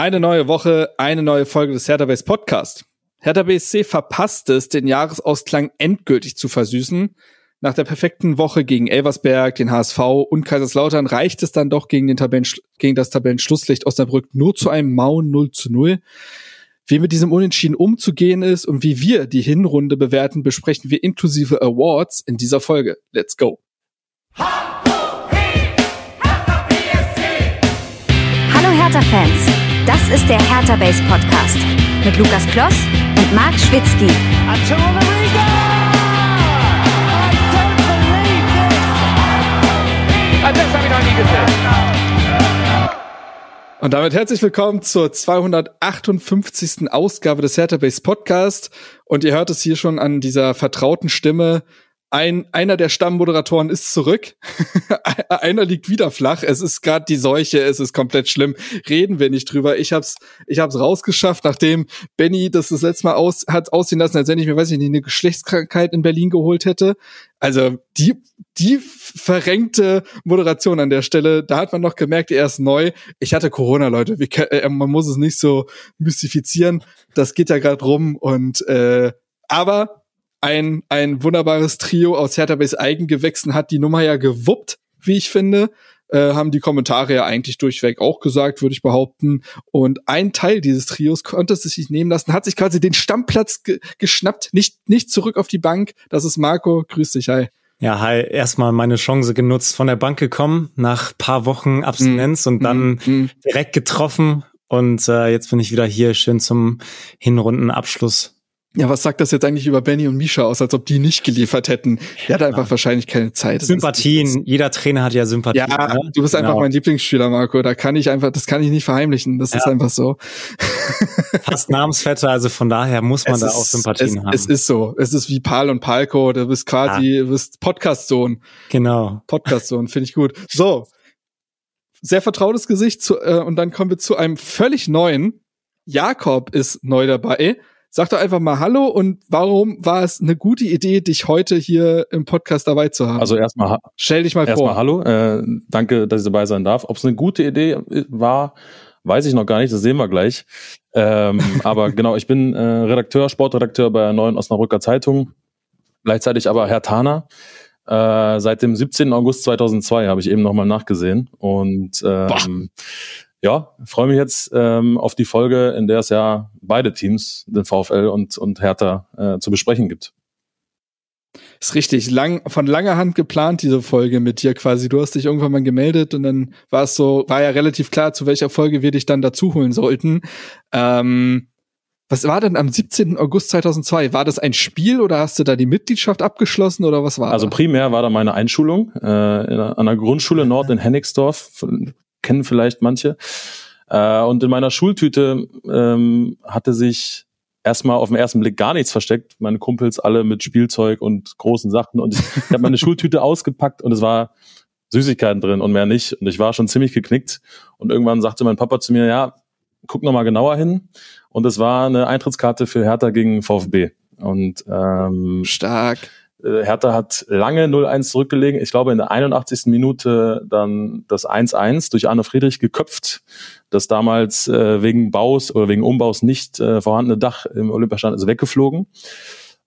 Eine neue Woche, eine neue Folge des Hertha Base Podcast. Hertha BSC verpasst es, den Jahresausklang endgültig zu versüßen. Nach der perfekten Woche gegen Elversberg, den HSV und Kaiserslautern reicht es dann doch gegen, den Tabellen, gegen das Tabellenschlusslicht Osnabrück nur zu einem mauen 0 zu 0. Wie mit diesem Unentschieden umzugehen ist und wie wir die Hinrunde bewerten, besprechen wir inklusive Awards in dieser Folge. Let's go! Hallo Hertha-Fans! Das ist der Hertha Base Podcast mit Lukas Kloss und Marc Schwitzky. Und damit herzlich willkommen zur 258. Ausgabe des Hertha Base Podcast. Und ihr hört es hier schon an dieser vertrauten Stimme ein, einer der Stammmoderatoren ist zurück. einer liegt wieder flach. Es ist gerade die Seuche, es ist komplett schlimm. Reden wir nicht drüber. Ich hab's, ich hab's rausgeschafft, nachdem Benny das das letzte Mal aus, hat aussehen lassen, als wenn ich mir, weiß ich nicht, eine Geschlechtskrankheit in Berlin geholt hätte. Also die, die verrenkte Moderation an der Stelle, da hat man noch gemerkt, er ist neu. Ich hatte Corona, Leute. Wir, äh, man muss es nicht so mystifizieren. Das geht ja gerade rum und äh, aber ein, ein wunderbares Trio aus Hertha Base Eigengewächsen hat die Nummer ja gewuppt, wie ich finde. Äh, haben die Kommentare ja eigentlich durchweg auch gesagt, würde ich behaupten. Und ein Teil dieses Trios konnte es sich nehmen lassen, hat sich quasi den Stammplatz ge geschnappt, nicht, nicht zurück auf die Bank. Das ist Marco. Grüß dich, hi. Ja, hi, erstmal meine Chance genutzt, von der Bank gekommen, nach paar Wochen Abstinenz mm, und dann mm, direkt getroffen. Und äh, jetzt bin ich wieder hier schön zum Hinrundenabschluss ja, was sagt das jetzt eigentlich über Benny und Misha aus, als ob die nicht geliefert hätten? Der hat einfach ja. wahrscheinlich keine Zeit. Das Sympathien. Jeder Trainer hat ja Sympathien. Ja, ne? du bist einfach genau. mein Lieblingsspieler, Marco. Da kann ich einfach, das kann ich nicht verheimlichen. Das ja. ist einfach so. Fast Namensvetter, also von daher muss man es da ist, auch Sympathien es, haben. Es ist so. Es ist wie Pal und Palko. Du bist quasi, ja. du bist Podcast-Sohn. Genau. Podcast-Sohn, finde ich gut. So. Sehr vertrautes Gesicht zu, äh, und dann kommen wir zu einem völlig neuen. Jakob ist neu dabei. Sag doch einfach mal Hallo und warum war es eine gute Idee, dich heute hier im Podcast dabei zu haben? Also erstmal stell dich mal erstmal vor. Hallo, äh, danke, dass ich dabei sein darf. Ob es eine gute Idee war, weiß ich noch gar nicht, das sehen wir gleich. Ähm, aber genau, ich bin äh, Redakteur, Sportredakteur bei der Neuen Osnabrücker Zeitung, gleichzeitig aber Herr Taner. Äh, seit dem 17. August 2002 habe ich eben nochmal nachgesehen und ähm, ja, freue mich jetzt ähm, auf die Folge, in der es ja beide Teams, den VfL und, und Hertha, äh, zu besprechen gibt. Ist richtig, lang, von langer Hand geplant, diese Folge mit dir quasi. Du hast dich irgendwann mal gemeldet und dann war es so, war ja relativ klar, zu welcher Folge wir dich dann dazu holen sollten. Ähm, was war denn am 17. August 2002? War das ein Spiel oder hast du da die Mitgliedschaft abgeschlossen oder was war? Also da? primär war da meine Einschulung äh, in, an der Grundschule Nord in Hennigsdorf kennen vielleicht manche. Äh, und in meiner Schultüte ähm, hatte sich erstmal auf den ersten Blick gar nichts versteckt. Meine Kumpels alle mit Spielzeug und großen Sachen. Und ich, ich habe meine Schultüte ausgepackt und es war Süßigkeiten drin und mehr nicht. Und ich war schon ziemlich geknickt. Und irgendwann sagte mein Papa zu mir, ja, guck noch mal genauer hin. Und es war eine Eintrittskarte für Hertha gegen VfB. Und ähm, stark. Äh, Hertha hat lange 0-1 zurückgelegen. Ich glaube, in der 81. Minute dann das 1-1 durch Arne Friedrich geköpft. Das damals äh, wegen Baus oder wegen Umbaus nicht äh, vorhandene Dach im Olympiastand ist weggeflogen.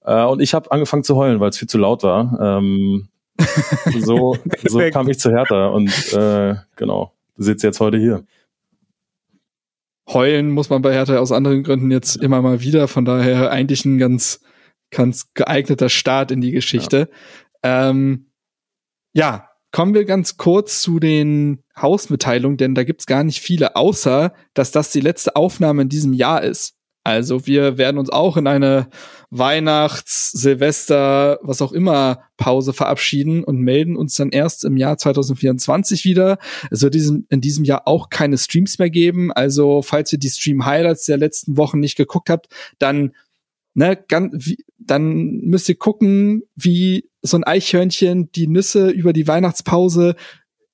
Äh, und ich habe angefangen zu heulen, weil es viel zu laut war. Ähm, so, so kam ich zu Hertha und äh, genau, sitze jetzt heute hier. Heulen muss man bei Hertha aus anderen Gründen jetzt immer mal wieder. Von daher eigentlich ein ganz ganz geeigneter Start in die Geschichte. Ja. Ähm, ja, kommen wir ganz kurz zu den Hausmitteilungen, denn da gibt's gar nicht viele, außer dass das die letzte Aufnahme in diesem Jahr ist. Also wir werden uns auch in eine Weihnachts-, Silvester-, was auch immer Pause verabschieden und melden uns dann erst im Jahr 2024 wieder. Es wird diesem, in diesem Jahr auch keine Streams mehr geben. Also falls ihr die Stream-Highlights der letzten Wochen nicht geguckt habt, dann ne, ganz, wie, dann müsst ihr gucken, wie so ein Eichhörnchen die Nüsse über die Weihnachtspause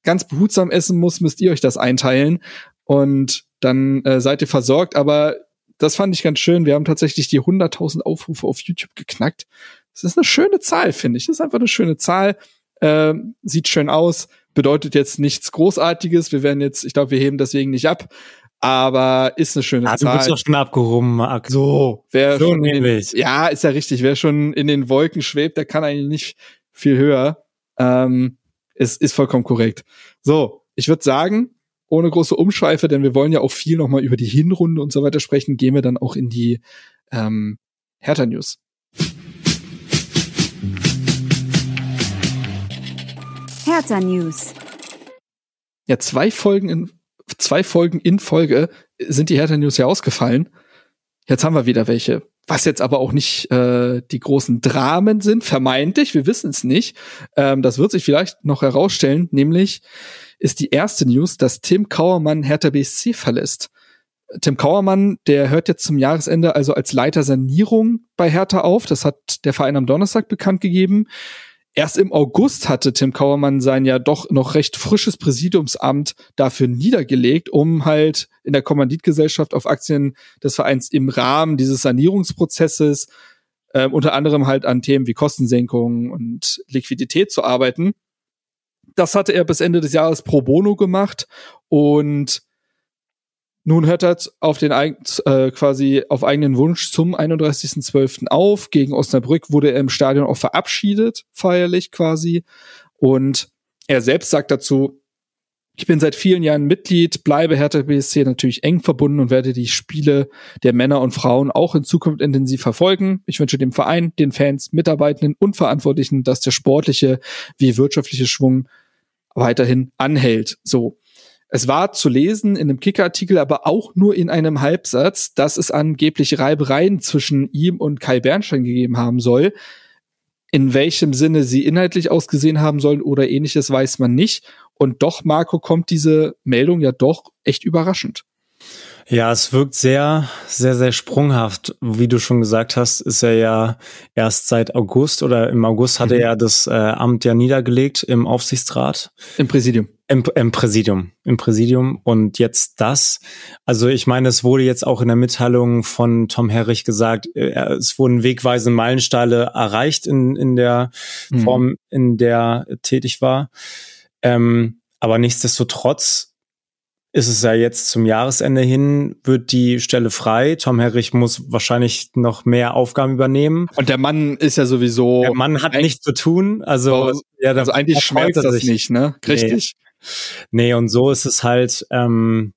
ganz behutsam essen muss, müsst ihr euch das einteilen und dann äh, seid ihr versorgt. Aber das fand ich ganz schön. Wir haben tatsächlich die 100.000 Aufrufe auf YouTube geknackt. Das ist eine schöne Zahl, finde ich. Das ist einfach eine schöne Zahl. Äh, sieht schön aus, bedeutet jetzt nichts Großartiges. Wir werden jetzt, ich glaube, wir heben deswegen nicht ab. Aber ist eine schöne ah, Zahl. Du bist doch schon abgehoben, Marc. So, wer so schon in, nämlich. ja, ist ja richtig. Wer schon in den Wolken schwebt, der kann eigentlich nicht viel höher. Ähm, ist, ist vollkommen korrekt. So, ich würde sagen, ohne große Umschweife, denn wir wollen ja auch viel nochmal über die Hinrunde und so weiter sprechen, gehen wir dann auch in die ähm, Hertha News. Hertha News. Ja, zwei Folgen in zwei Folgen in Folge sind die Hertha News ja ausgefallen. Jetzt haben wir wieder welche. Was jetzt aber auch nicht äh, die großen Dramen sind, vermeintlich, wir wissen es nicht. Ähm, das wird sich vielleicht noch herausstellen, nämlich ist die erste News, dass Tim Kauermann Hertha BSC verlässt. Tim Kauermann, der hört jetzt zum Jahresende also als Leiter Sanierung bei Hertha auf. Das hat der Verein am Donnerstag bekannt gegeben. Erst im August hatte Tim Kauermann sein ja doch noch recht frisches Präsidiumsamt dafür niedergelegt, um halt in der Kommanditgesellschaft auf Aktien des Vereins im Rahmen dieses Sanierungsprozesses äh, unter anderem halt an Themen wie Kostensenkung und Liquidität zu arbeiten. Das hatte er bis Ende des Jahres pro bono gemacht und nun hört er auf den äh, quasi auf eigenen Wunsch zum 31.12. auf. Gegen Osnabrück wurde er im Stadion auch verabschiedet, feierlich quasi. Und er selbst sagt dazu, ich bin seit vielen Jahren Mitglied, bleibe Hertha BSC natürlich eng verbunden und werde die Spiele der Männer und Frauen auch in Zukunft intensiv verfolgen. Ich wünsche dem Verein, den Fans, Mitarbeitenden und Verantwortlichen, dass der sportliche wie wirtschaftliche Schwung weiterhin anhält. So. Es war zu lesen in einem Kicker-Artikel, aber auch nur in einem Halbsatz, dass es angeblich Reibereien zwischen ihm und Kai Bernstein gegeben haben soll. In welchem Sinne sie inhaltlich ausgesehen haben sollen oder ähnliches, weiß man nicht. Und doch, Marco, kommt diese Meldung ja doch echt überraschend. Ja, es wirkt sehr, sehr, sehr sprunghaft. Wie du schon gesagt hast, ist er ja erst seit August oder im August hat mhm. er das äh, Amt ja niedergelegt im Aufsichtsrat. Im Präsidium. Im, Im Präsidium. Im Präsidium. Und jetzt das. Also ich meine, es wurde jetzt auch in der Mitteilung von Tom Herrich gesagt, äh, es wurden wegweisende Meilensteine erreicht in, in der mhm. Form, in der er tätig war. Ähm, aber nichtsdestotrotz ist es ja jetzt zum Jahresende hin, wird die Stelle frei. Tom Herrich muss wahrscheinlich noch mehr Aufgaben übernehmen. Und der Mann ist ja sowieso. Der Mann hat nichts zu tun. Also, oh, ja, also eigentlich schmerzt das sich. nicht, ne? Richtig. Nee. und so ist es halt, ähm,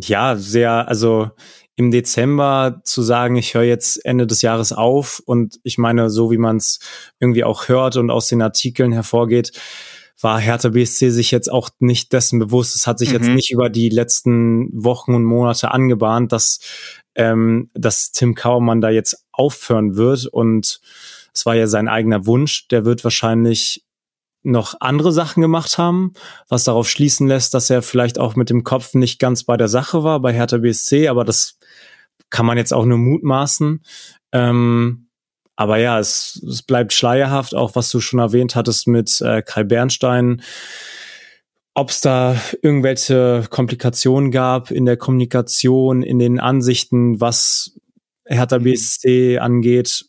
ja, sehr, also im Dezember zu sagen, ich höre jetzt Ende des Jahres auf und ich meine, so wie man es irgendwie auch hört und aus den Artikeln hervorgeht, war Hertha BSC sich jetzt auch nicht dessen bewusst. Es hat sich mhm. jetzt nicht über die letzten Wochen und Monate angebahnt, dass, ähm, dass Tim Kauermann da jetzt aufhören wird. Und es war ja sein eigener Wunsch. Der wird wahrscheinlich noch andere Sachen gemacht haben, was darauf schließen lässt, dass er vielleicht auch mit dem Kopf nicht ganz bei der Sache war, bei Hertha BSC, aber das kann man jetzt auch nur mutmaßen. Ähm, aber ja, es, es bleibt schleierhaft, auch was du schon erwähnt hattest mit äh, Kai Bernstein. Ob es da irgendwelche Komplikationen gab in der Kommunikation, in den Ansichten, was Hertha mhm. BSC angeht,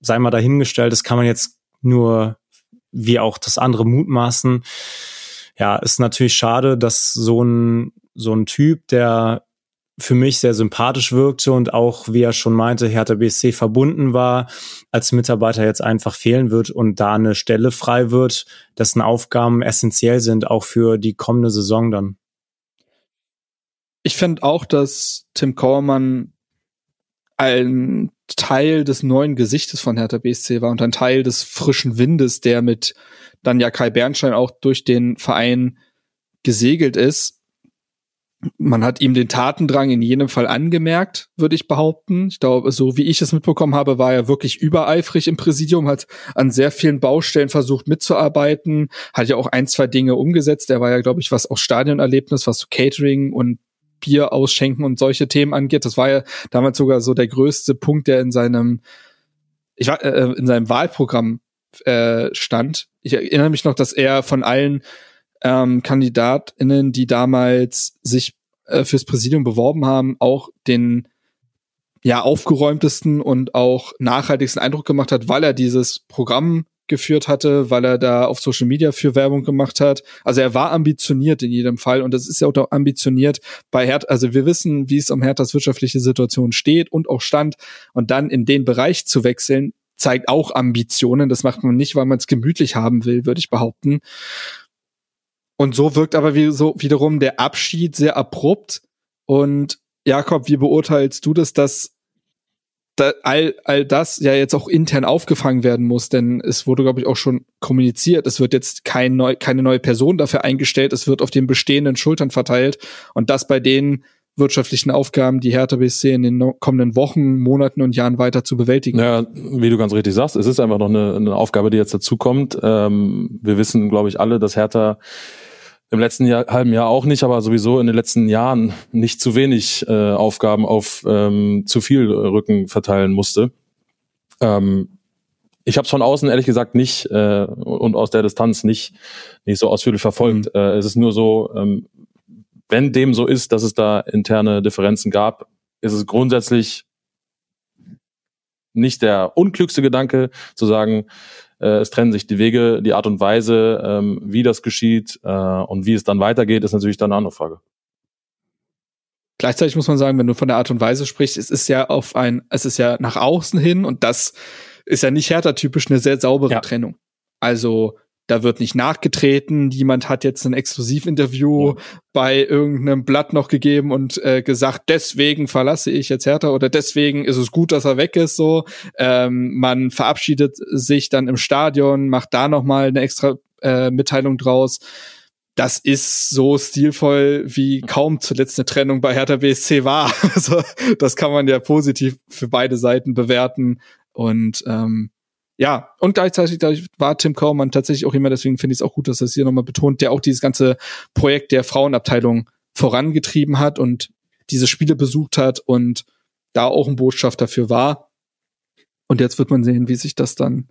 sei mal dahingestellt. Das kann man jetzt nur wie auch das andere mutmaßen. Ja, ist natürlich schade, dass so ein, so ein Typ, der für mich sehr sympathisch wirkte und auch, wie er schon meinte, Hertha BSC verbunden war, als Mitarbeiter jetzt einfach fehlen wird und da eine Stelle frei wird, dessen Aufgaben essentiell sind, auch für die kommende Saison dann. Ich finde auch, dass Tim Kauermann ein Teil des neuen Gesichtes von Hertha BSC war und ein Teil des frischen Windes, der mit dann ja Kai Bernstein auch durch den Verein gesegelt ist man hat ihm den Tatendrang in jedem Fall angemerkt, würde ich behaupten. Ich glaube, so wie ich es mitbekommen habe, war er wirklich übereifrig im Präsidium, hat an sehr vielen Baustellen versucht mitzuarbeiten, hat ja auch ein, zwei Dinge umgesetzt. Er war ja, glaube ich, was auch Stadionerlebnis, was so Catering und Bier ausschenken und solche Themen angeht. Das war ja damals sogar so der größte Punkt, der in seinem, ich war, äh, in seinem Wahlprogramm äh, stand. Ich erinnere mich noch, dass er von allen ähm, KandidatInnen, die damals sich äh, fürs Präsidium beworben haben, auch den ja aufgeräumtesten und auch nachhaltigsten Eindruck gemacht hat, weil er dieses Programm geführt hatte, weil er da auf Social Media für Werbung gemacht hat. Also er war ambitioniert in jedem Fall und das ist ja auch ambitioniert bei Hertha. Also wir wissen, wie es um Herthas wirtschaftliche Situation steht und auch stand und dann in den Bereich zu wechseln, zeigt auch Ambitionen. Das macht man nicht, weil man es gemütlich haben will, würde ich behaupten. Und so wirkt aber wie so wiederum der Abschied sehr abrupt. Und Jakob, wie beurteilst du das, dass da all, all das ja jetzt auch intern aufgefangen werden muss, denn es wurde, glaube ich, auch schon kommuniziert. Es wird jetzt kein neu, keine neue Person dafür eingestellt, es wird auf den bestehenden Schultern verteilt und das bei den wirtschaftlichen Aufgaben, die Hertha BSC in den kommenden Wochen, Monaten und Jahren weiter zu bewältigen. Ja, wie du ganz richtig sagst, es ist einfach noch eine, eine Aufgabe, die jetzt dazukommt. Ähm, wir wissen, glaube ich, alle, dass Hertha im letzten Jahr, halben Jahr auch nicht, aber sowieso in den letzten Jahren nicht zu wenig äh, Aufgaben auf ähm, zu viel Rücken verteilen musste. Ähm, ich habe es von außen ehrlich gesagt nicht äh, und aus der Distanz nicht nicht so ausführlich verfolgt. Mhm. Äh, es ist nur so, ähm, wenn dem so ist, dass es da interne Differenzen gab, ist es grundsätzlich nicht der unklügste Gedanke zu sagen, äh, es trennen sich die Wege, die Art und Weise, ähm, wie das geschieht äh, und wie es dann weitergeht, ist natürlich dann eine andere Frage. Gleichzeitig muss man sagen, wenn du von der Art und Weise sprichst, es ist ja auf ein, es ist ja nach außen hin und das ist ja nicht härter-typisch eine sehr saubere ja. Trennung. Also da wird nicht nachgetreten, jemand hat jetzt ein Exklusivinterview ja. bei irgendeinem Blatt noch gegeben und äh, gesagt, deswegen verlasse ich jetzt Hertha oder deswegen ist es gut, dass er weg ist. So, ähm, man verabschiedet sich dann im Stadion, macht da noch mal eine extra äh, Mitteilung draus. Das ist so stilvoll wie kaum zuletzt eine Trennung bei Hertha BSC war. Also das kann man ja positiv für beide Seiten bewerten und ähm, ja, und gleichzeitig war Tim Kaumann tatsächlich auch immer, deswegen finde ich es auch gut, dass er es hier nochmal betont, der auch dieses ganze Projekt der Frauenabteilung vorangetrieben hat und diese Spiele besucht hat und da auch ein Botschafter dafür war. Und jetzt wird man sehen, wie sich das dann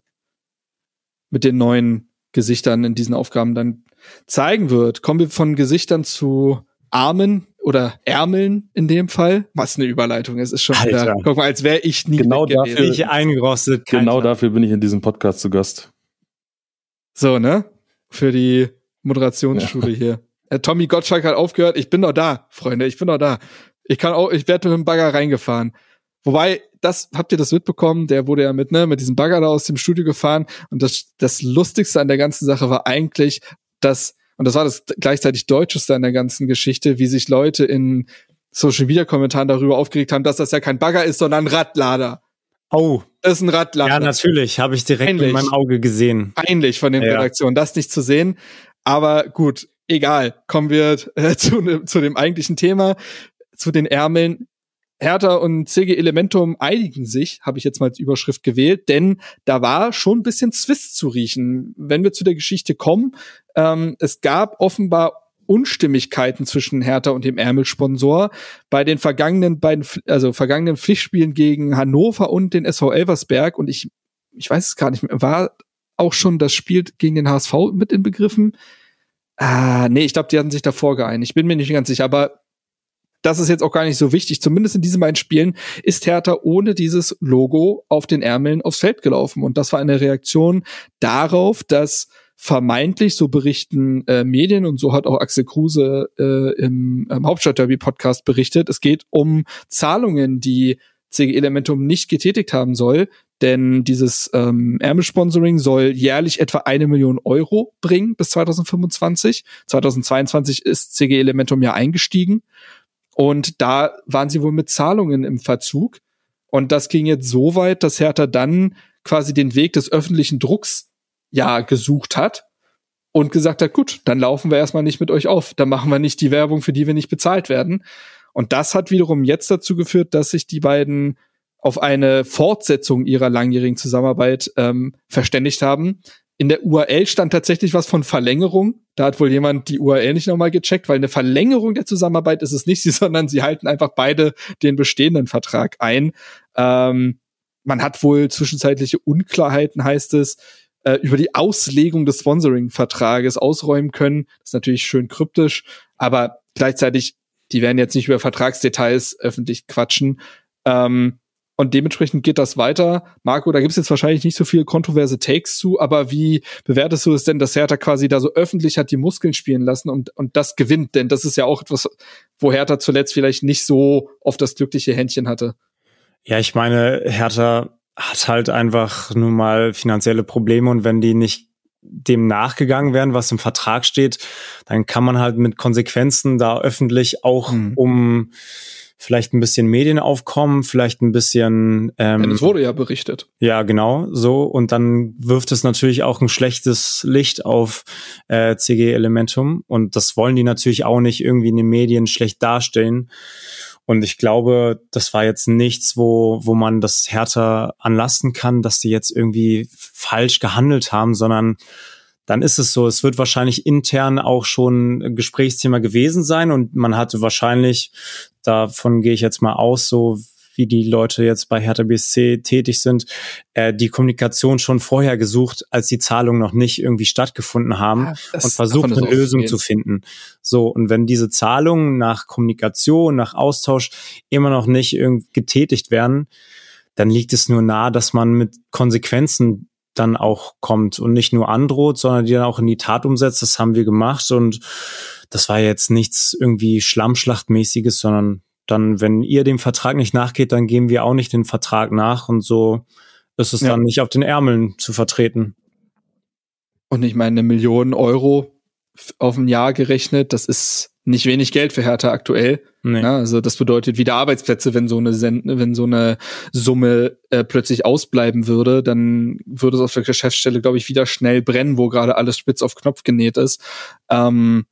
mit den neuen Gesichtern in diesen Aufgaben dann zeigen wird. Kommen wir von Gesichtern zu Armen oder Ärmeln in dem Fall. Was eine Überleitung. Es ist schon Alter. wieder, guck mal, als wäre ich nie genau dafür, ich eingerostet. Genau dafür bin ich in diesem Podcast zu Gast. So, ne? Für die Moderationsschule ja. hier. Äh, Tommy Gottschalk hat aufgehört. Ich bin noch da, Freunde. Ich bin noch da. Ich kann auch, ich werde mit dem Bagger reingefahren. Wobei, das, habt ihr das mitbekommen? Der wurde ja mit, ne, mit diesem Bagger da aus dem Studio gefahren. Und das, das Lustigste an der ganzen Sache war eigentlich, dass und das war das gleichzeitig Deutscheste an der ganzen Geschichte, wie sich Leute in Social Media Kommentaren darüber aufgeregt haben, dass das ja kein Bagger ist, sondern ein Radlader. Oh. Das ist ein Radlader. Ja, natürlich, habe ich direkt Peinlich. in meinem Auge gesehen. Peinlich von den ja. Redaktionen, das nicht zu sehen. Aber gut, egal. Kommen wir äh, zu, ne, zu dem eigentlichen Thema, zu den Ärmeln. Hertha und CG Elementum einigen sich, habe ich jetzt mal als Überschrift gewählt, denn da war schon ein bisschen Zwist zu riechen. Wenn wir zu der Geschichte kommen, ähm, es gab offenbar Unstimmigkeiten zwischen Hertha und dem Ärmelsponsor bei den vergangenen beiden, also vergangenen Pflichtspielen gegen Hannover und den SV Elversberg und ich, ich weiß es gar nicht mehr, war auch schon das Spiel gegen den HSV mit inbegriffen? Ah, nee, ich glaube, die hatten sich davor geeinigt. Ich bin mir nicht ganz sicher, aber das ist jetzt auch gar nicht so wichtig. Zumindest in diesen beiden Spielen ist Hertha ohne dieses Logo auf den Ärmeln aufs Feld gelaufen. Und das war eine Reaktion darauf, dass vermeintlich, so berichten äh, Medien und so hat auch Axel Kruse äh, im, im Hauptstadtderby-Podcast berichtet, es geht um Zahlungen, die CG Elementum nicht getätigt haben soll, denn dieses ähm, Ärmelsponsoring soll jährlich etwa eine Million Euro bringen bis 2025. 2022 ist CG Elementum ja eingestiegen und da waren sie wohl mit Zahlungen im Verzug. Und das ging jetzt so weit, dass Hertha dann quasi den Weg des öffentlichen Drucks ja gesucht hat und gesagt hat, gut, dann laufen wir erstmal nicht mit euch auf. Dann machen wir nicht die Werbung, für die wir nicht bezahlt werden. Und das hat wiederum jetzt dazu geführt, dass sich die beiden auf eine Fortsetzung ihrer langjährigen Zusammenarbeit ähm, verständigt haben, in der URL stand tatsächlich was von Verlängerung. Da hat wohl jemand die URL nicht nochmal gecheckt, weil eine Verlängerung der Zusammenarbeit ist es nicht, sondern sie halten einfach beide den bestehenden Vertrag ein. Ähm, man hat wohl zwischenzeitliche Unklarheiten, heißt es, äh, über die Auslegung des Sponsoring-Vertrages ausräumen können. Das ist natürlich schön kryptisch, aber gleichzeitig, die werden jetzt nicht über Vertragsdetails öffentlich quatschen. Ähm, und dementsprechend geht das weiter. Marco, da gibt es jetzt wahrscheinlich nicht so viele kontroverse Takes zu, aber wie bewertest du es denn, dass Hertha quasi da so öffentlich hat die Muskeln spielen lassen und, und das gewinnt? Denn das ist ja auch etwas, wo Hertha zuletzt vielleicht nicht so oft das glückliche Händchen hatte. Ja, ich meine, Hertha hat halt einfach nun mal finanzielle Probleme und wenn die nicht dem nachgegangen werden, was im Vertrag steht, dann kann man halt mit Konsequenzen da öffentlich auch mhm. um vielleicht ein bisschen Medienaufkommen, vielleicht ein bisschen. Ähm, ja, das wurde ja berichtet. Ja, genau, so. Und dann wirft es natürlich auch ein schlechtes Licht auf äh, CG Elementum. Und das wollen die natürlich auch nicht irgendwie in den Medien schlecht darstellen. Und ich glaube, das war jetzt nichts, wo, wo man das härter anlasten kann, dass die jetzt irgendwie falsch gehandelt haben, sondern dann ist es so, es wird wahrscheinlich intern auch schon ein Gesprächsthema gewesen sein und man hatte wahrscheinlich, davon gehe ich jetzt mal aus, so wie die Leute jetzt bei Hertha BSC tätig sind, äh, die Kommunikation schon vorher gesucht, als die Zahlungen noch nicht irgendwie stattgefunden haben ja, und versucht eine Lösung zu finden. So, und wenn diese Zahlungen nach Kommunikation, nach Austausch immer noch nicht irgendwie getätigt werden, dann liegt es nur nahe, dass man mit Konsequenzen dann auch kommt und nicht nur androht, sondern die dann auch in die Tat umsetzt. Das haben wir gemacht und das war jetzt nichts irgendwie Schlammschlachtmäßiges, sondern dann, wenn ihr dem Vertrag nicht nachgeht, dann geben wir auch nicht den Vertrag nach und so ist es ja. dann nicht auf den Ärmeln zu vertreten. Und ich meine, eine Million Euro auf ein Jahr gerechnet, das ist nicht wenig Geld für Hertha aktuell. Nee. Ja, also das bedeutet wieder Arbeitsplätze, wenn so eine Send wenn so eine Summe äh, plötzlich ausbleiben würde, dann würde es auf der Geschäftsstelle, glaube ich, wieder schnell brennen, wo gerade alles spitz auf Knopf genäht ist. Ähm,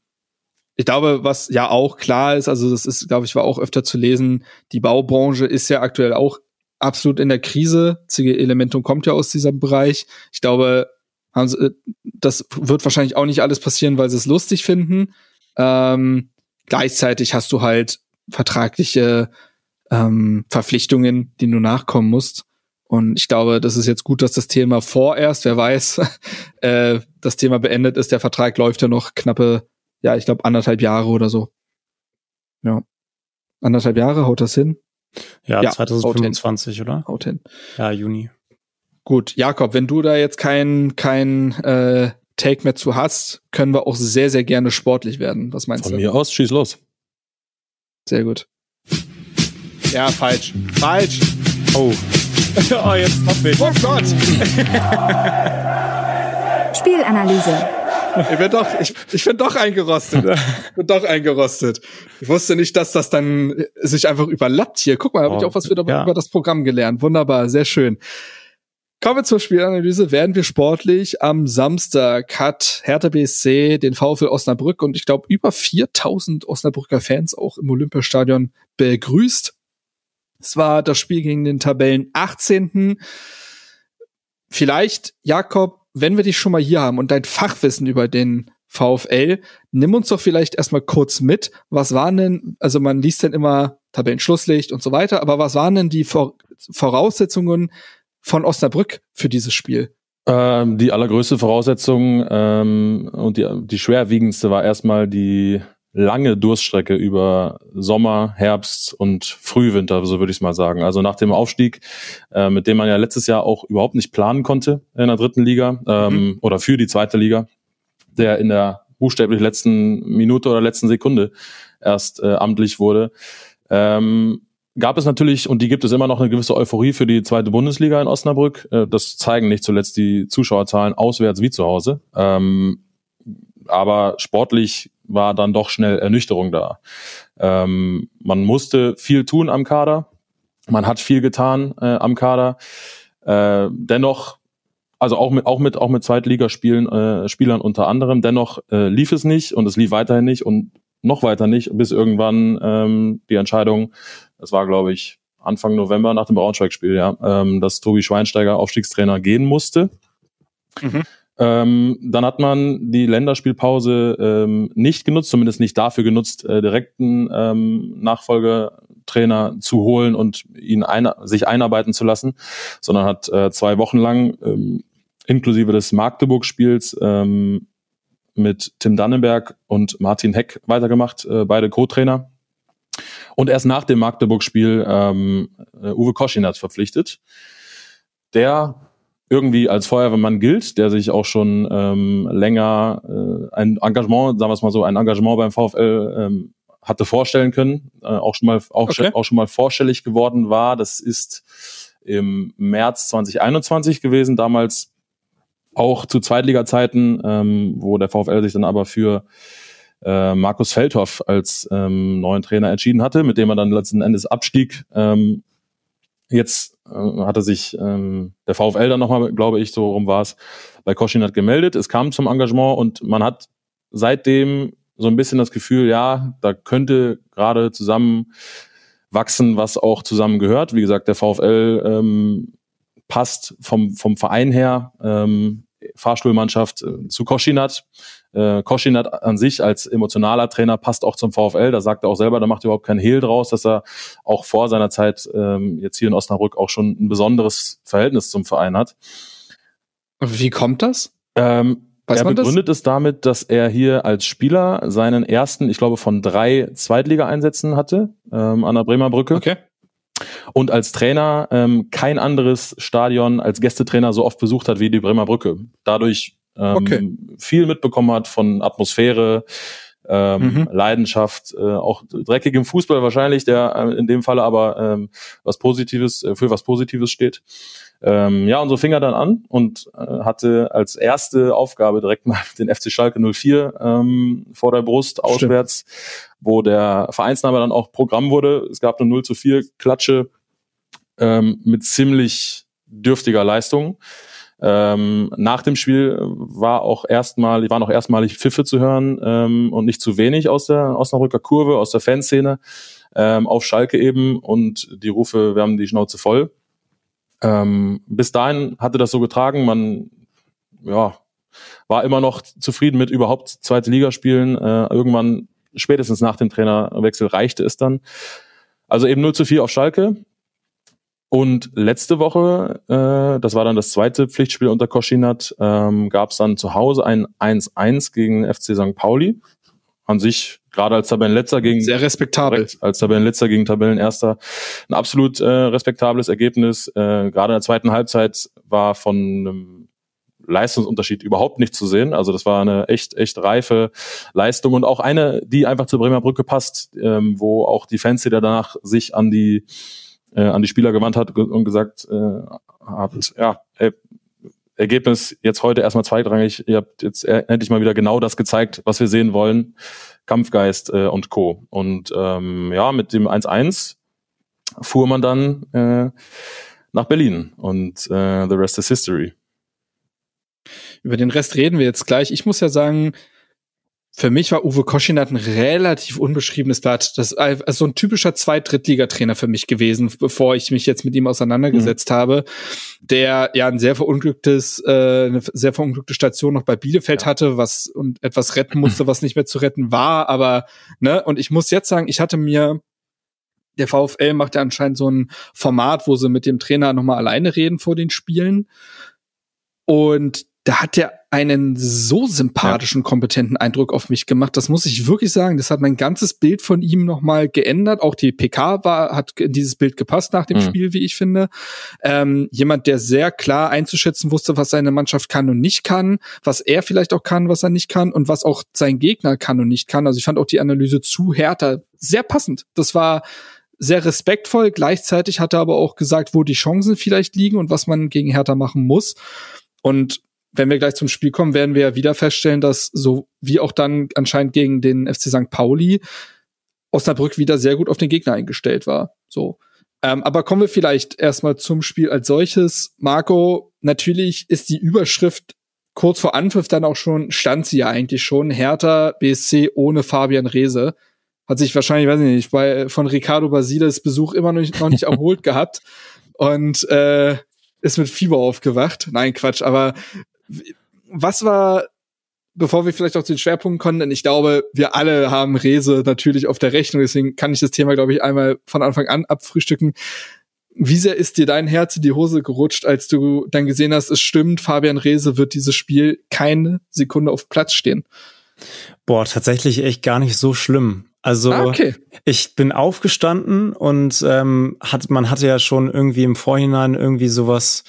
ich glaube, was ja auch klar ist, also das ist, glaube ich, war auch öfter zu lesen, die Baubranche ist ja aktuell auch absolut in der Krise. CG Elementum kommt ja aus diesem Bereich. Ich glaube, haben sie, das wird wahrscheinlich auch nicht alles passieren, weil sie es lustig finden. Ähm, gleichzeitig hast du halt vertragliche ähm, Verpflichtungen, denen du nachkommen musst. Und ich glaube, das ist jetzt gut, dass das Thema vorerst, wer weiß, äh, das Thema beendet ist. Der Vertrag läuft ja noch knappe ja, ich glaube, anderthalb Jahre oder so. Ja. Anderthalb Jahre, haut das hin? Ja, ja 2025, haut oder? Haut hin. Ja, Juni. Gut, Jakob, wenn du da jetzt kein, kein äh, Take mehr zu hast, können wir auch sehr, sehr gerne sportlich werden. Was meinst Von du? Von mir aus, schieß los. Sehr gut. Ja, falsch. Falsch. Oh. oh, jetzt stopp ich. Oh Gott. Spielanalyse. Ich bin doch, ich, ich bin doch eingerostet. Ich bin doch eingerostet. Ich wusste nicht, dass das dann sich einfach überlappt hier. Guck mal, habe oh, ich auch was wieder ja. über das Programm gelernt. Wunderbar, sehr schön. Kommen wir zur Spielanalyse. Werden wir sportlich. Am Samstag hat Hertha BSC den VfL Osnabrück und ich glaube über 4000 Osnabrücker Fans auch im Olympiastadion begrüßt. Es war das Spiel gegen den Tabellen 18. Vielleicht, Jakob, wenn wir dich schon mal hier haben und dein Fachwissen über den VfL, nimm uns doch vielleicht erstmal kurz mit. Was waren denn, also man liest dann immer Tabellenschlusslicht und so weiter, aber was waren denn die Voraussetzungen von Osnabrück für dieses Spiel? Ähm, die allergrößte Voraussetzung ähm, und die, die schwerwiegendste war erstmal die lange Durststrecke über Sommer, Herbst und Frühwinter, so würde ich es mal sagen. Also nach dem Aufstieg, äh, mit dem man ja letztes Jahr auch überhaupt nicht planen konnte in der dritten Liga ähm, mhm. oder für die zweite Liga, der in der buchstäblich letzten Minute oder letzten Sekunde erst äh, amtlich wurde, ähm, gab es natürlich, und die gibt es immer noch, eine gewisse Euphorie für die zweite Bundesliga in Osnabrück. Äh, das zeigen nicht zuletzt die Zuschauerzahlen auswärts wie zu Hause. Ähm, aber sportlich war dann doch schnell Ernüchterung da. Ähm, man musste viel tun am Kader. Man hat viel getan äh, am Kader. Äh, dennoch, also auch mit auch mit auch mit Zweitligaspielen äh, Spielern unter anderem. Dennoch äh, lief es nicht und es lief weiterhin nicht und noch weiter nicht, bis irgendwann ähm, die Entscheidung, das war glaube ich Anfang November nach dem Braunschweig-Spiel, ja, ähm, dass Tobi Schweinsteiger Aufstiegstrainer gehen musste. Mhm. Ähm, dann hat man die Länderspielpause ähm, nicht genutzt, zumindest nicht dafür genutzt, äh, direkten ähm, Nachfolgetrainer zu holen und ihn ein, sich einarbeiten zu lassen, sondern hat äh, zwei Wochen lang ähm, inklusive des Magdeburg-Spiels ähm, mit Tim Dannenberg und Martin Heck weitergemacht, äh, beide Co-Trainer. Und erst nach dem Magdeburg-Spiel ähm, äh, Uwe Koschinat verpflichtet, der irgendwie als Feuerwehrmann gilt, der sich auch schon ähm, länger äh, ein Engagement, sagen wir es mal so, ein Engagement beim VfL ähm, hatte vorstellen können, äh, auch schon mal auch, okay. auch schon mal vorstellig geworden war. Das ist im März 2021 gewesen, damals auch zu Zweitliga-Zeiten, ähm, wo der VfL sich dann aber für äh, Markus Feldhoff als ähm, neuen Trainer entschieden hatte, mit dem er dann letzten Endes abstieg. Ähm, jetzt äh, hatte sich ähm, der VfL dann nochmal, glaube ich, so rum war es, bei Koschinat gemeldet. Es kam zum Engagement und man hat seitdem so ein bisschen das Gefühl, ja, da könnte gerade zusammen wachsen, was auch zusammen gehört. Wie gesagt, der VfL ähm, passt vom, vom Verein her, ähm, Fahrstuhlmannschaft äh, zu Koschinat. Äh, Koschinat an sich als emotionaler Trainer passt auch zum VfL. Da sagt er auch selber, da macht er überhaupt keinen Hehl draus, dass er auch vor seiner Zeit ähm, jetzt hier in Osnabrück auch schon ein besonderes Verhältnis zum Verein hat. Wie kommt das? Ähm, Weiß er begründet das? es damit, dass er hier als Spieler seinen ersten, ich glaube, von drei Zweitliga-Einsätzen hatte ähm, an der Bremer Brücke. Okay. Und als Trainer ähm, kein anderes Stadion als Gästetrainer so oft besucht hat wie die Bremer Brücke. Dadurch ähm, okay. viel mitbekommen hat von Atmosphäre, ähm, mhm. Leidenschaft, äh, auch dreckigem Fußball wahrscheinlich, der äh, in dem Falle aber ähm, was Positives, äh, für was Positives steht. Ähm, ja, und so fing er dann an und äh, hatte als erste Aufgabe direkt mal den FC Schalke 04 ähm, vor der Brust auswärts, Stimmt. wo der Vereinsname dann auch Programm wurde. Es gab eine 0 zu 4 Klatsche ähm, mit ziemlich dürftiger Leistung. Ähm, nach dem Spiel war auch erstmal, waren auch erstmalig Pfiffe zu hören ähm, und nicht zu wenig aus der Osnabrücker Kurve, aus der Fanszene ähm, auf Schalke eben und die Rufe, wir haben die Schnauze voll. Ähm, bis dahin hatte das so getragen, man ja, war immer noch zufrieden mit überhaupt zweite Ligaspielen. Äh, irgendwann, spätestens nach dem Trainerwechsel, reichte es dann. Also eben 0 zu 4 auf Schalke. Und letzte Woche, äh, das war dann das zweite Pflichtspiel unter Koschinat, ähm, gab es dann zu Hause ein 1-1 gegen FC St. Pauli. An sich gerade als Tabellenletzter gegen sehr respektabel als Tabellenletzter gegen Tabellenerster ein absolut äh, respektables Ergebnis. Äh, gerade in der zweiten Halbzeit war von einem Leistungsunterschied überhaupt nicht zu sehen. Also das war eine echt echt reife Leistung und auch eine, die einfach zur Bremer Brücke passt, ähm, wo auch die Fans, die danach sich an die äh, an die Spieler gewandt hat und gesagt äh, hat, ja, ey, Ergebnis jetzt heute erstmal zweitrangig. Ihr habt jetzt endlich mal wieder genau das gezeigt, was wir sehen wollen. Kampfgeist äh, und Co. Und ähm, ja, mit dem 1-1 fuhr man dann äh, nach Berlin und äh, the rest is history. Über den Rest reden wir jetzt gleich. Ich muss ja sagen, für mich war Uwe Koschinat ein relativ unbeschriebenes Blatt. Das ist also so ein typischer Zweit-Drittligatrainer für mich gewesen, bevor ich mich jetzt mit ihm auseinandergesetzt mhm. habe, der ja ein sehr verunglücktes, äh, eine sehr verunglückte Station noch bei Bielefeld ja. hatte, was und etwas retten musste, was nicht mehr zu retten war. Aber ne, und ich muss jetzt sagen, ich hatte mir der VfL macht ja anscheinend so ein Format, wo sie mit dem Trainer nochmal alleine reden vor den Spielen. Und da hat er einen so sympathischen, kompetenten Eindruck auf mich gemacht. Das muss ich wirklich sagen. Das hat mein ganzes Bild von ihm nochmal geändert. Auch die PK war, hat in dieses Bild gepasst nach dem mhm. Spiel, wie ich finde. Ähm, jemand, der sehr klar einzuschätzen wusste, was seine Mannschaft kann und nicht kann, was er vielleicht auch kann, was er nicht kann und was auch sein Gegner kann und nicht kann. Also ich fand auch die Analyse zu härter sehr passend. Das war sehr respektvoll. Gleichzeitig hat er aber auch gesagt, wo die Chancen vielleicht liegen und was man gegen Hertha machen muss. Und wenn wir gleich zum Spiel kommen, werden wir ja wieder feststellen, dass so wie auch dann anscheinend gegen den FC St. Pauli Osnabrück wieder sehr gut auf den Gegner eingestellt war. So. Ähm, aber kommen wir vielleicht erstmal zum Spiel als solches. Marco, natürlich ist die Überschrift kurz vor Anpfiff dann auch schon, stand sie ja eigentlich schon, Hertha BSC ohne Fabian Reese. Hat sich wahrscheinlich, weiß ich nicht, bei, von Ricardo Basiles Besuch immer noch nicht, noch nicht erholt gehabt und äh, ist mit Fieber aufgewacht. Nein, Quatsch, aber was war, bevor wir vielleicht auch zu den Schwerpunkten kommen, denn ich glaube, wir alle haben Rese natürlich auf der Rechnung, deswegen kann ich das Thema, glaube ich, einmal von Anfang an abfrühstücken. Wie sehr ist dir dein Herz in die Hose gerutscht, als du dann gesehen hast, es stimmt, Fabian Rehse wird dieses Spiel keine Sekunde auf Platz stehen? Boah, tatsächlich echt gar nicht so schlimm. Also Ah, okay. ich bin aufgestanden und ähm, hat, man hatte ja schon irgendwie im Vorhinein irgendwie sowas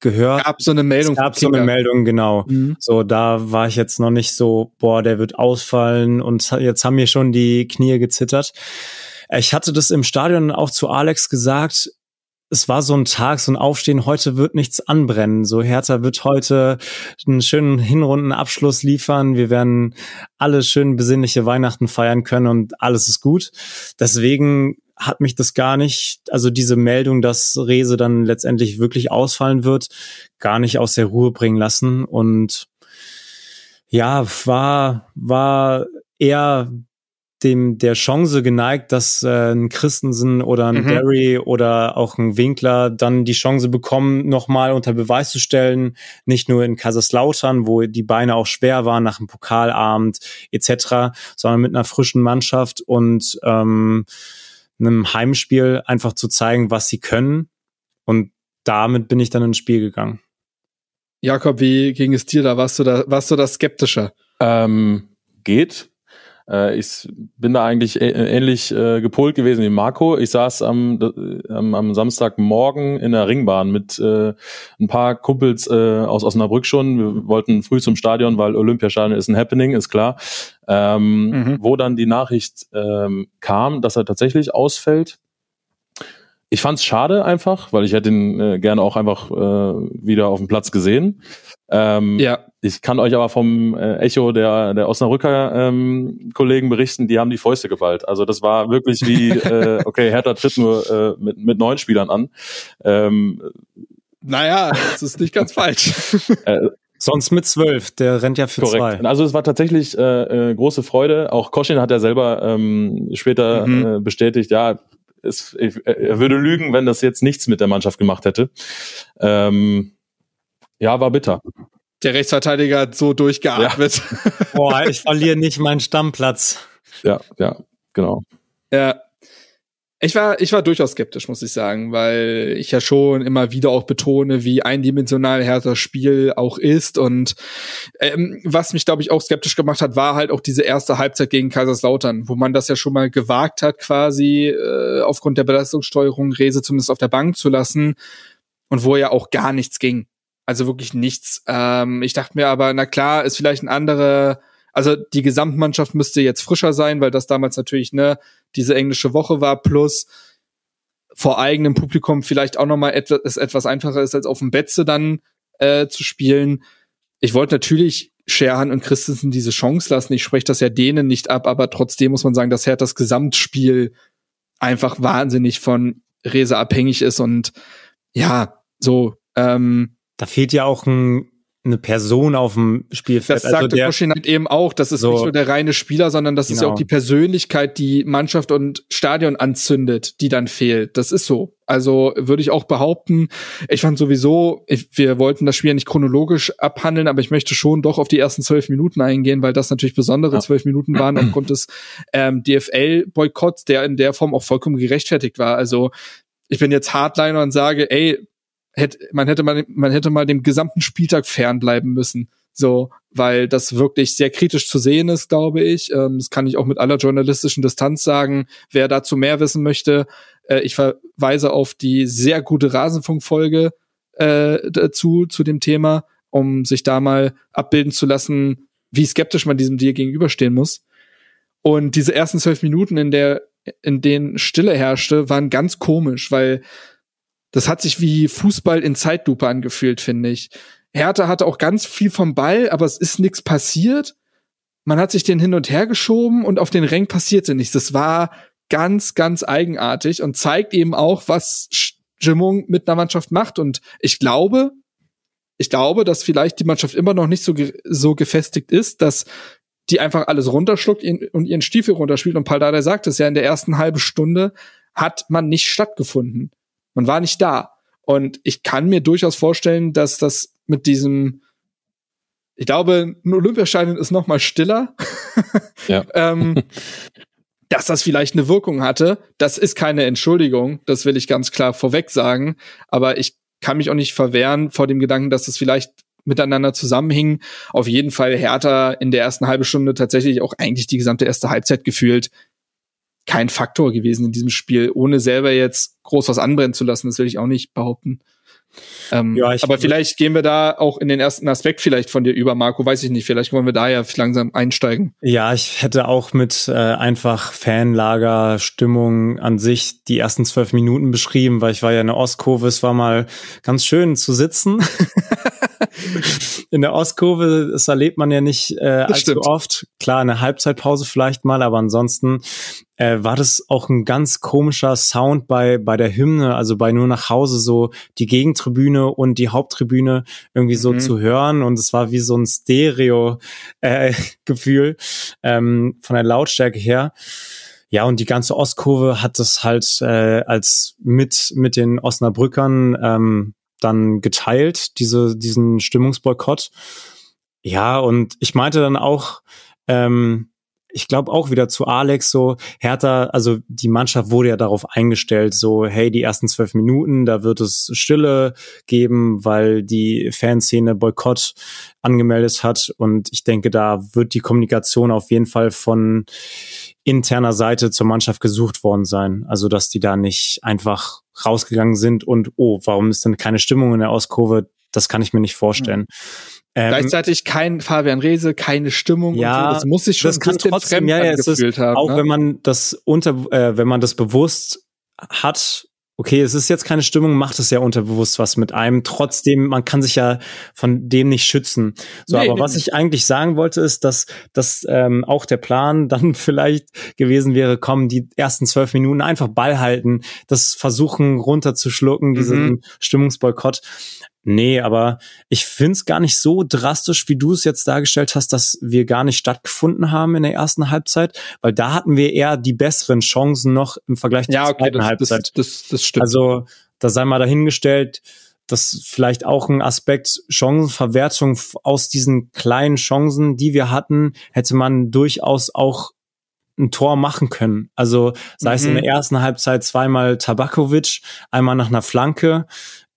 gehört. Gab so eine Meldung. Es gab so eine. Meldung, genau. Mhm. So, da war ich jetzt noch nicht so, boah, der wird ausfallen und jetzt haben mir schon die Knie gezittert. Ich hatte das im Stadion auch zu Alex gesagt. Es war so ein Tag, so ein Aufstehen, heute wird nichts anbrennen. So Hertha wird heute einen schönen Hinrundenabschluss liefern. Wir werden alle schön besinnliche Weihnachten feiern können und alles ist gut. Deswegen hat mich das gar nicht, also diese Meldung, dass Rese dann letztendlich wirklich ausfallen wird, gar nicht aus der Ruhe bringen lassen und ja, war, war eher dem der Chance geneigt, dass äh, ein Christensen oder ein Mhm. Barry oder auch ein Winkler dann die Chance bekommen, nochmal unter Beweis zu stellen, nicht nur in Kaiserslautern, wo die Beine auch schwer waren nach dem Pokalabend etc., sondern mit einer frischen Mannschaft und ähm, einem Heimspiel einfach zu zeigen, was sie können. Und damit bin ich dann ins Spiel gegangen. Jakob, wie ging es dir da? Warst du da, warst du da skeptischer? Ähm, geht. Äh, ich bin da eigentlich ähnlich äh, gepolt gewesen wie Marco. Ich saß am, am, am Samstagmorgen in der Ringbahn mit äh, ein paar Kumpels äh, aus Osnabrück schon. Wir wollten früh zum Stadion, weil Olympiastadion ist ein Happening, ist klar. Ähm, Mhm. Wo dann die Nachricht ähm, kam, dass er tatsächlich ausfällt. Ich fand's schade einfach, weil ich hätte ihn äh, gerne auch einfach äh, wieder auf dem Platz gesehen. Ähm, Ja. ich kann euch aber vom äh, Echo der, der Osnabrücker ähm, Kollegen berichten, die haben die Fäuste geballt. Also das war wirklich wie, äh, okay, Hertha tritt nur äh, mit, mit neun Spielern an. Ähm, Naja, das ist nicht ganz falsch. Sonst mit zwölf, der rennt ja für korrekt. zwei. Also es war tatsächlich äh, äh, große Freude. Auch Koschin hat ja selber ähm, später Mhm. äh, bestätigt, ja, es, er würde lügen, wenn das jetzt nichts mit der Mannschaft gemacht hätte. Ähm, ja, war bitter. Der Rechtsverteidiger hat so durchgeatmet. Boah, ich verliere nicht meinen Stammplatz. Ja, ja, genau. Ja. Ich war, ich war durchaus skeptisch, muss ich sagen, weil ich ja schon immer wieder auch betone, wie eindimensional Herthas Spiel auch ist. Und ähm, was mich, glaube ich, auch skeptisch gemacht hat, war halt auch diese erste Halbzeit gegen Kaiserslautern, wo man das ja schon mal gewagt hat, quasi äh, aufgrund der Belastungssteuerung Rese zumindest auf der Bank zu lassen und wo ja auch gar nichts ging. Also wirklich nichts. Ähm, ich dachte mir aber, na klar, ist vielleicht ein anderer, also die Gesamtmannschaft müsste jetzt frischer sein, weil das damals natürlich ne diese englische Woche war, plus vor eigenem Publikum vielleicht auch noch mal etwas, etwas einfacher ist, als auf dem Betze dann äh, zu spielen. Ich wollte natürlich Scherhan und Christensen diese Chance lassen. Ich spreche das ja denen nicht ab, aber trotzdem muss man sagen, dass Herthas Gesamtspiel einfach wahnsinnig von Rese abhängig ist und ja, so ähm, Da fehlt ja auch ein, eine Person auf dem Spielfeld. das sagte also der, halt eben auch, das ist So. nicht nur der reine Spieler, sondern das ist ja Genau. auch die Persönlichkeit, die Mannschaft und Stadion anzündet, die dann fehlt. Das ist so. Also würde ich auch behaupten, ich fand sowieso, ich, wir wollten das Spiel ja nicht chronologisch abhandeln, aber ich möchte schon doch auf die ersten zwölf Minuten eingehen, weil das natürlich besondere Ja. zwölf Minuten waren aufgrund des ähm, DFL-Boykotts, der in der Form auch vollkommen gerechtfertigt war. Also ich bin jetzt Hardliner und sage, ey, hätte, man hätte mal, man hätte mal dem gesamten Spieltag fernbleiben müssen. So, weil das wirklich sehr kritisch zu sehen ist, glaube ich. Ähm, das kann ich auch mit aller journalistischen Distanz sagen. Wer dazu mehr wissen möchte, äh, ich verweise auf die sehr gute Rasenfunkfolge äh, dazu, zu dem Thema, um sich da mal abbilden zu lassen, wie skeptisch man diesem Deal gegenüberstehen muss. Und diese ersten zwölf Minuten, in der, in denen Stille herrschte, waren ganz komisch, weil das hat sich wie Fußball in Zeitlupe angefühlt, finde ich. Hertha hatte auch ganz viel vom Ball, aber es ist nichts passiert. Man hat sich den hin und her geschoben und auf den Rängen passierte nichts. Das war ganz, ganz eigenartig und zeigt eben auch, was Stimmung mit einer Mannschaft macht. Und ich glaube, ich glaube, dass vielleicht die Mannschaft immer noch nicht so, ge so gefestigt ist, dass die einfach alles runterschluckt und ihren Stiefel runterspielt. Und Paldada sagt es ja, in der ersten halben Stunde hat man nicht stattgefunden. Man war nicht da. Und ich kann mir durchaus vorstellen, dass das mit diesem, ich glaube, ein Olympiastadion ist noch mal stiller. Ja. ähm, dass das vielleicht eine Wirkung hatte. Das ist keine Entschuldigung, das will ich ganz klar vorweg sagen. Aber ich kann mich auch nicht verwehren vor dem Gedanken, dass das vielleicht miteinander zusammenhing. Auf jeden Fall Hertha in der ersten halben Stunde tatsächlich auch eigentlich die gesamte erste Halbzeit gefühlt kein Faktor gewesen in diesem Spiel, ohne selber jetzt groß was anbrennen zu lassen. Das will ich auch nicht behaupten. Ähm, ja, ich, aber vielleicht gehen wir da auch in den ersten Aspekt vielleicht von dir über, Marco, weiß ich nicht. Vielleicht wollen wir da ja langsam einsteigen. Ja, ich hätte auch mit äh, einfach Fanlager, Stimmung an sich die ersten zwölf Minuten beschrieben, weil ich war ja in der Ostkurve, es war mal ganz schön zu sitzen. in der Ostkurve, das erlebt man ja nicht äh, allzu stimmt. oft. Klar, eine Halbzeitpause vielleicht mal, aber ansonsten äh, war das auch ein ganz komischer Sound bei, bei der Hymne, also bei Nur nach Hause, so die Gegentribüne und die Haupttribüne irgendwie so mhm. zu hören. Und es war wie so ein Stereo-Gefühl äh, ähm, von der Lautstärke her. Ja, und die ganze Ostkurve hat das halt äh, als mit, mit den Osnabrückern ähm, dann geteilt, diese, diesen Stimmungsboykott. Ja, und ich meinte dann auch, ähm, ich glaube auch wieder zu Alex so, Hertha, also die Mannschaft wurde ja darauf eingestellt, so, hey, die ersten zwölf Minuten, da wird es Stille geben, weil die Fanszene Boykott angemeldet hat. Und ich denke, da wird die Kommunikation auf jeden Fall von interner Seite zur Mannschaft gesucht worden sein. Also, dass die da nicht einfach rausgegangen sind und, oh, warum ist denn keine Stimmung in der Ostkurve? Das kann ich mir nicht vorstellen. Mhm. Ähm, Gleichzeitig kein Fabian Rehse, keine Stimmung. Ja, so. das muss sich schon das kann trotzdem, ja, ja, es ist, haben. Auch ne? wenn man das unter, äh, wenn man das bewusst hat, okay, es ist jetzt keine Stimmung, macht es ja unterbewusst was mit einem. Trotzdem, man kann sich ja von dem nicht schützen. So, nee, aber nee, was ich eigentlich sagen wollte, ist, dass, dass ähm, auch der Plan dann vielleicht gewesen wäre, kommen die ersten zwölf Minuten einfach Ball halten, das versuchen runterzuschlucken, diesen mhm. Stimmungsboykott. Nee, aber ich find's gar nicht so drastisch, wie du es jetzt dargestellt hast, dass wir gar nicht stattgefunden haben in der ersten Halbzeit, weil da hatten wir eher die besseren Chancen noch im Vergleich zur ja, okay, zweiten das, Halbzeit. Das, das, das stimmt. Also da sei mal dahingestellt, dass vielleicht auch ein Aspekt Chancenverwertung aus diesen kleinen Chancen, die wir hatten, hätte man durchaus auch ein Tor machen können. Also sei mhm. es in der mhm. ersten Halbzeit zweimal Tabakovic, einmal nach einer Flanke,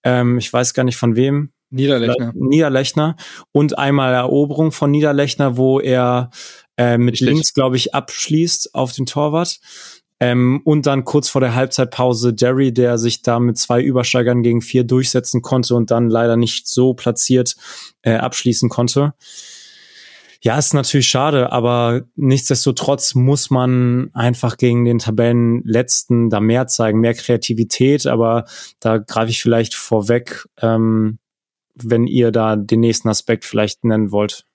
ähm, ich weiß gar nicht von wem. Niederlechner. Niederlechner und einmal Eroberung von Niederlechner, wo er äh, mit Richtig. links, glaube ich, abschließt auf den Torwart. Ähm, und dann kurz vor der Halbzeitpause Derry, der sich da mit zwei Übersteigern gegen vier durchsetzen konnte und dann leider nicht so platziert äh, abschließen konnte. Ja, ist natürlich schade, aber nichtsdestotrotz muss man einfach gegen den Tabellenletzten da mehr zeigen, mehr Kreativität, aber da greife ich vielleicht vorweg, ähm, wenn ihr da den nächsten Aspekt vielleicht nennen wollt.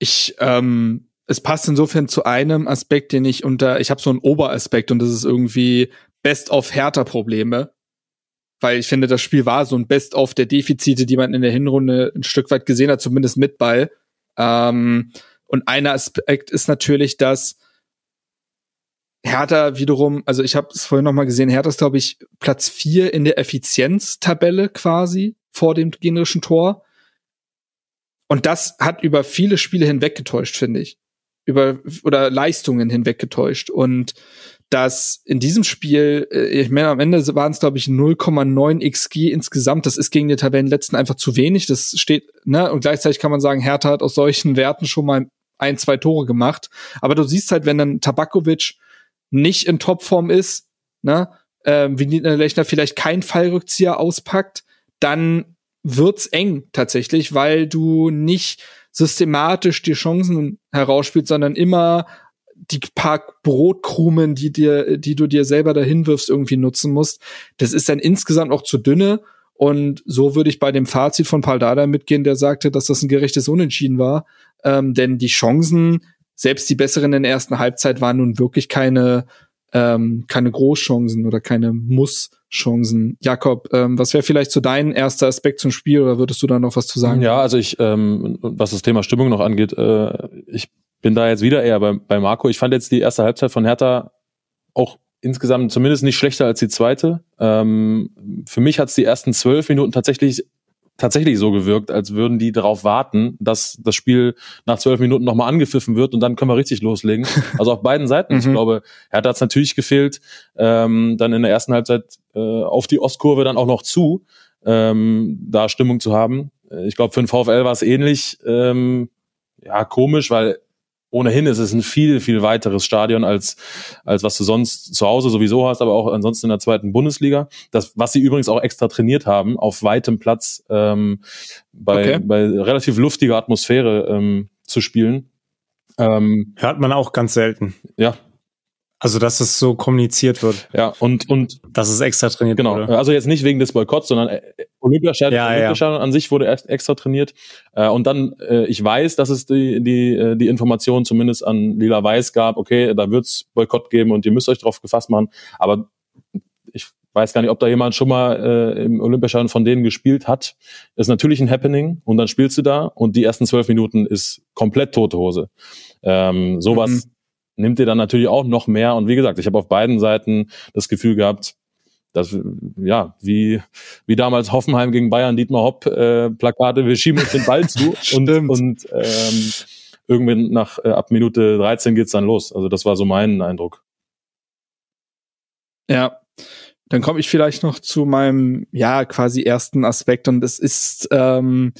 Ich, ähm, es passt insofern zu einem Aspekt, den ich unter, ich habe so einen Oberaspekt und das ist irgendwie Best of härter Probleme. Weil ich finde, das Spiel war so ein Best of der Defizite, die man in der Hinrunde ein Stück weit gesehen hat, zumindest mit Ball. Ähm, und einer Aspekt ist natürlich, dass Hertha wiederum, also ich habe es vorhin noch mal gesehen, Hertha ist, glaube ich, Platz vier in der Effizienztabelle quasi vor dem gegnerischen Tor. Und das hat über viele Spiele hinweggetäuscht, finde ich. Über, oder Leistungen hinweggetäuscht. Und dass in diesem Spiel, äh, ich meine, am Ende waren es, glaube ich, 0,9 XG insgesamt. Das ist gegen die Tabellenletzten einfach zu wenig. Das steht, ne, und gleichzeitig kann man sagen, Hertha hat aus solchen Werten schon mal ein, zwei Tore gemacht. Aber du siehst halt, wenn dann Tabakovic nicht in Topform ist, ne, äh, wie Lechner vielleicht kein Fallrückzieher auspackt, dann wird's eng tatsächlich, weil du nicht systematisch die Chancen herausspielst, sondern immer die paar Brotkrumen, die dir, die du dir selber dahin wirfst, irgendwie nutzen musst. Das ist dann insgesamt auch zu dünne. Und so würde ich bei dem Fazit von Paul Dada mitgehen, der sagte, dass das ein gerechtes Unentschieden war. Ähm, denn die Chancen, selbst die besseren in der ersten Halbzeit, waren nun wirklich keine, ähm, keine Großchancen oder keine Muss-Chancen. Jakob, ähm, was wäre vielleicht so dein erster Aspekt zum Spiel oder würdest du da noch was zu sagen? Ja, also ich, ähm, was das Thema Stimmung noch angeht, äh, ich bin da jetzt wieder eher bei, bei Marco. Ich fand jetzt die erste Halbzeit von Hertha auch insgesamt zumindest nicht schlechter als die zweite. Ähm, für mich hat es die ersten zwölf Minuten tatsächlich tatsächlich so gewirkt, als würden die darauf warten, dass das Spiel nach zwölf Minuten nochmal angepfiffen wird und dann können wir richtig loslegen. Also auf beiden Seiten. ich mhm. glaube, Hertha hat es natürlich gefehlt, ähm, dann in der ersten Halbzeit äh, auf die Ostkurve dann auch noch zu, ähm, da Stimmung zu haben. Äh, ich glaube, für den VfL war es ähnlich. Ähm, ja, komisch, weil ohnehin ist es ein viel, viel weiteres Stadion als, als was du sonst zu Hause sowieso hast, aber auch ansonsten in der zweiten Bundesliga. Das, was sie übrigens auch extra trainiert haben, auf weitem Platz, ähm, bei, okay. bei relativ luftiger Atmosphäre ähm, zu spielen. Ähm, Hört man auch ganz selten. Ja, also, dass es so kommuniziert wird. Ja, und, und. Dass es extra trainiert genau. wurde. Also jetzt nicht wegen des Boykotts, sondern äh, Olympiastadion, ja, Olympiastadion ja. an sich wurde extra trainiert. Äh, und dann, äh, ich weiß, dass es die, die, die Information zumindest an Lila Weiß gab, okay, da wird's Boykott geben und ihr müsst euch drauf gefasst machen. Aber ich weiß gar nicht, ob da jemand schon mal äh, im Olympiastadion von denen gespielt hat. ist natürlich ein Happening und dann spielst du da und die ersten zwölf Minuten ist komplett tote Hose. Ähm, sowas mhm nimmt dir dann natürlich auch noch mehr. Und wie gesagt, ich habe auf beiden Seiten das Gefühl gehabt, dass, ja, wie, wie damals Hoffenheim gegen Bayern, Dietmar Hopp, äh, Plakate, wir schieben uns den Ball zu und, und ähm, irgendwie nach äh, ab Minute 13 geht's dann los. Also das war so mein Eindruck. Ja, dann komme ich vielleicht noch zu meinem, ja, quasi ersten Aspekt und das ist ähm,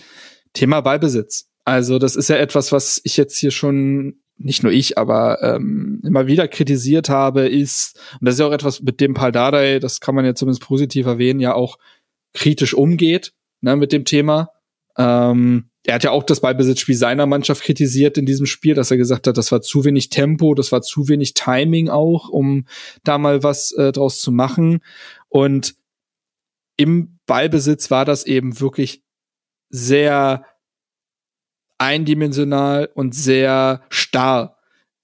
Thema Ballbesitz. Also das ist ja etwas, was ich jetzt hier schon nicht nur ich, aber ähm, immer wieder kritisiert habe, ist, und das ist ja auch etwas, mit dem Paldadei, das kann man ja zumindest positiv erwähnen, ja auch kritisch umgeht ne, mit dem Thema. Ähm, er hat ja auch das Ballbesitzspiel seiner Mannschaft kritisiert in diesem Spiel, dass er gesagt hat, das war zu wenig Tempo, das war zu wenig Timing auch, um da mal was äh, draus zu machen. Und im Ballbesitz war das eben wirklich sehr eindimensional und sehr starr.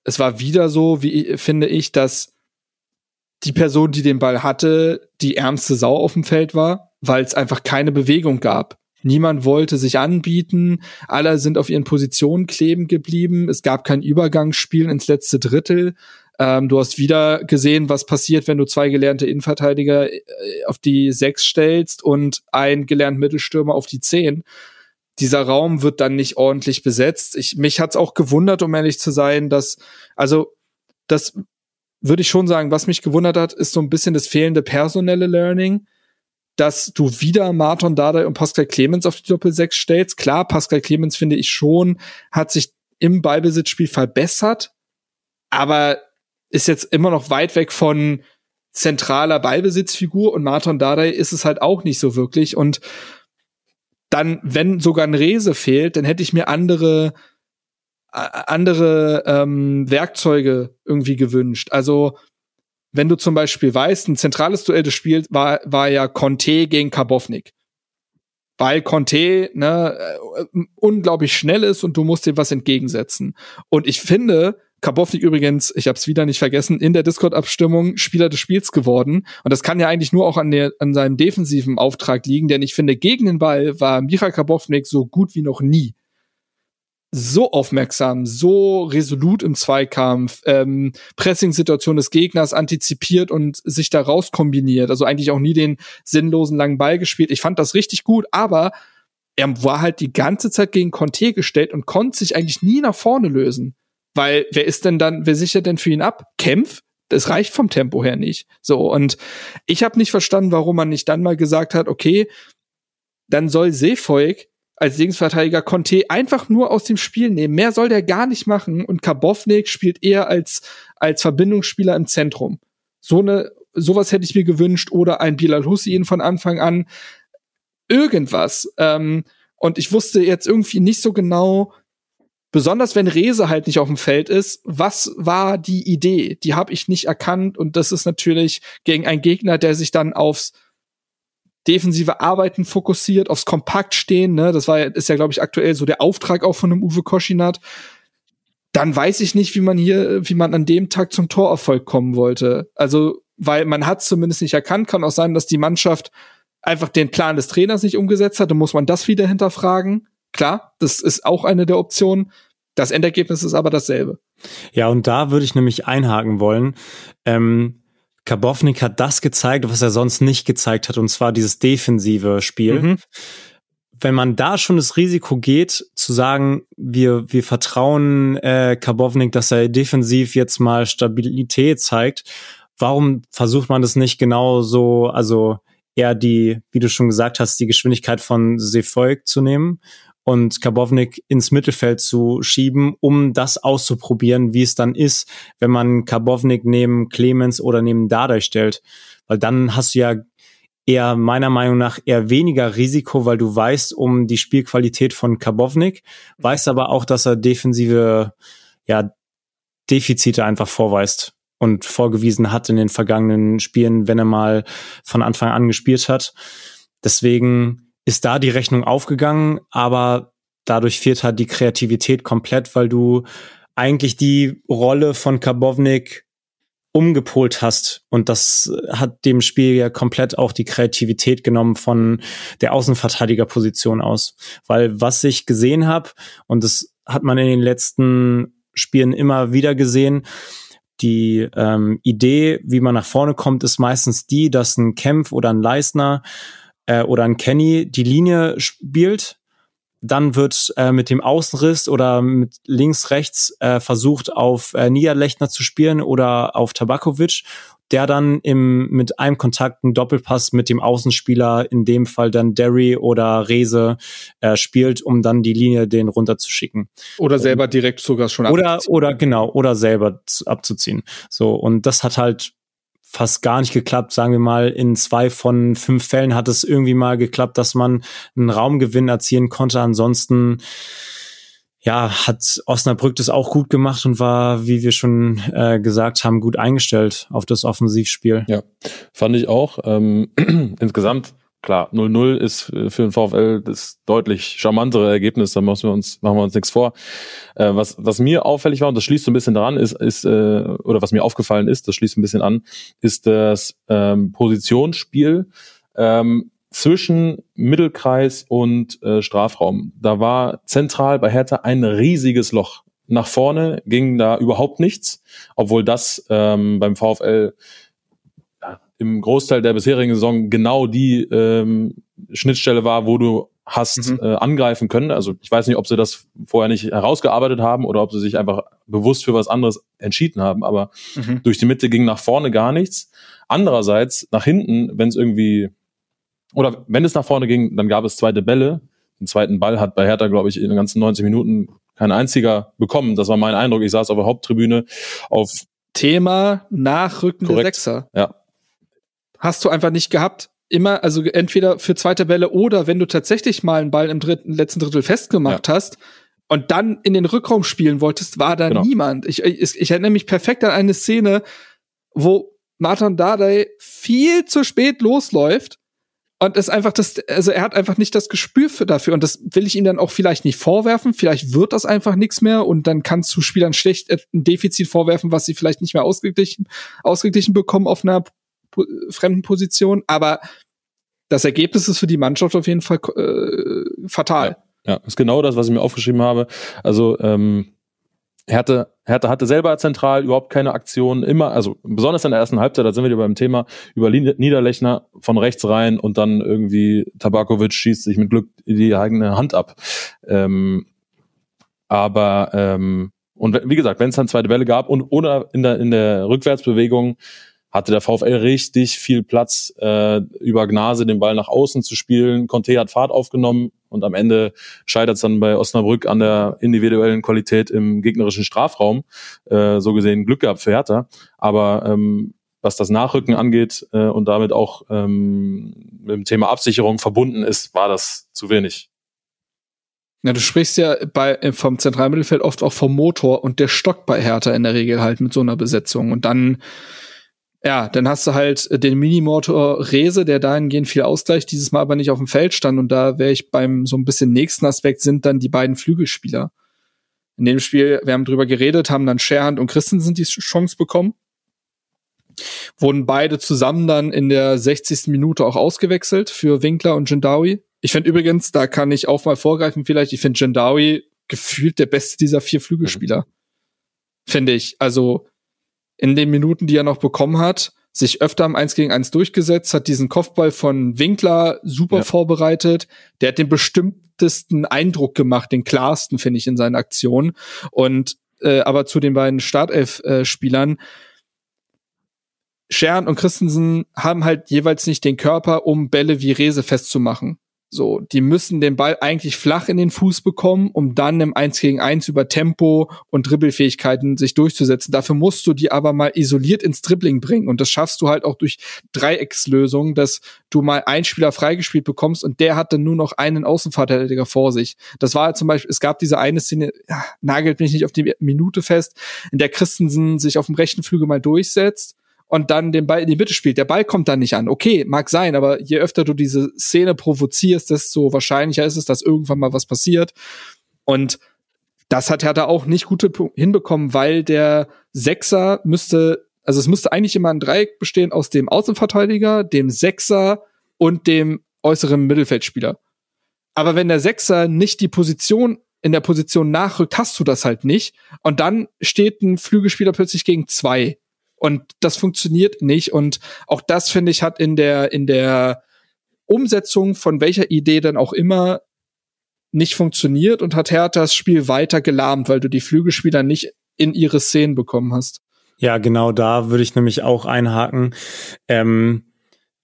Es war wieder so, wie finde ich, dass die Person, die den Ball hatte, die ärmste Sau auf dem Feld war, weil es einfach keine Bewegung gab. Niemand wollte sich anbieten, alle sind auf ihren Positionen kleben geblieben, es gab kein Übergangsspiel ins letzte Drittel. Ähm, du hast wieder gesehen, was passiert, wenn du zwei gelernte Innenverteidiger äh, auf die sechs stellst und ein gelernten Mittelstürmer auf die zehn dieser Raum wird dann nicht ordentlich besetzt. Ich, mich hat's auch gewundert, um ehrlich zu sein, dass, also, das würde ich schon sagen, was mich gewundert hat, ist so ein bisschen das fehlende personelle Learning, dass du wieder Martin Dardai und Pascal Clemens auf die Doppel-6 stellst. Klar, Pascal Clemens, finde ich schon, hat sich im Ballbesitzspiel verbessert, aber ist jetzt immer noch weit weg von zentraler Ballbesitzfigur und Martin Dardai ist es halt auch nicht so wirklich und dann, wenn sogar ein Rese fehlt, dann hätte ich mir andere andere ähm, Werkzeuge irgendwie gewünscht. Also wenn du zum Beispiel weißt, ein zentrales Duell des Spiels war, war ja Conte gegen Karbovnik. Weil Conte ne, äh, unglaublich schnell ist und du musst dir was entgegensetzen. Und ich finde, Karbovnik übrigens, ich habe es wieder nicht vergessen, in der Discord-Abstimmung Spieler des Spiels geworden. Und das kann ja eigentlich nur auch an, der, an seinem defensiven Auftrag liegen, denn ich finde, gegen den Ball war Michael Karbovnik so gut wie noch nie. So aufmerksam, so resolut im Zweikampf, ähm, Pressing-Situation des Gegners antizipiert und sich da raus kombiniert. Also eigentlich auch nie den sinnlosen langen Ball gespielt. Ich fand das richtig gut, aber er war halt die ganze Zeit gegen Conte gestellt und konnte sich eigentlich nie nach vorne lösen. Weil wer ist denn dann, wer sichert denn für ihn ab? Kempf? Das reicht vom Tempo her nicht. So, und ich habe nicht verstanden, warum man nicht dann mal gesagt hat, okay, dann soll Seefolk als Linksverteidiger Conte einfach nur aus dem Spiel nehmen. Mehr soll der gar nicht machen und Karbovnik spielt eher als, als Verbindungsspieler im Zentrum. So eine, sowas hätte ich mir gewünscht oder ein Bilal Hussein von Anfang an. Irgendwas. Ähm, und ich wusste jetzt irgendwie nicht so genau, besonders wenn Rese halt nicht auf dem Feld ist, was war die Idee? Die habe ich nicht erkannt und das ist natürlich gegen einen Gegner, der sich dann aufs defensive Arbeiten fokussiert, aufs Kompakt stehen, ne? Das war ja, ist ja glaube ich aktuell so der Auftrag auch von einem Uwe Koschinat. Dann weiß ich nicht, wie man hier, wie man an dem Tag zum Torerfolg kommen wollte. Also, weil man hat zumindest nicht erkannt, kann auch sein, dass die Mannschaft einfach den Plan des Trainers nicht umgesetzt hat, dann muss man das wieder hinterfragen. Klar, das ist auch eine der Optionen. Das Endergebnis ist aber dasselbe. Ja, und da würde ich nämlich einhaken wollen. Ähm, Karbovnik hat das gezeigt, was er sonst nicht gezeigt hat, und zwar dieses defensive Spiel. Mhm. Wenn man da schon das Risiko geht, zu sagen, wir, wir vertrauen äh, Karbovnik, dass er defensiv jetzt mal Stabilität zeigt, warum versucht man das nicht genau so, also eher die, wie du schon gesagt hast, die Geschwindigkeit von Sefolk zu nehmen und Karbovnik ins Mittelfeld zu schieben, um das auszuprobieren, wie es dann ist, wenn man Karbovnik neben Clemens oder neben Dardai stellt. Weil dann hast du ja eher meiner Meinung nach eher weniger Risiko, weil du weißt um die Spielqualität von Karbovnik, weißt aber auch, dass er defensive ja, Defizite einfach vorweist und vorgewiesen hat in den vergangenen Spielen, wenn er mal von Anfang an gespielt hat. Deswegen ist da die Rechnung aufgegangen, aber dadurch fehlt halt die Kreativität komplett, weil du eigentlich die Rolle von Karbovnik umgepolt hast. Und das hat dem Spiel ja komplett auch die Kreativität genommen von der Außenverteidigerposition aus. Weil was ich gesehen habe, und das hat man in den letzten Spielen immer wieder gesehen, die ähm, Idee, wie man nach vorne kommt, ist meistens die, dass ein Kempf oder ein Leistner äh, oder ein Kenny die Linie spielt dann wird äh, mit dem Außenriss oder mit links, rechts äh, versucht, auf äh, Niederlechner zu spielen oder auf Tabakovic, der dann im, mit einem Kontakt einen Doppelpass mit dem Außenspieler, in dem Fall dann Derry oder Rese, äh, spielt, um dann die Linie den runterzuschicken. Oder selber direkt sogar schon Oder, oder genau, oder selber abzuziehen. So, und das hat halt fast gar nicht geklappt. Sagen wir mal, in zwei von fünf Fällen hat es irgendwie mal geklappt, dass man einen Raumgewinn erzielen konnte. Ansonsten ja, hat Osnabrück das auch gut gemacht und war, wie wir schon äh, gesagt haben, gut eingestellt auf das Offensivspiel. Ja, fand ich auch. Ähm, insgesamt klar, 0-0 ist für den VfL das deutlich charmantere Ergebnis, da müssen wir uns, machen wir uns nichts vor. Äh, was, was mir auffällig war, und das schließt so ein bisschen daran, ist, ist äh, oder was mir aufgefallen ist, das schließt ein bisschen an, ist das ähm, Positionsspiel ähm, zwischen Mittelkreis und äh, Strafraum. Da war zentral bei Hertha ein riesiges Loch. Nach vorne ging da überhaupt nichts, obwohl das ähm, beim VfL im Großteil der bisherigen Saison genau die ähm, Schnittstelle war, wo du hast mhm. äh, angreifen können. Also ich weiß nicht, ob sie das vorher nicht herausgearbeitet haben oder ob sie sich einfach bewusst für was anderes entschieden haben. Aber mhm. durch die Mitte ging nach vorne gar nichts. Andererseits nach hinten, wenn es irgendwie oder wenn es nach vorne ging, dann gab es zweite Bälle. Den zweiten Ball hat bei Hertha, glaube ich, in den ganzen 90 Minuten kein einziger bekommen. Das war mein Eindruck. Ich saß auf der Haupttribüne auf Thema nachrückende Sechser. Ja, hast du einfach nicht gehabt. Immer, also entweder für zweite Bälle oder wenn du tatsächlich mal einen Ball im dritten, letzten Drittel festgemacht ja. hast und dann in den Rückraum spielen wolltest, war da genau. niemand. Ich, ich, ich erinnere mich perfekt an eine Szene, wo Martin Dardai viel zu spät losläuft und es einfach das, also er hat einfach nicht das Gespür für dafür. Und das will ich ihm dann auch vielleicht nicht vorwerfen. Vielleicht wird das einfach nichts mehr und dann kannst du Spielern schlecht ein Defizit vorwerfen, was sie vielleicht nicht mehr ausgeglichen, ausgeglichen bekommen auf einer fremden Position, aber das Ergebnis ist für die Mannschaft auf jeden Fall äh, fatal. Ja, ja, ist genau das, was ich mir aufgeschrieben habe. Also ähm, Hertha, Hertha hatte selber zentral überhaupt keine Aktion, immer, also besonders in der ersten Halbzeit, da sind wir wieder beim Thema, über Niederlechner von rechts rein und dann irgendwie Tabakovic schießt sich mit Glück die eigene Hand ab. Ähm, aber ähm, und wie gesagt, wenn es dann zweite Welle gab und oder in der in der Rückwärtsbewegung hatte der VfL richtig viel Platz, äh, über Gnase den Ball nach außen zu spielen. Conte hat Fahrt aufgenommen und am Ende scheitert es dann bei Osnabrück an der individuellen Qualität im gegnerischen Strafraum. Äh, so gesehen Glück gehabt für Hertha. Aber ähm, was das Nachrücken angeht äh, und damit auch ähm, mit dem Thema Absicherung verbunden ist, war das zu wenig. Ja, du sprichst ja bei, äh, vom Zentralmittelfeld oft auch vom Motor und der stockt bei Hertha in der Regel halt mit so einer Besetzung. Und dann ja, dann hast du halt den Minimotor Rese, der dahingehend viel ausgleicht, dieses Mal aber nicht auf dem Feld stand. Und da wäre ich beim so ein bisschen nächsten Aspekt sind dann die beiden Flügelspieler. In dem Spiel, wir haben drüber geredet, haben dann Scherhand und Christensen die Chance bekommen. Wurden beide zusammen dann in der 60. Minute auch ausgewechselt für Winkler und Jendawi. Ich finde übrigens, da kann ich auch mal vorgreifen vielleicht, ich finde Jendawi gefühlt der beste dieser vier Flügelspieler. Mhm. Finde ich. Also in den Minuten, die er noch bekommen hat, sich öfter am 1 gegen 1 durchgesetzt, hat diesen Kopfball von Winkler super ja. vorbereitet. Der hat den bestimmtesten Eindruck gemacht, den klarsten, finde ich, in seinen Aktionen. Und äh, aber zu den beiden Startelf-Spielern, Schern und Christensen haben halt jeweils nicht den Körper, um Bälle wie Rese festzumachen. So, die müssen den Ball eigentlich flach in den Fuß bekommen, um dann im 1 gegen 1 über Tempo und Dribbelfähigkeiten sich durchzusetzen. Dafür musst du die aber mal isoliert ins Dribbling bringen. Und das schaffst du halt auch durch Dreieckslösungen, dass du mal einen Spieler freigespielt bekommst und der hat dann nur noch einen Außenverteidiger vor sich. Das war zum Beispiel, es gab diese eine Szene, ja, nagelt mich nicht auf die Minute fest, in der Christensen sich auf dem rechten Flügel mal durchsetzt und dann den Ball in die Mitte spielt. Der Ball kommt dann nicht an. Okay, mag sein, aber je öfter du diese Szene provozierst, desto wahrscheinlicher ist es, dass irgendwann mal was passiert. Und das hat Hertha auch nicht gut hinbekommen, weil der Sechser müsste, also es müsste eigentlich immer ein Dreieck bestehen aus dem Außenverteidiger, dem Sechser und dem äußeren Mittelfeldspieler. Aber wenn der Sechser nicht die Position in der Position nachrückt, hast du das halt nicht. Und dann steht ein Flügelspieler plötzlich gegen zwei. Und das funktioniert nicht. Und auch das, finde ich, hat in der, in der Umsetzung von welcher Idee dann auch immer nicht funktioniert und hat Hertha das Spiel weiter gelahmt, weil du die Flügelspieler nicht in ihre Szenen bekommen hast. Ja, genau da würde ich nämlich auch einhaken. Ähm,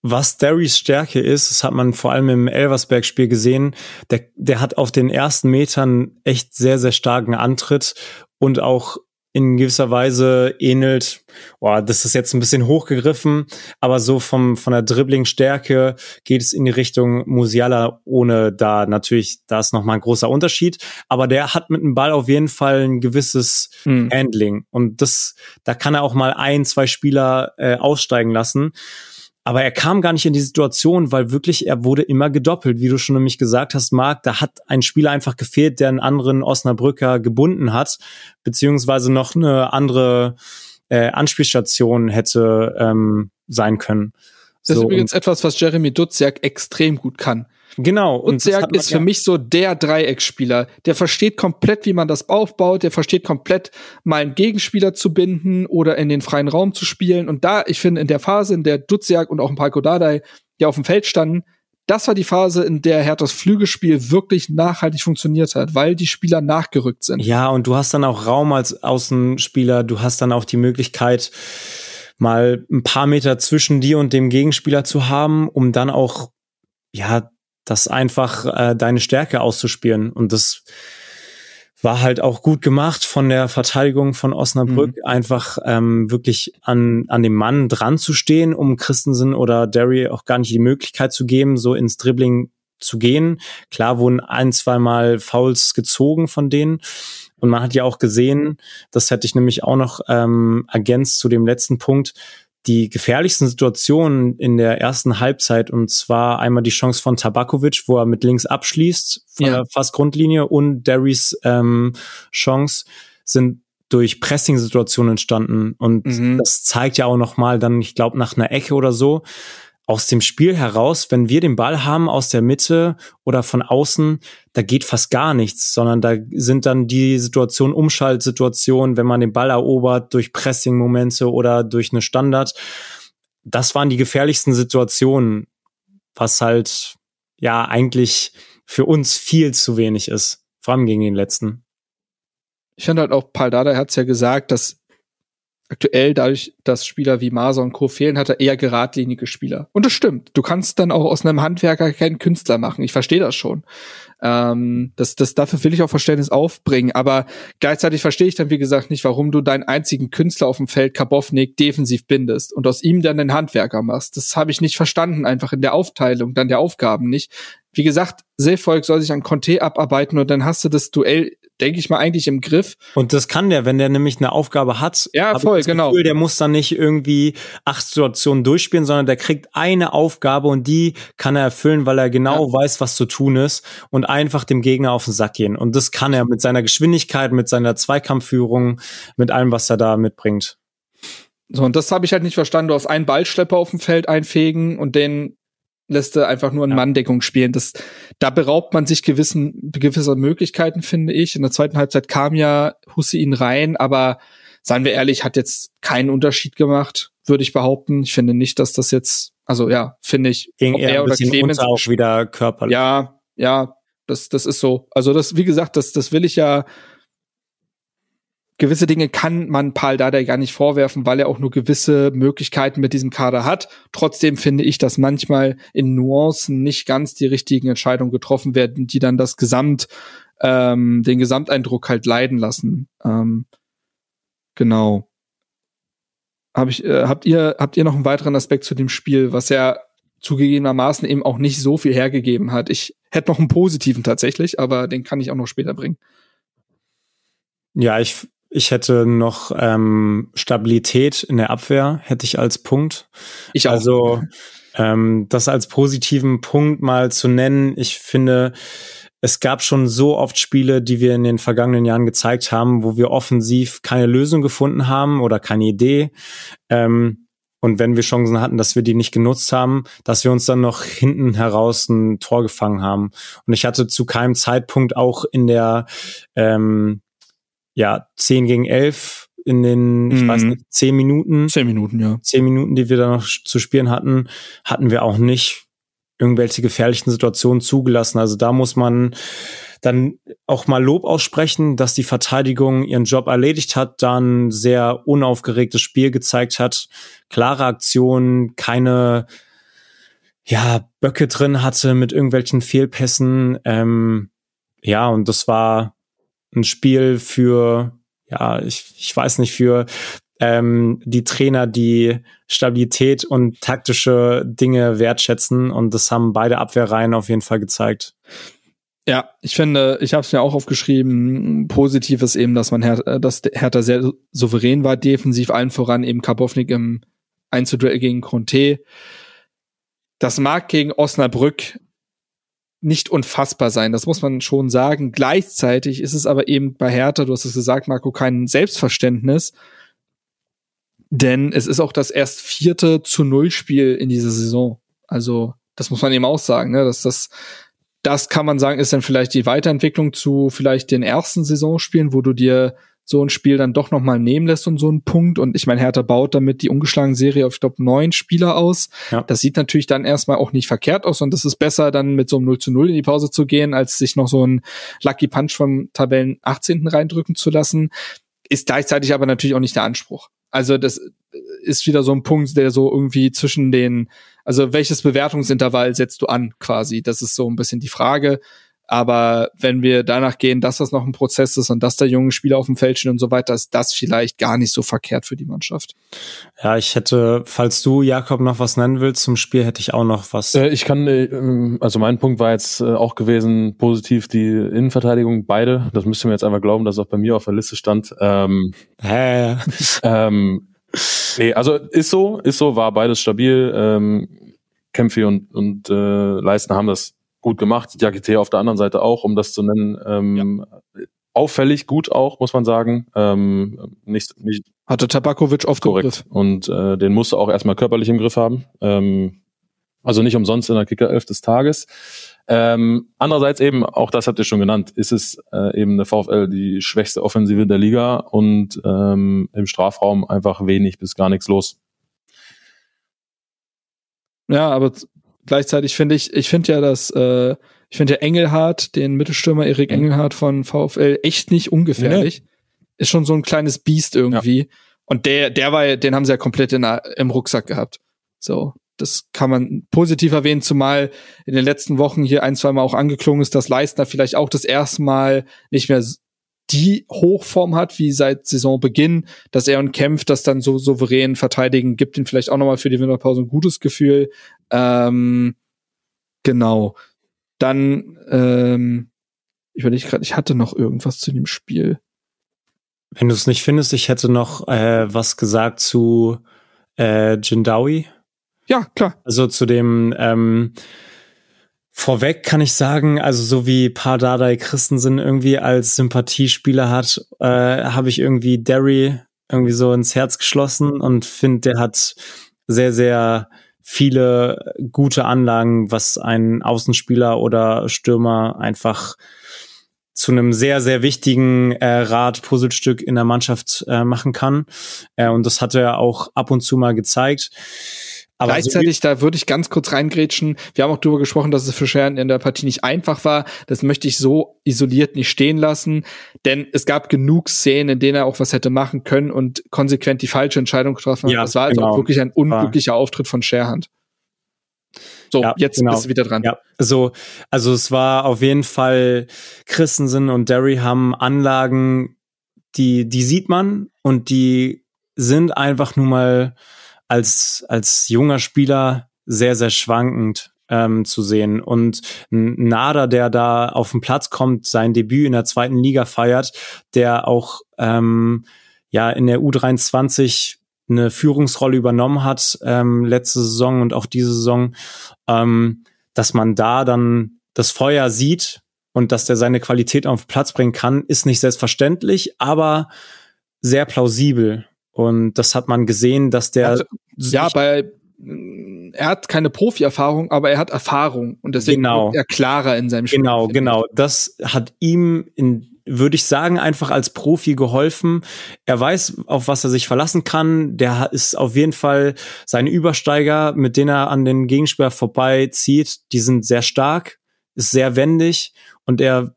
was Derrys Stärke ist, das hat man vor allem im Elversberg-Spiel gesehen, der, der hat auf den ersten Metern echt sehr, sehr starken Antritt und auch in gewisser Weise ähnelt, boah, das ist jetzt ein bisschen hochgegriffen, aber so vom, von der Dribbling-Stärke geht es in die Richtung Musiala, ohne da natürlich, da ist nochmal ein großer Unterschied, aber der hat mit dem Ball auf jeden Fall ein gewisses hm. Handling und das, da kann er auch mal ein, zwei Spieler äh, aussteigen lassen. Aber er kam gar nicht in die Situation, weil wirklich er wurde immer gedoppelt, wie du schon nämlich gesagt hast, Marc. Da hat ein Spieler einfach gefehlt, der einen anderen Osnabrücker gebunden hat, beziehungsweise noch eine andere äh, Anspielstation hätte ähm, sein können. Das so, ist übrigens etwas, was Jeremy Duziak extrem gut kann. Genau. Und Zerg ist für mich so der Dreieckspieler. Der versteht komplett, wie man das aufbaut. Der versteht komplett, mal einen Gegenspieler zu binden oder in den freien Raum zu spielen. Und da, ich finde, in der Phase, in der Duziak und auch ein paar Kodadei ja auf dem Feld standen, das war die Phase, in der Herthas Flügelspiel wirklich nachhaltig funktioniert hat, weil die Spieler nachgerückt sind. Ja, und du hast dann auch Raum als Außenspieler. Du hast dann auch die Möglichkeit, mal ein paar Meter zwischen dir und dem Gegenspieler zu haben, um dann auch ja das einfach äh, deine Stärke auszuspielen. Und das war halt auch gut gemacht von der Verteidigung von Osnabrück, mhm. einfach ähm, wirklich an, an dem Mann dran zu stehen, um Christensen oder Derry auch gar nicht die Möglichkeit zu geben, so ins Dribbling zu gehen. Klar wurden ein, zwei Mal Fouls gezogen von denen. Und man hat ja auch gesehen, das hätte ich nämlich auch noch ähm, ergänzt zu dem letzten Punkt, die gefährlichsten Situationen in der ersten Halbzeit und zwar einmal die Chance von Tabakovic, wo er mit links abschließt, von ja. der fast Grundlinie und Derrys ähm, Chance sind durch Pressing-Situationen entstanden und mhm. das zeigt ja auch noch mal dann, ich glaube nach einer Ecke oder so, aus dem Spiel heraus, wenn wir den Ball haben aus der Mitte oder von außen, da geht fast gar nichts, sondern da sind dann die Situationen, Umschaltsituationen, wenn man den Ball erobert durch Pressing-Momente oder durch eine Standard. Das waren die gefährlichsten Situationen, was halt ja eigentlich für uns viel zu wenig ist, vor allem gegen den letzten. Ich finde halt auch, Paul Dada hat es ja gesagt, dass aktuell dadurch, dass Spieler wie Maser und Co. fehlen, hat er eher geradlinige Spieler. Und das stimmt. Du kannst dann auch aus einem Handwerker keinen Künstler machen. Ich verstehe das schon. Ähm, das, das dafür will ich auch Verständnis aufbringen. Aber gleichzeitig verstehe ich dann, wie gesagt, nicht, warum du deinen einzigen Künstler auf dem Feld, Kabovnik, defensiv bindest und aus ihm dann einen Handwerker machst. Das habe ich nicht verstanden, einfach in der Aufteilung, dann der Aufgaben nicht. Wie gesagt, Seevolk soll sich an Conte abarbeiten und dann hast du das Duell denke ich mal, eigentlich im Griff. Und das kann der, wenn der nämlich eine Aufgabe hat. Ja, voll, genau. Gefühl, der muss dann nicht irgendwie acht Situationen durchspielen, sondern der kriegt eine Aufgabe und die kann er erfüllen, weil er genau ja. weiß, was zu tun ist und einfach dem Gegner auf den Sack gehen. Und das kann er mit seiner Geschwindigkeit, mit seiner Zweikampfführung, mit allem, was er da mitbringt. So, und das habe ich halt nicht verstanden. Du hast einen Ballschlepper auf dem Feld einfegen und den lässt er einfach nur in ja. Manndeckung spielen. Das, da beraubt man sich gewissen, gewisser Möglichkeiten, finde ich. In der zweiten Halbzeit kam ja Hussein rein, aber seien wir ehrlich, hat jetzt keinen Unterschied gemacht, würde ich behaupten. Ich finde nicht, dass das jetzt, also ja, finde ich, Ging ob er oder Clemens auch wieder körperlich. Ja, ja, das, das ist so. Also das, wie gesagt, das, das will ich ja gewisse Dinge kann man Paul Dardai gar nicht vorwerfen, weil er auch nur gewisse Möglichkeiten mit diesem Kader hat. Trotzdem finde ich, dass manchmal in Nuancen nicht ganz die richtigen Entscheidungen getroffen werden, die dann das Gesamt, ähm, den Gesamteindruck halt leiden lassen. Ähm, genau. Hab ich, äh, habt ihr, habt ihr noch einen weiteren Aspekt zu dem Spiel, was ja zugegebenermaßen eben auch nicht so viel hergegeben hat? Ich hätte noch einen positiven tatsächlich, aber den kann ich auch noch später bringen. Ja, ich ich hätte noch ähm, Stabilität in der Abwehr, hätte ich als Punkt. Ich auch. Also ähm, das als positiven Punkt mal zu nennen. Ich finde, es gab schon so oft Spiele, die wir in den vergangenen Jahren gezeigt haben, wo wir offensiv keine Lösung gefunden haben oder keine Idee. Ähm, und wenn wir Chancen hatten, dass wir die nicht genutzt haben, dass wir uns dann noch hinten heraus ein Tor gefangen haben. Und ich hatte zu keinem Zeitpunkt auch in der ähm, ja, 10 gegen 11 in den, ich weiß mhm. nicht, 10 Minuten. 10 Minuten, ja. 10 Minuten, die wir da noch zu spielen hatten, hatten wir auch nicht irgendwelche gefährlichen Situationen zugelassen. Also da muss man dann auch mal Lob aussprechen, dass die Verteidigung ihren Job erledigt hat, dann sehr unaufgeregtes Spiel gezeigt hat, klare Aktionen, keine ja, Böcke drin hatte mit irgendwelchen Fehlpässen. Ähm, ja, und das war ein Spiel für, ja, ich, ich weiß nicht, für ähm, die Trainer, die Stabilität und taktische Dinge wertschätzen. Und das haben beide Abwehrreihen auf jeden Fall gezeigt. Ja, ich finde, ich habe es mir auch aufgeschrieben, positiv ist eben, dass man Her äh, dass Hertha sehr souverän war, defensiv allen voran eben Karbovnik im Einzelduell gegen Conte. Das mag gegen Osnabrück nicht unfassbar sein. Das muss man schon sagen. Gleichzeitig ist es aber eben bei Hertha, du hast es gesagt, Marco, kein Selbstverständnis. Denn es ist auch das erst vierte zu Null Spiel in dieser Saison. Also, das muss man eben auch sagen, ne? dass das, das kann man sagen, ist dann vielleicht die Weiterentwicklung zu vielleicht den ersten Saisonspielen, wo du dir so ein Spiel dann doch noch mal nehmen lässt und so einen Punkt. Und ich meine, Hertha baut damit die ungeschlagene Serie auf, ich glaube, neun Spieler aus. Ja. Das sieht natürlich dann erstmal auch nicht verkehrt aus und das ist besser, dann mit so einem 0 zu 0 in die Pause zu gehen, als sich noch so ein Lucky Punch vom Tabellen 18. reindrücken zu lassen. Ist gleichzeitig aber natürlich auch nicht der Anspruch. Also das ist wieder so ein Punkt, der so irgendwie zwischen den, also welches Bewertungsintervall setzt du an quasi? Das ist so ein bisschen die Frage. Aber wenn wir danach gehen, dass das noch ein Prozess ist und dass da junge Spieler auf dem Feld stehen und so weiter, ist das vielleicht gar nicht so verkehrt für die Mannschaft. Ja, ich hätte, falls du, Jakob, noch was nennen willst zum Spiel, hätte ich auch noch was. Äh, ich kann, äh, also mein Punkt war jetzt äh, auch gewesen, positiv die Innenverteidigung, beide. Das müsst ihr mir jetzt einfach glauben, dass auch bei mir auf der Liste stand. Ähm, Hä? ähm, nee, also ist so, ist so, war beides stabil. Ähm, Kämpfe und, und äh, Leisten haben das gut gemacht. Diakite auf der anderen Seite auch, um das zu nennen. Ähm, ja. Auffällig gut auch, muss man sagen. Ähm, nicht, nicht Hatte Tabakovic oft korrekt. Und äh, den musste auch erstmal körperlich im Griff haben. Ähm, also nicht umsonst in der Kicker 11 des Tages. Ähm, andererseits eben, auch das habt ihr schon genannt, ist es äh, eben eine VfL die schwächste Offensive der Liga und ähm, im Strafraum einfach wenig bis gar nichts los. Ja, aber gleichzeitig finde ich, ich finde ja, dass äh, ich finde ja Engelhardt, den Mittelstürmer Erik mhm. Engelhardt von VfL, echt nicht ungefährlich. Nee. Ist schon so ein kleines Biest irgendwie. Ja. Und der, der war, den haben sie ja komplett in, im Rucksack gehabt. So, das kann man positiv erwähnen, zumal in den letzten Wochen hier ein, zwei Mal auch angeklungen ist, dass Leistner vielleicht auch das erste Mal nicht mehr die Hochform hat, wie seit Saisonbeginn, dass er und kämpft, das dann so souverän verteidigen, gibt ihm vielleicht auch nochmal für die Winterpause ein gutes Gefühl. Ähm, genau. Dann, ähm, ich überlege gerade, ich hatte noch irgendwas zu dem Spiel. Wenn du es nicht findest, ich hätte noch äh, was gesagt zu äh, Jindawi. Ja, klar. Also zu dem ähm, Vorweg kann ich sagen, also so wie Pardadei Christensen irgendwie als Sympathiespieler hat, äh, habe ich irgendwie Derry irgendwie so ins Herz geschlossen und finde, der hat sehr, sehr viele gute Anlagen, was ein Außenspieler oder Stürmer einfach zu einem sehr, sehr wichtigen äh, Rad-Puzzlestück in der Mannschaft äh, machen kann. Äh, und das hat er auch ab und zu mal gezeigt. Aber Gleichzeitig, da würde ich ganz kurz reingrätschen. Wir haben auch darüber gesprochen, dass es für Sharon in der Partie nicht einfach war. Das möchte ich so isoliert nicht stehen lassen, denn es gab genug Szenen, in denen er auch was hätte machen können und konsequent die falsche Entscheidung getroffen hat. Ja, das war also genau. auch wirklich ein unglücklicher war. Auftritt von Sherhand. So, ja, jetzt genau. bist du wieder dran. Ja, so, also es war auf jeden Fall, Christensen und Derry haben Anlagen, die, die sieht man und die sind einfach nur mal als, als junger Spieler sehr, sehr schwankend ähm, zu sehen. Und Nader, der da auf den Platz kommt, sein Debüt in der zweiten Liga feiert, der auch ähm, ja in der U23 eine Führungsrolle übernommen hat ähm, letzte Saison und auch diese Saison, ähm, dass man da dann das Feuer sieht und dass der seine Qualität auf den Platz bringen kann, ist nicht selbstverständlich, aber sehr plausibel. Und das hat man gesehen, dass der. Also, ja, bei er hat keine Profi-Erfahrung, aber er hat Erfahrung und deswegen genau. ist er klarer in seinem Spiel. Genau, genau. Das hat ihm in würde ich sagen, einfach als Profi geholfen. Er weiß, auf was er sich verlassen kann. Der ist auf jeden Fall seine Übersteiger, mit denen er an den Gegenspieler vorbeizieht. Die sind sehr stark, ist sehr wendig und er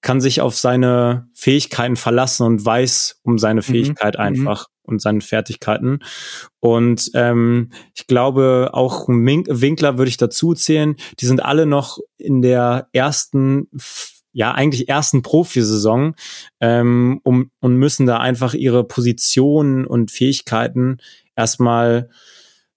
kann sich auf seine Fähigkeiten verlassen und weiß um seine mhm. Fähigkeit mhm. einfach und seine Fertigkeiten. Und ähm, ich glaube, auch Winkler würde ich dazu zählen. Die sind alle noch in der ersten, ja, eigentlich ersten Profisaison ähm, um, und müssen da einfach ihre Positionen und Fähigkeiten erstmal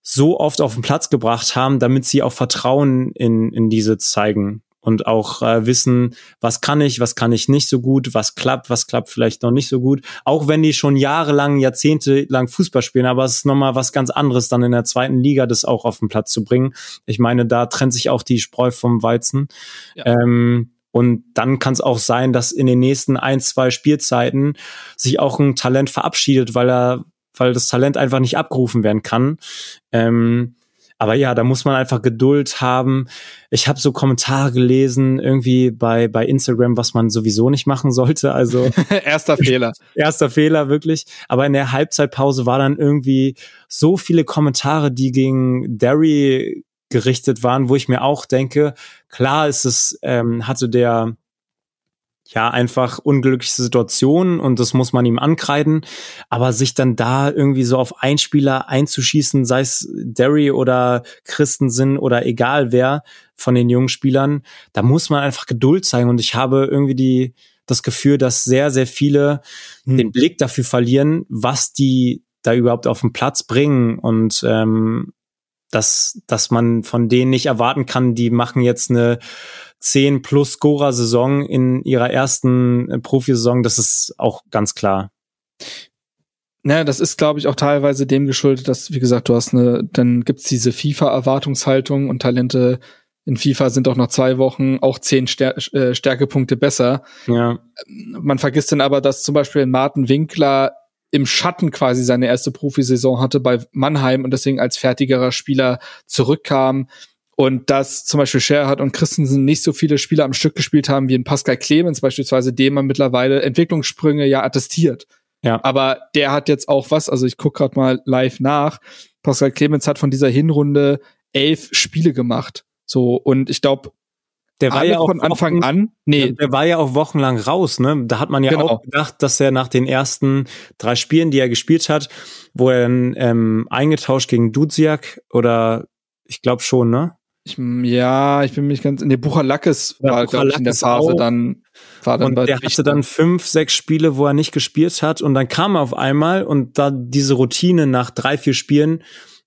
so oft auf den Platz gebracht haben, damit sie auch Vertrauen in, in diese zeigen und auch äh, wissen, was kann ich, was kann ich nicht so gut, was klappt, was klappt vielleicht noch nicht so gut. Auch wenn die schon jahrelang, Jahrzehnte lang Fußball spielen, aber es ist nochmal was ganz anderes, dann in der zweiten Liga das auch auf den Platz zu bringen. Ich meine, da trennt sich auch die Spreu vom Weizen. Ja. Ähm, und dann kann es auch sein, dass in den nächsten ein, zwei Spielzeiten sich auch ein Talent verabschiedet, weil er, weil das Talent einfach nicht abgerufen werden kann. Ähm, aber ja, da muss man einfach Geduld haben. Ich habe so Kommentare gelesen, irgendwie bei, bei Instagram, was man sowieso nicht machen sollte. Also erster Fehler. Erster Fehler, wirklich. Aber in der Halbzeitpause war dann irgendwie so viele Kommentare, die gegen Derry gerichtet waren, wo ich mir auch denke, klar ist es, ähm, hatte der ja, einfach unglückliche Situationen und das muss man ihm ankreiden. Aber sich dann da irgendwie so auf Einspieler einzuschießen, sei es Derry oder Christensen oder egal wer von den jungen Spielern, da muss man einfach Geduld zeigen. Und ich habe irgendwie die, das Gefühl, dass sehr, sehr viele hm. den Blick dafür verlieren, was die da überhaupt auf den Platz bringen und ähm, dass, dass man von denen nicht erwarten kann, die machen jetzt eine 10 plus Scorer-Saison in ihrer ersten äh, Profisaison, das ist auch ganz klar. Naja, das ist, glaube ich, auch teilweise dem geschuldet, dass, wie gesagt, du hast eine, dann gibt's diese FIFA-Erwartungshaltung und Talente in FIFA sind auch nach zwei Wochen auch zehn Stär äh, Stärkepunkte besser. Ja. Man vergisst dann aber, dass zum Beispiel Martin Winkler im Schatten quasi seine erste Profisaison hatte bei Mannheim und deswegen als fertigerer Spieler zurückkam. Und dass zum Beispiel Scherhardt und Christensen nicht so viele Spiele am Stück gespielt haben wie in Pascal Clemens beispielsweise, dem man mittlerweile Entwicklungssprünge ja attestiert. Ja. Aber der hat jetzt auch was, also ich gucke gerade mal live nach. Pascal Clemens hat von dieser Hinrunde elf Spiele gemacht. So, und ich glaube, der war ja auch von Anfang Wochen, an. Nee. Der war ja auch wochenlang raus, ne? Da hat man ja genau. auch gedacht, dass er nach den ersten drei Spielen, die er gespielt hat, wo er dann ähm, eingetauscht gegen Duziak oder ich glaube schon, ne? Ich, ja, ich bin mich ganz. Nee, Buchalakis ja, war, glaube ich, in der Phase auch. dann. War dann und der hatte dann fünf, sechs Spiele, wo er nicht gespielt hat. Und dann kam er auf einmal und da diese Routine nach drei, vier Spielen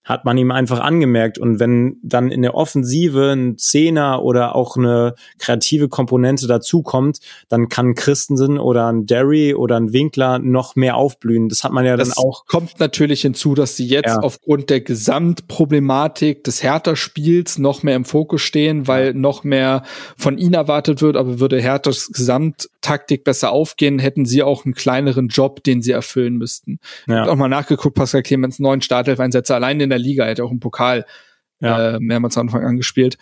hat man ihm einfach angemerkt. Und wenn dann in der Offensive ein Zehner oder auch eine kreative Komponente dazukommt, dann kann Christensen oder ein Derry oder ein Winkler noch mehr aufblühen. Das hat man ja das dann auch. Kommt natürlich hinzu, dass sie jetzt ja. aufgrund der Gesamtproblematik des Hertha-Spiels noch mehr im Fokus stehen, weil noch mehr von ihnen erwartet wird. Aber würde Herthas Gesamttaktik besser aufgehen, hätten sie auch einen kleineren Job, den sie erfüllen müssten. Ja. Ich habe auch mal nachgeguckt, Pascal Clemens neun Startelf-Einsätze allein in der der Liga, er hat auch im Pokal ja. äh, mehrmals am Anfang angespielt.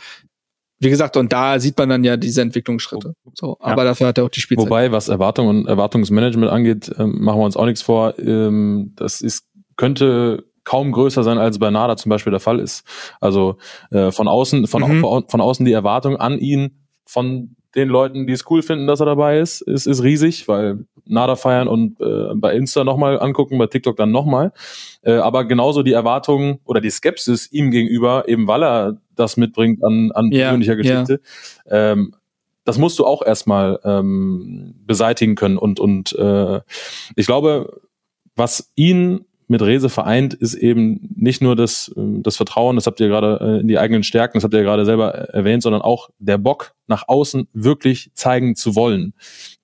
Wie gesagt, und da sieht man dann ja diese Entwicklungsschritte. So, aber ja. dafür hat er auch die Spielzeit. Wobei, was Erwartung und Erwartungsmanagement angeht, ähm, machen wir uns auch nichts vor. Ähm, das ist, könnte kaum größer sein, als bei Nada zum Beispiel der Fall ist. Also äh, von außen, von, Mhm. von, von außen die Erwartung an ihn von den Leuten, die es cool finden, dass er dabei ist, ist, ist riesig, weil Nada feiern und äh, bei Insta nochmal angucken, bei TikTok dann nochmal. Äh, aber genauso die Erwartungen oder die Skepsis ihm gegenüber, eben weil er das mitbringt an, an Ja, persönlicher Geschichte, ähm, das musst du auch erstmal ähm, beseitigen können. Und, und äh, ich glaube, was ihn mit Rese vereint, ist eben nicht nur das, ähm, das Vertrauen, das habt ihr gerade äh, in die eigenen Stärken, das habt ihr gerade selber erwähnt, sondern auch der Bock nach außen wirklich zeigen zu wollen.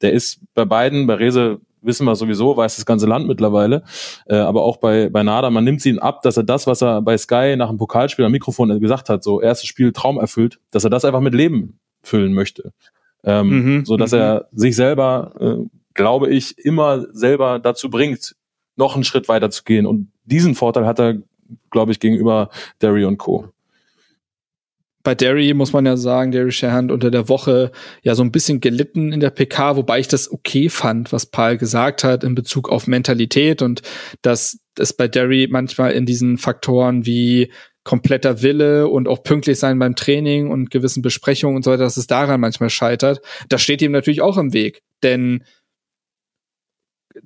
Der ist bei beiden, bei Rese wissen wir sowieso, weiß das ganze Land mittlerweile, äh, aber auch bei, bei Nada, man nimmt sie ihn ab, dass er das, was er bei Sky nach dem Pokalspiel am Mikrofon gesagt hat, so erstes Spiel Traum erfüllt, dass er das einfach mit Leben füllen möchte. Ähm, Mhm, so dass mhm. er sich selber, äh, glaube ich, immer selber dazu bringt, noch einen Schritt weiter zu gehen. Und diesen Vorteil hat er, glaube ich, gegenüber Derry und Co. bei Derry muss man ja sagen, Derry Sherhand unter der Woche ja so ein bisschen gelitten in der PK, wobei ich das okay fand, was Paul gesagt hat in Bezug auf Mentalität und dass es bei Derry manchmal in diesen Faktoren wie kompletter Wille und auch pünktlich sein beim Training und gewissen Besprechungen und so weiter, dass es daran manchmal scheitert. Das steht ihm natürlich auch im Weg, denn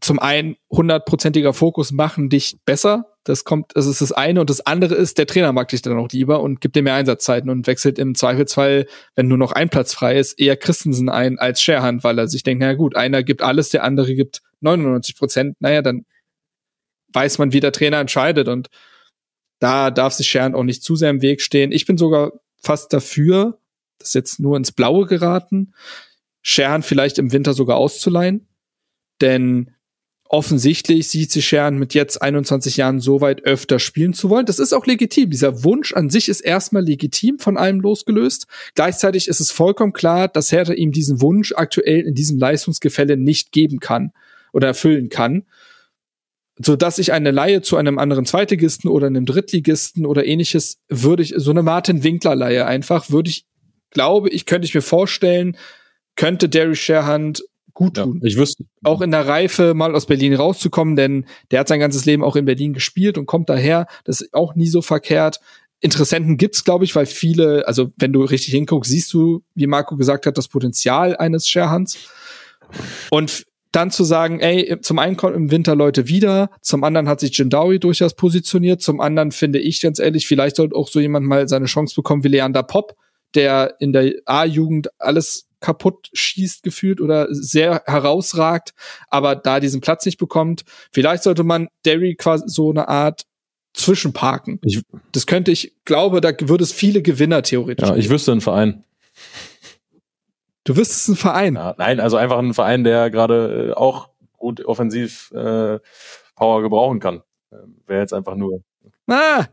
zum einen hundertprozentiger Fokus machen dich besser. Das kommt, das ist das eine. Und das andere ist, der Trainer mag dich dann auch lieber und gibt dir mehr Einsatzzeiten und wechselt im Zweifelsfall, wenn nur noch ein Platz frei ist, eher Christensen ein als Scherhand, weil er sich denkt, na gut, einer gibt alles, der andere gibt 99 Prozent. Naja, dann weiß man, wie der Trainer entscheidet und da darf sich Scherhand auch nicht zu sehr im Weg stehen. Ich bin sogar fast dafür, das ist jetzt nur ins Blaue geraten, Scherhand vielleicht im Winter sogar auszuleihen, denn offensichtlich sieht sich Scherhand mit jetzt 21 Jahren so weit öfter spielen zu wollen. Das ist auch legitim. Dieser Wunsch an sich ist erstmal legitim, von allem losgelöst. Gleichzeitig ist es vollkommen klar, dass Hertha ihm diesen Wunsch aktuell in diesem Leistungsgefälle nicht geben kann oder erfüllen kann. So dass ich eine Laie zu einem anderen Zweitligisten oder einem Drittligisten oder ähnliches würde ich, so eine Martin Winkler Laie einfach, würde ich, glaube ich, könnte ich mir vorstellen, könnte Derry Sherhand gut Ja, tun ich wüsste. auch in der Reife mal aus Berlin rauszukommen, denn der hat sein ganzes Leben auch in Berlin gespielt und kommt daher. Das ist auch nie so verkehrt. Interessenten gibt's, glaube ich, weil viele, also wenn du richtig hinguckst, siehst du, wie Marco gesagt hat, das Potenzial eines Scherhans. Und dann zu sagen, ey, zum einen kommen im Winter Leute wieder, zum anderen hat sich Jindawi durchaus positioniert, zum anderen finde ich ganz ehrlich, vielleicht sollte auch so jemand mal seine Chance bekommen wie Leander Popp, der in der A-Jugend alles kaputt schießt gefühlt oder sehr herausragt, aber da diesen Platz nicht bekommt. Vielleicht sollte man Derry quasi so eine Art zwischenparken. Ich, Das könnte ich, glaube, da würde es viele Gewinner theoretisch. ja, ich geben. wüsste einen Verein. du wüsstest einen Verein. Ja, nein, also einfach einen Verein, der gerade äh, auch gut offensiv äh, Power gebrauchen kann. Ähm, Wäre jetzt einfach nur Ah,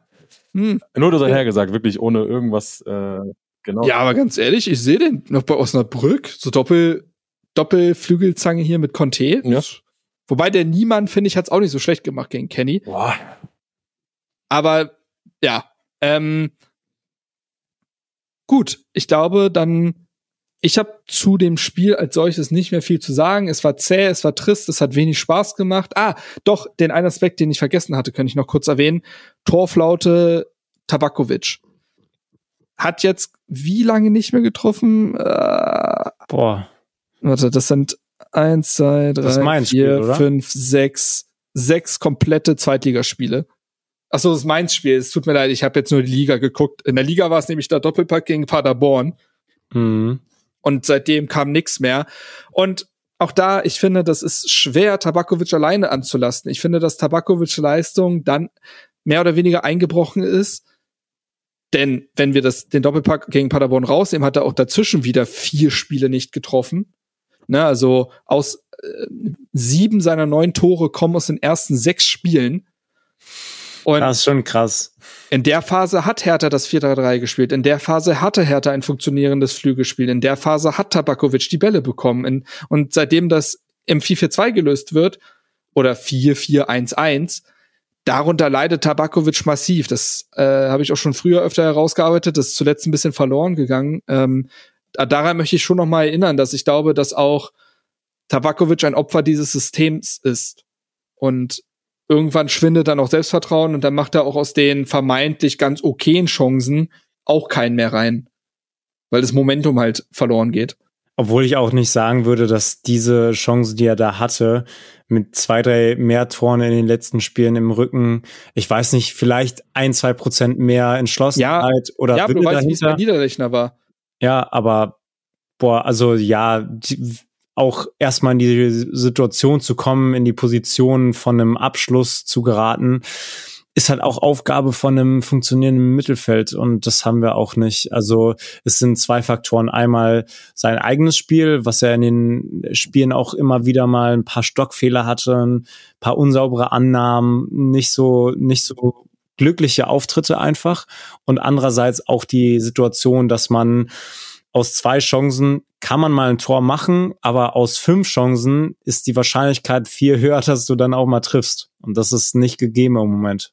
hm. nur das hergesagt, wirklich ohne irgendwas äh, genau. Ja, aber ganz ehrlich, ich sehe den noch bei Osnabrück, so Doppel, Doppelflügelzange hier mit Conte. Ja. Wobei der Niemann, finde ich, hat es auch nicht so schlecht gemacht gegen Kenny. Boah. Aber ja, ähm, gut, ich glaube, dann, ich habe zu dem Spiel als solches nicht mehr viel zu sagen. Es war zäh, es war trist, es hat wenig Spaß gemacht. Ah, doch, den einen Aspekt, den ich vergessen hatte, könnte ich noch kurz erwähnen. Torflaute Tabakovic. Hat jetzt wie lange nicht mehr getroffen? Äh, Boah. warte, das sind eins, zwei, drei, vier, Spiel, fünf, sechs, sechs komplette Zweitligaspiele. Achso, das ist Mainz Spiel. Es tut mir leid, ich habe jetzt nur die Liga geguckt. In der Liga war es nämlich der Doppelpack gegen Paderborn Mhm. und seitdem kam nichts mehr. Und auch da, ich finde, das ist schwer, Tabakovic alleine anzulasten. Ich finde, dass Tabakovic Leistung dann mehr oder weniger eingebrochen ist. Denn wenn wir das, den Doppelpack gegen Paderborn rausnehmen, hat er auch dazwischen wieder vier Spiele nicht getroffen. Ne, also aus äh, sieben seiner neun Tore kommen aus den ersten sechs Spielen. Und Das ist schon krass. in der Phase hat Hertha das 4-3-3 gespielt. In der Phase hatte Hertha ein funktionierendes Flügelspiel. In der Phase hat Tabakovic die Bälle bekommen. In, und seitdem das im 4-4-2 gelöst wird, oder 4-4-1-1, darunter leidet Tabakovic massiv. Das äh, habe ich auch schon früher öfter herausgearbeitet. Das ist zuletzt ein bisschen verloren gegangen. Ähm, daran möchte ich schon noch mal erinnern, dass ich glaube, dass auch Tabakovic ein Opfer dieses Systems ist. Und irgendwann schwindet dann auch Selbstvertrauen und dann macht er auch aus den vermeintlich ganz okayen Chancen auch keinen mehr rein. Weil das Momentum halt verloren geht. Obwohl ich auch nicht sagen würde, dass diese Chance, die er da hatte, mit zwei, drei mehr Toren in den letzten Spielen im Rücken, ich weiß nicht, vielleicht ein, zwei Prozent mehr Entschlossenheit ja, oder Ja, aber du weißt, wie es Niederlechner war. Ja, aber boah, also ja, die, auch erstmal in die Situation zu kommen, in die Position von einem Abschluss zu geraten, ist halt auch Aufgabe von einem funktionierenden Mittelfeld und das haben wir auch nicht. Also es sind zwei Faktoren. Einmal sein eigenes Spiel, was er in den Spielen auch immer wieder mal ein paar Stockfehler hatte, ein paar unsaubere Annahmen, nicht so, nicht so glückliche Auftritte einfach. Und andererseits auch die Situation, dass man aus zwei Chancen kann man mal ein Tor machen, aber aus fünf Chancen ist die Wahrscheinlichkeit viel höher, dass du dann auch mal triffst. Und das ist nicht gegeben im Moment.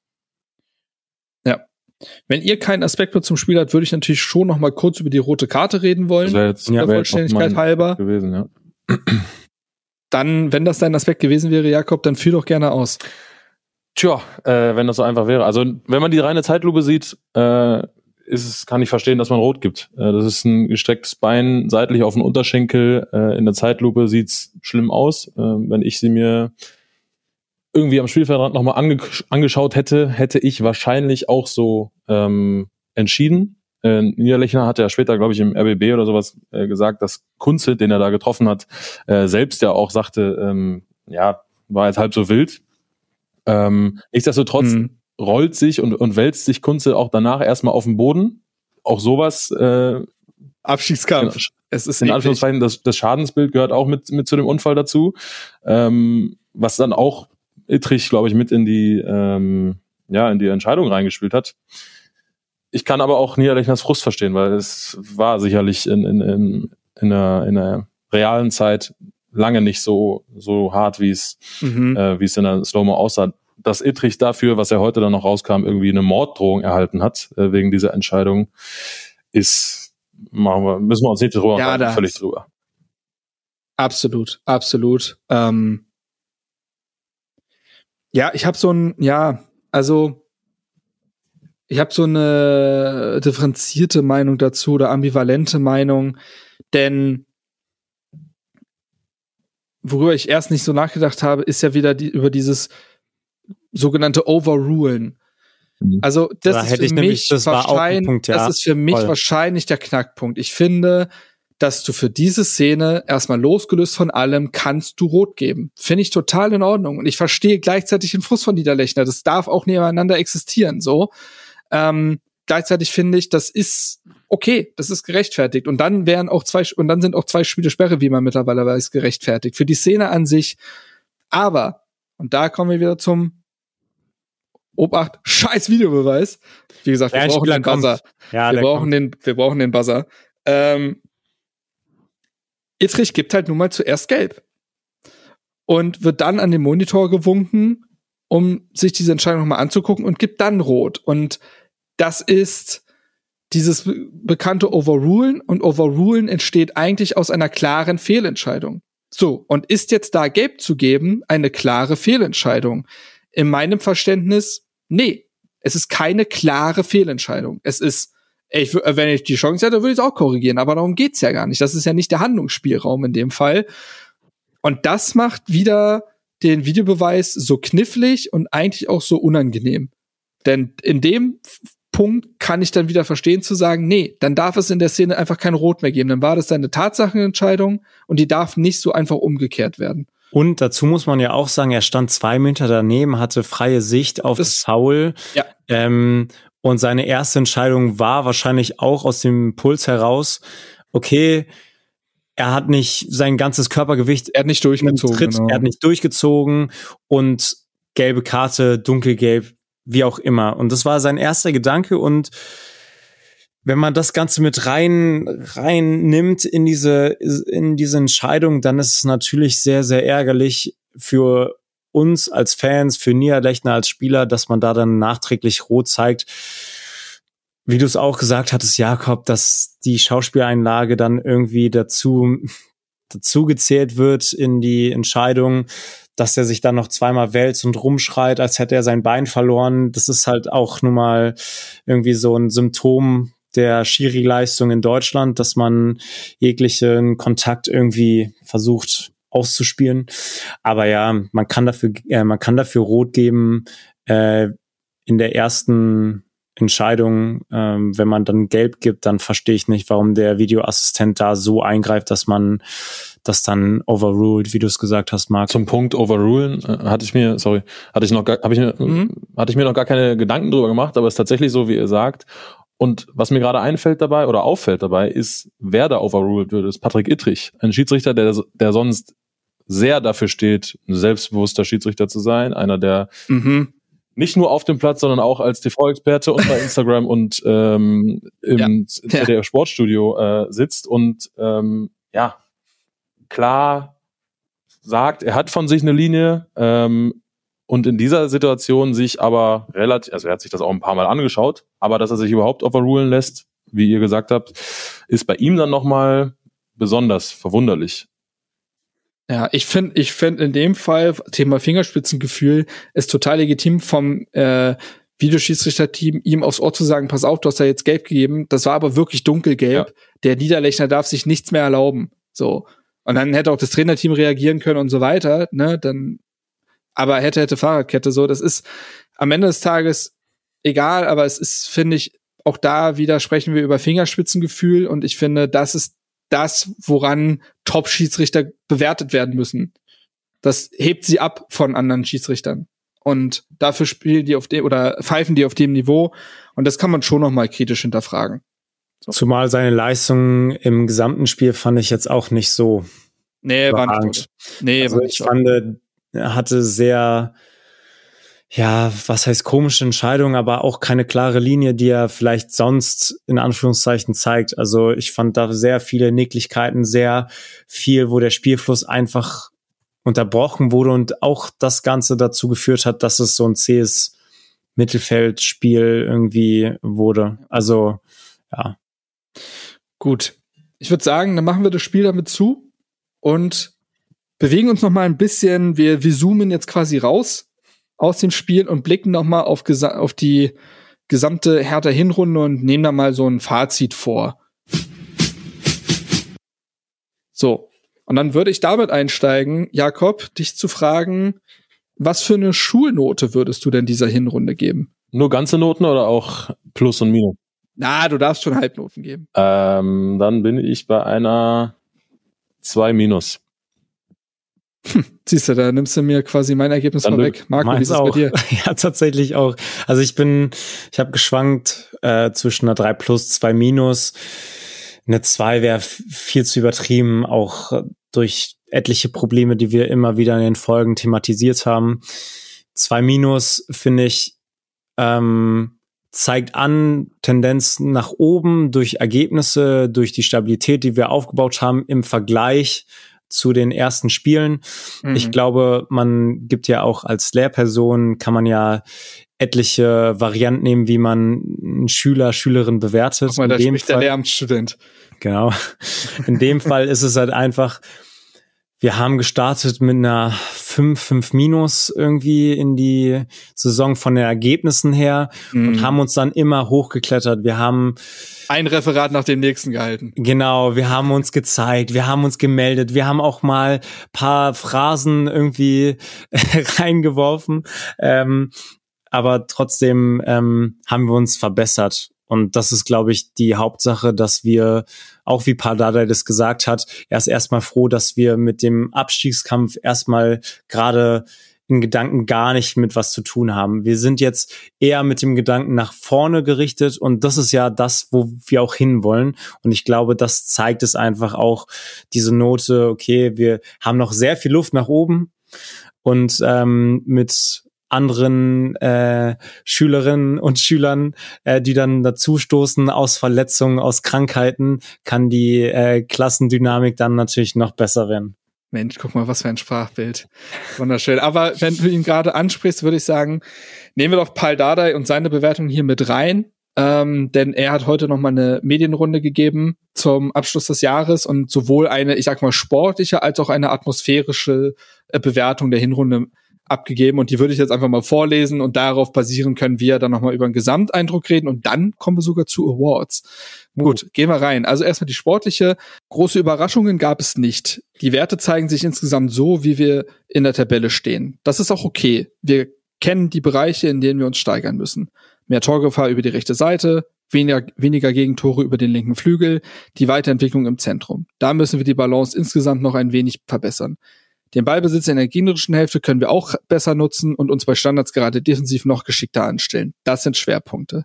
Wenn ihr keinen Aspekt zum Spiel habt, würde ich natürlich schon noch mal kurz über die rote Karte reden wollen. Das jetzt, der Vollständigkeit halber. Gewesen, ja. Dann, wenn das dein Aspekt gewesen wäre, Jakob, dann führ doch gerne aus. Tja, äh, wenn das so einfach wäre. Also, wenn man die reine Zeitlupe sieht, äh, ist es, kann ich verstehen, dass man rot gibt. Äh, das ist ein gestrecktes Bein seitlich auf den Unterschenkel. Äh, in der Zeitlupe sieht's schlimm aus. Äh, wenn ich sie mir irgendwie am Spielfeldrand nochmal ange angeschaut hätte, hätte ich wahrscheinlich auch so ähm, entschieden. Äh, Niederlechner hat ja später, glaube ich, im RBB oder sowas äh, gesagt, dass Kunze, den er da getroffen hat, äh, selbst ja auch sagte, ähm, ja, war jetzt halb so wild. Ähm, nichtsdestotrotz mhm. rollt sich und, und wälzt sich Kunze auch danach erstmal auf den Boden. Auch sowas. Äh, Abschiedskampf. Genau, es ist in Anführungszeichen, das, das Schadensbild gehört auch mit, mit zu dem Unfall dazu. Ähm, was dann auch Ittrich, glaube ich, mit in die, ähm, ja, in die Entscheidung reingespielt hat. Ich kann aber auch Niederlechners Frust verstehen, weil es war sicherlich in, in, in, in, einer, in einer realen Zeit lange nicht so, so hart, wie es, mhm. äh, wie es in der Slow-Mo aussah. Dass Ittrich dafür, was er heute dann noch rauskam, irgendwie eine Morddrohung erhalten hat, äh, wegen dieser Entscheidung, ist, machen wir, müssen wir uns nicht drüber ja, völlig drüber. Absolut, absolut. Ähm, ja, ich habe so ein, ja, also ich habe so eine differenzierte Meinung dazu oder ambivalente Meinung, denn worüber ich erst nicht so nachgedacht habe, ist ja wieder die, über dieses sogenannte Overrulen. Mhm. Also das da ist für mich das wahrscheinlich, Punkt, ja. das ist für mich Voll. wahrscheinlich der Knackpunkt. Ich finde, dass du für diese Szene erstmal losgelöst von allem kannst du rot geben. Finde ich total in Ordnung. Und ich verstehe gleichzeitig den Frust von Niederlechner. Das darf auch nebeneinander existieren, so. Ähm, gleichzeitig finde ich, das ist okay, das ist gerechtfertigt. Und dann wären auch zwei, und dann sind auch zwei Spiele Sperre, wie man mittlerweile weiß, gerechtfertigt. Für die Szene an sich. Aber, und da kommen wir wieder zum Obacht, scheiß Videobeweis. Wie gesagt, wir brauchen den Buzzer. Ja, wir brauchen kommt. den, wir brauchen den Buzzer. Ähm, Ittrich gibt halt nun mal zuerst gelb. Und wird dann an den Monitor gewunken, um sich diese Entscheidung nochmal anzugucken und gibt dann rot. Und das ist dieses bekannte Overrulen und Overrulen entsteht eigentlich aus einer klaren Fehlentscheidung. So, und ist jetzt da gelb zu geben eine klare Fehlentscheidung? In meinem Verständnis, nee. Es ist keine klare Fehlentscheidung. Es ist ich, wenn ich die Chance hätte, würde ich es auch korrigieren, aber darum geht's ja gar nicht. Das ist ja nicht der Handlungsspielraum in dem Fall. Und das macht wieder den Videobeweis so knifflig und eigentlich auch so unangenehm. Denn in dem Punkt kann ich dann wieder verstehen zu sagen, nee, dann darf es in der Szene einfach kein Rot mehr geben. Dann war das eine Tatsachenentscheidung und die darf nicht so einfach umgekehrt werden. Und dazu muss man ja auch sagen, er stand zwei Meter daneben, hatte freie Sicht auf das, das Foul. Ja. Ähm, und seine erste Entscheidung war wahrscheinlich auch aus dem Puls heraus, okay, er hat nicht sein ganzes Körpergewicht. Er hat nicht durchgezogen. Genau. Er hat nicht durchgezogen und gelbe Karte, dunkelgelb, wie auch immer. Und das war sein erster Gedanke und wenn man das Ganze mit rein, rein nimmt in diese, in diese Entscheidung, dann ist es natürlich sehr, sehr ärgerlich für uns als Fans, für Niederlechner als Spieler, dass man da dann nachträglich rot zeigt. Wie du es auch gesagt hattest, Jakob, dass die Schauspieleinlage dann irgendwie dazu, dazu gezählt wird in die Entscheidung. dass er sich dann noch zweimal wälzt und rumschreit, als hätte er sein Bein verloren. Das ist halt auch nun mal irgendwie so ein Symptom der Schiri-Leistung in Deutschland, dass man jeglichen Kontakt irgendwie versucht auszuspielen. Aber ja, man kann dafür, äh, man kann dafür rot geben äh, in der ersten Entscheidung. Ähm, wenn man dann gelb gibt, dann verstehe ich nicht, warum der Videoassistent da so eingreift, dass man das dann overruled, wie du es gesagt hast, Marc. Zum Punkt overrulen äh, hatte ich mir, sorry, hatte ich noch gar, habe ich mir, mhm. hatte ich mir noch gar keine Gedanken drüber gemacht, aber es ist tatsächlich so, wie ihr sagt. Und was mir gerade einfällt dabei oder auffällt dabei, ist, wer da overruled wird, ist Patrick Ittrich, ein Schiedsrichter, der, der sonst sehr dafür steht, ein selbstbewusster Schiedsrichter zu sein, einer, der mhm. nicht nur auf dem Platz, sondern auch als TV-Experte und bei Instagram und ähm, im ja. Ja. Sportstudio äh, sitzt und ähm, ja, klar sagt, er hat von sich eine Linie, ähm, und in dieser Situation sich aber relativ, also er hat sich das auch ein paar Mal angeschaut, aber dass er sich überhaupt overrulen lässt, wie ihr gesagt habt, ist bei ihm dann nochmal besonders verwunderlich. Ja, ich finde, ich finde in dem Fall Thema Fingerspitzengefühl ist total legitim vom äh, Videoschiedsrichterteam ihm aufs Ohr zu sagen, pass auf, du hast ja jetzt gelb gegeben. Das war aber wirklich dunkelgelb. Ja. Der Niederlechner darf sich nichts mehr erlauben. So. Und dann hätte auch das Trainerteam reagieren können und so weiter. Ne, dann aber hätte, hätte Fahrradkette so. Das ist am Ende des Tages egal, aber es ist, finde ich, auch da wieder sprechen wir über Fingerspitzengefühl und ich finde, das ist das, woran Top-Schiedsrichter bewertet werden müssen. Das hebt sie ab von anderen Schiedsrichtern. Und dafür spielen die auf dem oder pfeifen die auf dem Niveau. Und das kann man schon noch mal kritisch hinterfragen. So. Zumal seine Leistung im gesamten Spiel fand ich jetzt auch nicht so. Nee, war nicht gut. Nee, also war nicht ich fand, er hatte sehr, ja, was heißt komische Entscheidungen, aber auch keine klare Linie, die er vielleicht sonst in Anführungszeichen zeigt. Also ich fand da sehr viele Nicklichkeiten, sehr viel, wo der Spielfluss einfach unterbrochen wurde und auch das Ganze dazu geführt hat, dass es so ein zähes Mittelfeldspiel irgendwie wurde. Also, ja. Gut. Ich würde sagen, dann machen wir das Spiel damit zu und bewegen uns noch mal ein bisschen. Wir, wir zoomen jetzt quasi raus aus dem Spiel und blicken noch mal auf, auf die gesamte Hertha Hinrunde und nehmen da mal so ein Fazit vor. So. Und dann würde ich damit einsteigen, Jakob, dich zu fragen, was für eine Schulnote würdest du denn dieser Hinrunde geben? Nur ganze Noten oder auch Plus und Minus? Na, du darfst schon Halbnoten geben. Ähm, dann bin ich bei einer 2 Minus. Hm, siehst du, da nimmst du mir quasi mein Ergebnis Dann mal weg. Marco, wie ist es bei dir? Ja, tatsächlich auch. Also ich bin, ich habe geschwankt äh, zwischen einer 3 plus, 2 minus. Eine 2 wäre viel zu übertrieben, auch durch etliche Probleme, die wir immer wieder in den Folgen thematisiert haben. 2 minus finde ich ähm, zeigt an Tendenzen nach oben durch Ergebnisse, durch die Stabilität, die wir aufgebaut haben im Vergleich zu den ersten Spielen. Mhm. Ich glaube, man gibt ja auch als Lehrperson, kann man ja etliche Varianten nehmen, wie man einen Schüler, Schülerin bewertet. Guck mal, da spricht Fall, der Lehramtsstudent. Genau. In dem Fall ist es halt einfach, wir haben gestartet mit einer 5, 5 minus irgendwie in die Saison von den Ergebnissen her mhm. und haben uns dann immer hochgeklettert. Wir haben ein Referat nach dem nächsten gehalten. Genau, wir haben uns gezeigt, wir haben uns gemeldet, wir haben auch mal paar Phrasen irgendwie reingeworfen. Ähm, aber trotzdem ähm, haben wir uns verbessert. Und das ist, glaube ich, die Hauptsache, dass wir, auch wie Pardada das gesagt hat, er ist erstmal froh, dass wir mit dem Abstiegskampf erstmal gerade in Gedanken gar nicht mit was zu tun haben. Wir sind jetzt eher mit dem Gedanken nach vorne gerichtet und das ist ja das, wo wir auch hinwollen. Und ich glaube, das zeigt es einfach auch, diese Note, okay, wir haben noch sehr viel Luft nach oben und ähm, mit anderen äh, Schülerinnen und Schülern, äh, die dann dazustoßen aus Verletzungen, aus Krankheiten, kann die äh, Klassendynamik dann natürlich noch besser werden. Mensch, guck mal, was für ein Sprachbild. Wunderschön. Aber wenn du ihn gerade ansprichst, würde ich sagen, nehmen wir doch Paul Dardai und seine Bewertung hier mit rein. ähm, denn er hat heute noch mal eine Medienrunde gegeben zum Abschluss des Jahres und sowohl eine, ich sag mal, sportliche als auch eine atmosphärische äh, Bewertung der Hinrunde abgegeben und die würde ich jetzt einfach mal vorlesen und darauf basieren können wir dann nochmal über einen Gesamteindruck reden und dann kommen wir sogar zu Awards. Gut, gehen wir rein. Also erstmal die sportliche. Große Überraschungen gab es nicht. Die Werte zeigen sich insgesamt so, wie wir in der Tabelle stehen. Das ist auch okay. Wir kennen die Bereiche, in denen wir uns steigern müssen. Mehr Torgefahr über die rechte Seite, weniger, weniger Gegentore über den linken Flügel, die Weiterentwicklung im Zentrum. Da müssen wir die Balance insgesamt noch ein wenig verbessern. Den Ballbesitz in der gegnerischen Hälfte können wir auch besser nutzen und uns bei Standards gerade defensiv noch geschickter anstellen. Das sind Schwerpunkte.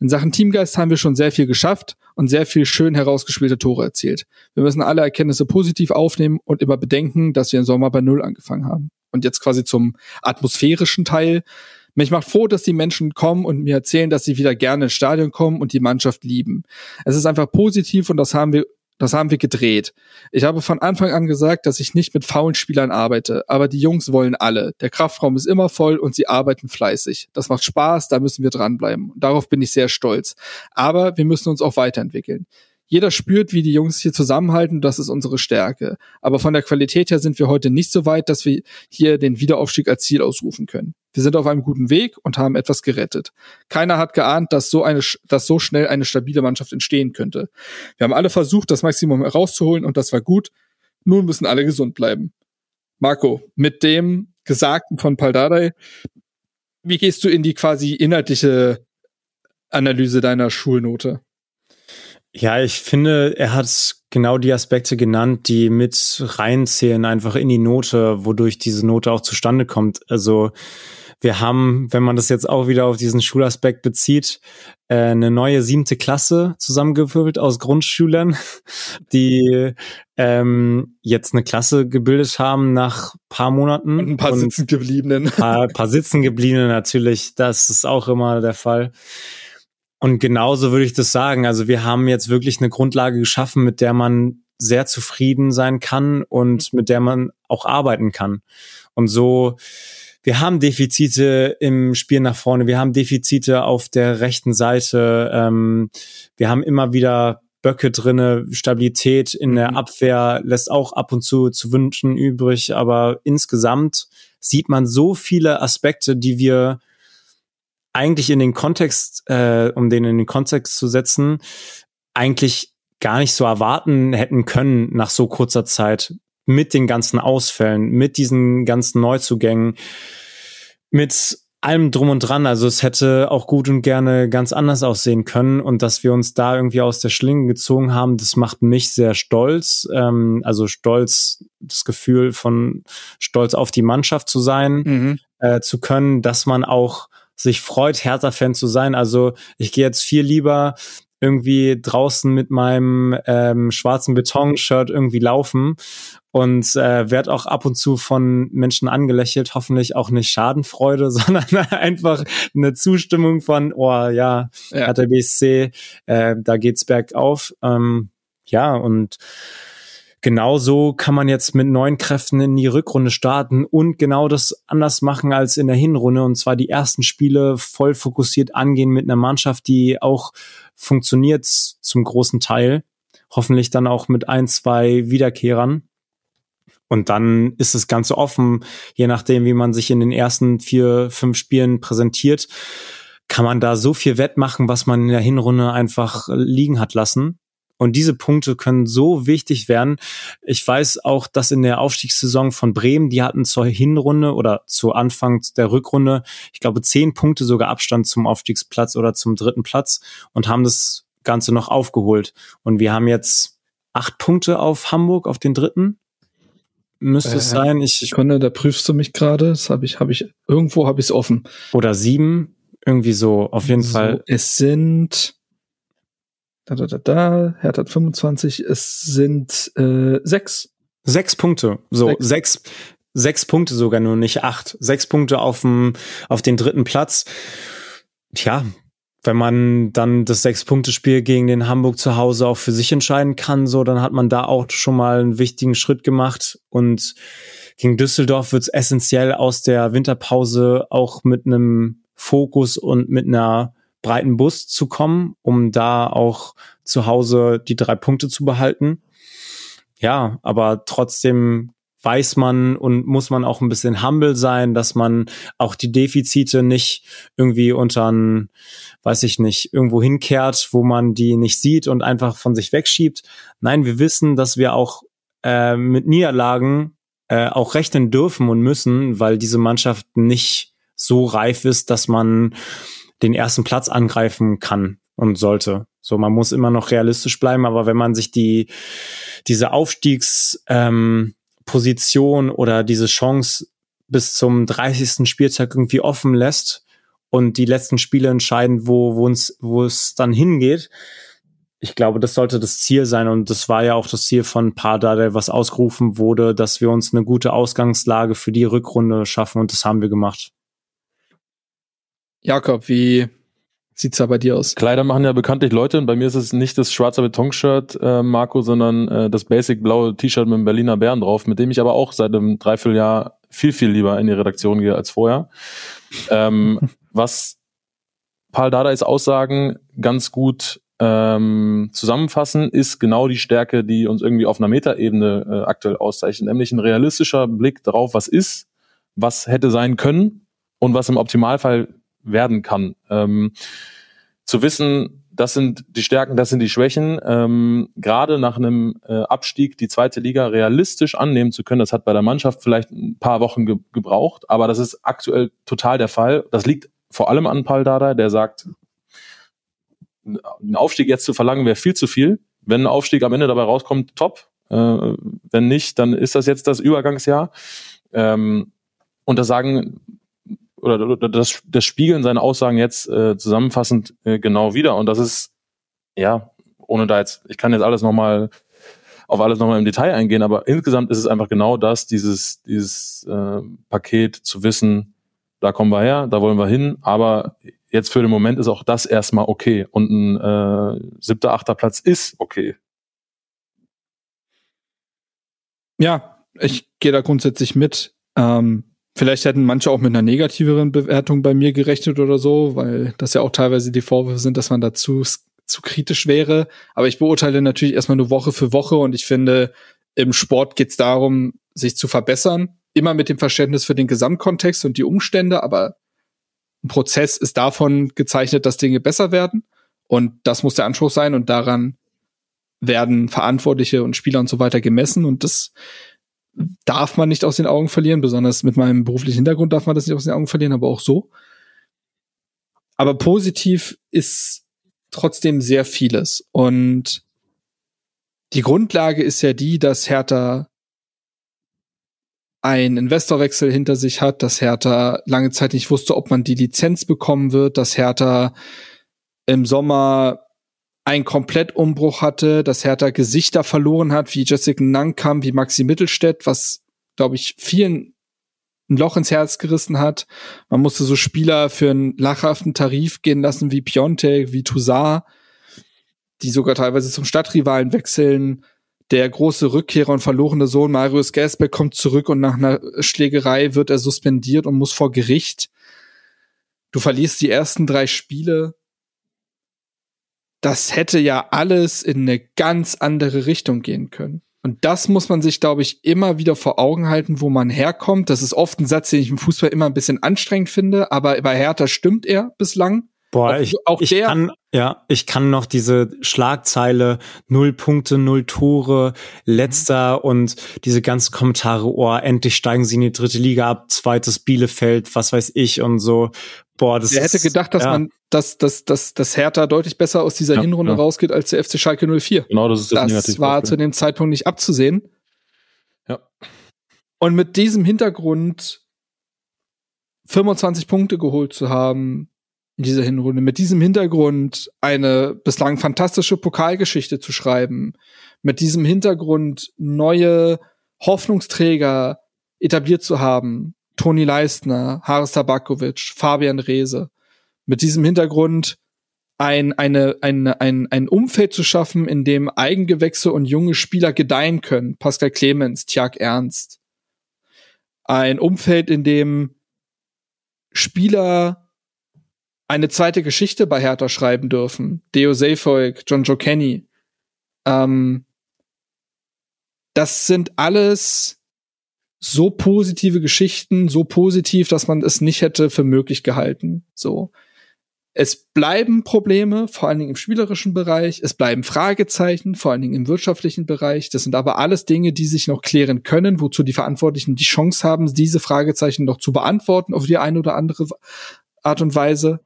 In Sachen Teamgeist haben wir schon sehr viel geschafft und sehr viel schön herausgespielte Tore erzielt. Wir müssen alle Erkenntnisse positiv aufnehmen und immer bedenken, dass wir im Sommer bei Null angefangen haben. Und jetzt quasi zum atmosphärischen Teil. Mich macht froh, dass die Menschen kommen und mir erzählen, dass sie wieder gerne ins Stadion kommen und die Mannschaft lieben. Es ist einfach positiv und das haben wir das haben wir gedreht. Ich habe von Anfang an gesagt, dass ich nicht mit faulen Spielern arbeite, aber die Jungs wollen alle. Der Kraftraum ist immer voll und sie arbeiten fleißig. Das macht Spaß, da müssen wir dranbleiben. Darauf bin ich sehr stolz. Aber wir müssen uns auch weiterentwickeln. Jeder spürt, wie die Jungs hier zusammenhalten, das ist unsere Stärke. Aber von der Qualität her sind wir heute nicht so weit, dass wir hier den Wiederaufstieg als Ziel ausrufen können. Wir sind auf einem guten Weg und haben etwas gerettet. Keiner hat geahnt, dass so eine, dass so schnell eine stabile Mannschaft entstehen könnte. Wir haben alle versucht, das Maximum herauszuholen und das war gut. Nun müssen alle gesund bleiben. Marco, mit dem Gesagten von Paldadei, wie gehst du in die quasi inhaltliche Analyse deiner Schulnote? Ja, ich finde, er hat genau die Aspekte genannt, die mit reinzählen, einfach in die Note, wodurch diese Note auch zustande kommt. Also wir haben, wenn man das jetzt auch wieder auf diesen Schulaspekt bezieht, äh, eine neue siebte Klasse zusammengewürfelt aus Grundschülern, die ähm, jetzt eine Klasse gebildet haben nach paar Monaten. Und ein paar sitzen gebliebenen. Paar, paar sitzen gebliebene natürlich, das ist auch immer der Fall. Und genauso würde ich das sagen. Also wir haben jetzt wirklich eine Grundlage geschaffen, mit der man sehr zufrieden sein kann und mit der man auch arbeiten kann. Und so, wir haben Defizite im Spiel nach vorne, wir haben Defizite auf der rechten Seite, ähm, wir haben immer wieder Böcke drinne, Stabilität in der mhm. Abwehr lässt auch ab und zu zu wünschen übrig, aber insgesamt sieht man so viele Aspekte, die wir eigentlich in den Kontext, äh, um den in den Kontext zu setzen, eigentlich gar nicht so erwarten hätten können nach so kurzer Zeit mit den ganzen Ausfällen, mit diesen ganzen Neuzugängen, mit allem drum und dran. Also es hätte auch gut und gerne ganz anders aussehen können und dass wir uns da irgendwie aus der Schlinge gezogen haben, das macht mich sehr stolz. Ähm, also stolz, das Gefühl von stolz auf die Mannschaft zu sein, mhm. äh, zu können, dass man auch sich freut, Hertha-Fan zu sein. Also ich gehe jetzt viel lieber irgendwie draußen mit meinem ähm, schwarzen Beton-Shirt irgendwie laufen und äh, werde auch ab und zu von Menschen angelächelt, hoffentlich auch nicht Schadenfreude, sondern einfach eine Zustimmung von, oh ja, ja. BSC, äh, da geht's bergauf. Ähm, ja, und genau so kann man jetzt mit neuen Kräften in die Rückrunde starten und genau das anders machen als in der Hinrunde und zwar die ersten Spiele voll fokussiert angehen mit einer Mannschaft, die auch funktioniert zum großen Teil. Hoffentlich dann auch mit ein, zwei Wiederkehrern. Und dann ist das Ganze offen, je nachdem, wie man sich in den ersten vier, fünf Spielen präsentiert, kann man da so viel wettmachen, was man in der Hinrunde einfach liegen hat lassen. Und diese Punkte können so wichtig werden. Ich weiß auch, dass in der Aufstiegssaison von Bremen, die hatten zur Hinrunde oder zu Anfang der Rückrunde, ich glaube, zehn Punkte sogar Abstand zum Aufstiegsplatz oder zum dritten Platz und haben das Ganze noch aufgeholt. Und wir haben jetzt acht Punkte auf Hamburg, auf den dritten. Müsste äh, es sein. Ich, Sekunde, da prüfst du mich gerade. Das habe ich, habe ich, irgendwo habe ich es offen. Oder sieben. Irgendwie so, auf jeden so, Fall. Es sind da, da, da, da, Hertha hat 25, es sind äh, sechs. Sechs Punkte. So, sechs. sechs, sechs Punkte sogar nur, nicht acht. Sechs Punkte auf, dem, auf den dritten Platz. Tja, wenn man dann das Sechs-Punkte-Spiel gegen den Hamburg zu Hause auch für sich entscheiden kann, so, dann hat man da auch schon mal einen wichtigen Schritt gemacht. Und gegen Düsseldorf wird es essentiell aus der Winterpause auch mit einem Fokus und mit einer breiten Bus zu kommen, um da auch zu Hause die drei Punkte zu behalten. Ja, aber trotzdem weiß man und muss man auch ein bisschen humble sein, dass man auch die Defizite nicht irgendwie unter ein, weiß ich nicht, irgendwo hinkehrt, wo man die nicht sieht und einfach von sich wegschiebt. Nein, wir wissen, dass wir auch äh, mit Niederlagen äh, auch rechnen dürfen und müssen, weil diese Mannschaft nicht so reif ist, dass man den ersten Platz angreifen kann und sollte. So, man muss immer noch realistisch bleiben, aber wenn man sich die diese Aufstiegs ähm, oder diese Chance bis zum 30. Spieltag irgendwie offen lässt und die letzten Spiele entscheiden, wo, wo, uns, wo es dann hingeht. Ich glaube, das sollte das Ziel sein und das war ja auch das Ziel von Pardade, was ausgerufen wurde, dass wir uns eine gute Ausgangslage für die Rückrunde schaffen und das haben wir gemacht. Jakob, wie sieht's da bei dir aus? Kleider machen ja bekanntlich Leute und bei mir ist es nicht das schwarze Betonshirt, äh, Marco, sondern äh, das basic blaue T-Shirt mit dem Berliner Bären drauf, mit dem ich aber auch seit einem Dreivierteljahr viel, viel lieber in die Redaktion gehe als vorher. Ähm, was Paul Dardais Aussagen ganz gut ähm, zusammenfassen, ist genau die Stärke, die uns irgendwie auf einer Metaebene äh, aktuell auszeichnet, nämlich ein realistischer Blick darauf, was ist, was hätte sein können und was im Optimalfall werden kann. Ähm, zu wissen, das sind die Stärken, das sind die Schwächen. Ähm, Gerade nach einem äh, Abstieg die zweite Liga realistisch annehmen zu können, das hat bei der Mannschaft vielleicht ein paar Wochen ge gebraucht, aber das ist aktuell total der Fall. Das liegt vor allem an Paul Dada, der sagt, einen Aufstieg jetzt zu verlangen wäre viel zu viel. Wenn ein Aufstieg am Ende dabei rauskommt, top. Äh, wenn nicht, dann ist das jetzt das Übergangsjahr. Ähm, und das sagen oder das, das spiegeln seine Aussagen jetzt äh, zusammenfassend äh, genau wieder. Und das ist, ja, ohne da jetzt, ich kann jetzt alles nochmal auf alles nochmal im Detail eingehen, aber insgesamt ist es einfach genau das, dieses, dieses äh, Paket zu wissen, da kommen wir her, da wollen wir hin, aber jetzt für den Moment ist auch das erstmal okay. Und ein äh, siebter, achter Platz ist okay. Ja, ich gehe da grundsätzlich mit. Ähm, Vielleicht hätten manche auch mit einer negativeren Bewertung bei mir gerechnet oder so, weil das ja auch teilweise die Vorwürfe sind, dass man dazu zu kritisch wäre. Aber ich beurteile natürlich erstmal nur Woche für Woche und ich finde, im Sport geht es darum, sich zu verbessern. Immer mit dem Verständnis für den Gesamtkontext und die Umstände, aber ein Prozess ist davon gezeichnet, dass Dinge besser werden. Und das muss der Anspruch sein und daran werden Verantwortliche und Spieler und so weiter gemessen. Und das darf man nicht aus den Augen verlieren, besonders mit meinem beruflichen Hintergrund darf man das nicht aus den Augen verlieren, aber auch so. Aber positiv ist trotzdem sehr vieles. Und die Grundlage ist ja die, dass Hertha einen Investorwechsel hinter sich hat, dass Hertha lange Zeit nicht wusste, ob man die Lizenz bekommen wird, dass Hertha im Sommer einen Komplettumbruch hatte, dass Hertha Gesichter verloren hat, wie Jessica Nankam, wie Maxi Mittelstädt, was, glaube ich, vielen ein Loch ins Herz gerissen hat. Man musste so Spieler für einen lachhaften Tarif gehen lassen, wie Piontek, wie Toussaint, die sogar teilweise zum Stadtrivalen wechseln. Der große Rückkehrer und verlorene Sohn Marius Gersbeck kommt zurück und nach einer Schlägerei wird er suspendiert und muss vor Gericht. Du verlierst die ersten drei Spiele das hätte ja alles in eine ganz andere Richtung gehen können. Und das muss man sich, glaube ich, immer wieder vor Augen halten, wo man herkommt. Das ist oft ein Satz, den ich im Fußball immer ein bisschen anstrengend finde, aber bei Hertha stimmt er bislang. Boah, auch, ich, auch ich der kann, ja, ich kann noch diese Schlagzeile, null Punkte, null Tore, letzter und diese ganzen Kommentare, oh, endlich steigen sie in die dritte Liga ab, zweites Bielefeld, was weiß ich und so. Boah, das Wer hätte gedacht, dass ja. man, dass, dass, dass, dass Hertha deutlich besser aus dieser ja, Hinrunde ja. rausgeht als der FC Schalke 04. Genau, das ist das, das war zu dem Zeitpunkt nicht abzusehen. Ja. Und mit diesem Hintergrund 25 Punkte geholt zu haben in dieser Hinrunde, mit diesem Hintergrund eine bislang fantastische Pokalgeschichte zu schreiben, mit diesem Hintergrund neue Hoffnungsträger etabliert zu haben, Toni Leistner, Haris Tabakovic, Fabian Reese. Mit diesem Hintergrund ein, eine, eine, ein, ein Umfeld zu schaffen, in dem Eigengewächse und junge Spieler gedeihen können. Pascal Clemens, Tjag Ernst. Ein Umfeld, in dem Spieler eine zweite Geschichte bei Hertha schreiben dürfen. Deo Seyfolk, John Joe Kenny. Ähm, das sind alles so positive Geschichten, so positiv, dass man es nicht hätte für möglich gehalten. So. Es bleiben Probleme, vor allen Dingen im spielerischen Bereich. Es bleiben Fragezeichen, vor allen Dingen im wirtschaftlichen Bereich. Das sind aber alles Dinge, die sich noch klären können, wozu die Verantwortlichen die Chance haben, diese Fragezeichen noch zu beantworten auf die eine oder andere Art und Weise.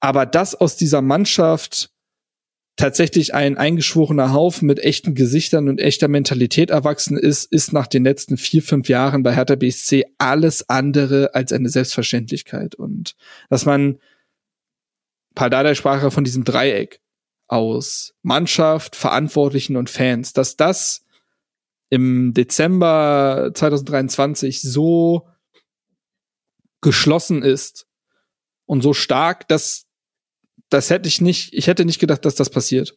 Aber das aus dieser Mannschaft tatsächlich ein eingeschworener Haufen mit echten Gesichtern und echter Mentalität erwachsen ist, ist nach den letzten vier, fünf Jahren bei Hertha BSC alles andere als eine Selbstverständlichkeit. Und dass man, Paldada sprach von diesem Dreieck aus Mannschaft, Verantwortlichen und Fans, dass das im Dezember 2023 so geschlossen ist und so stark, dass das hätte ich nicht, ich hätte nicht gedacht, dass das passiert.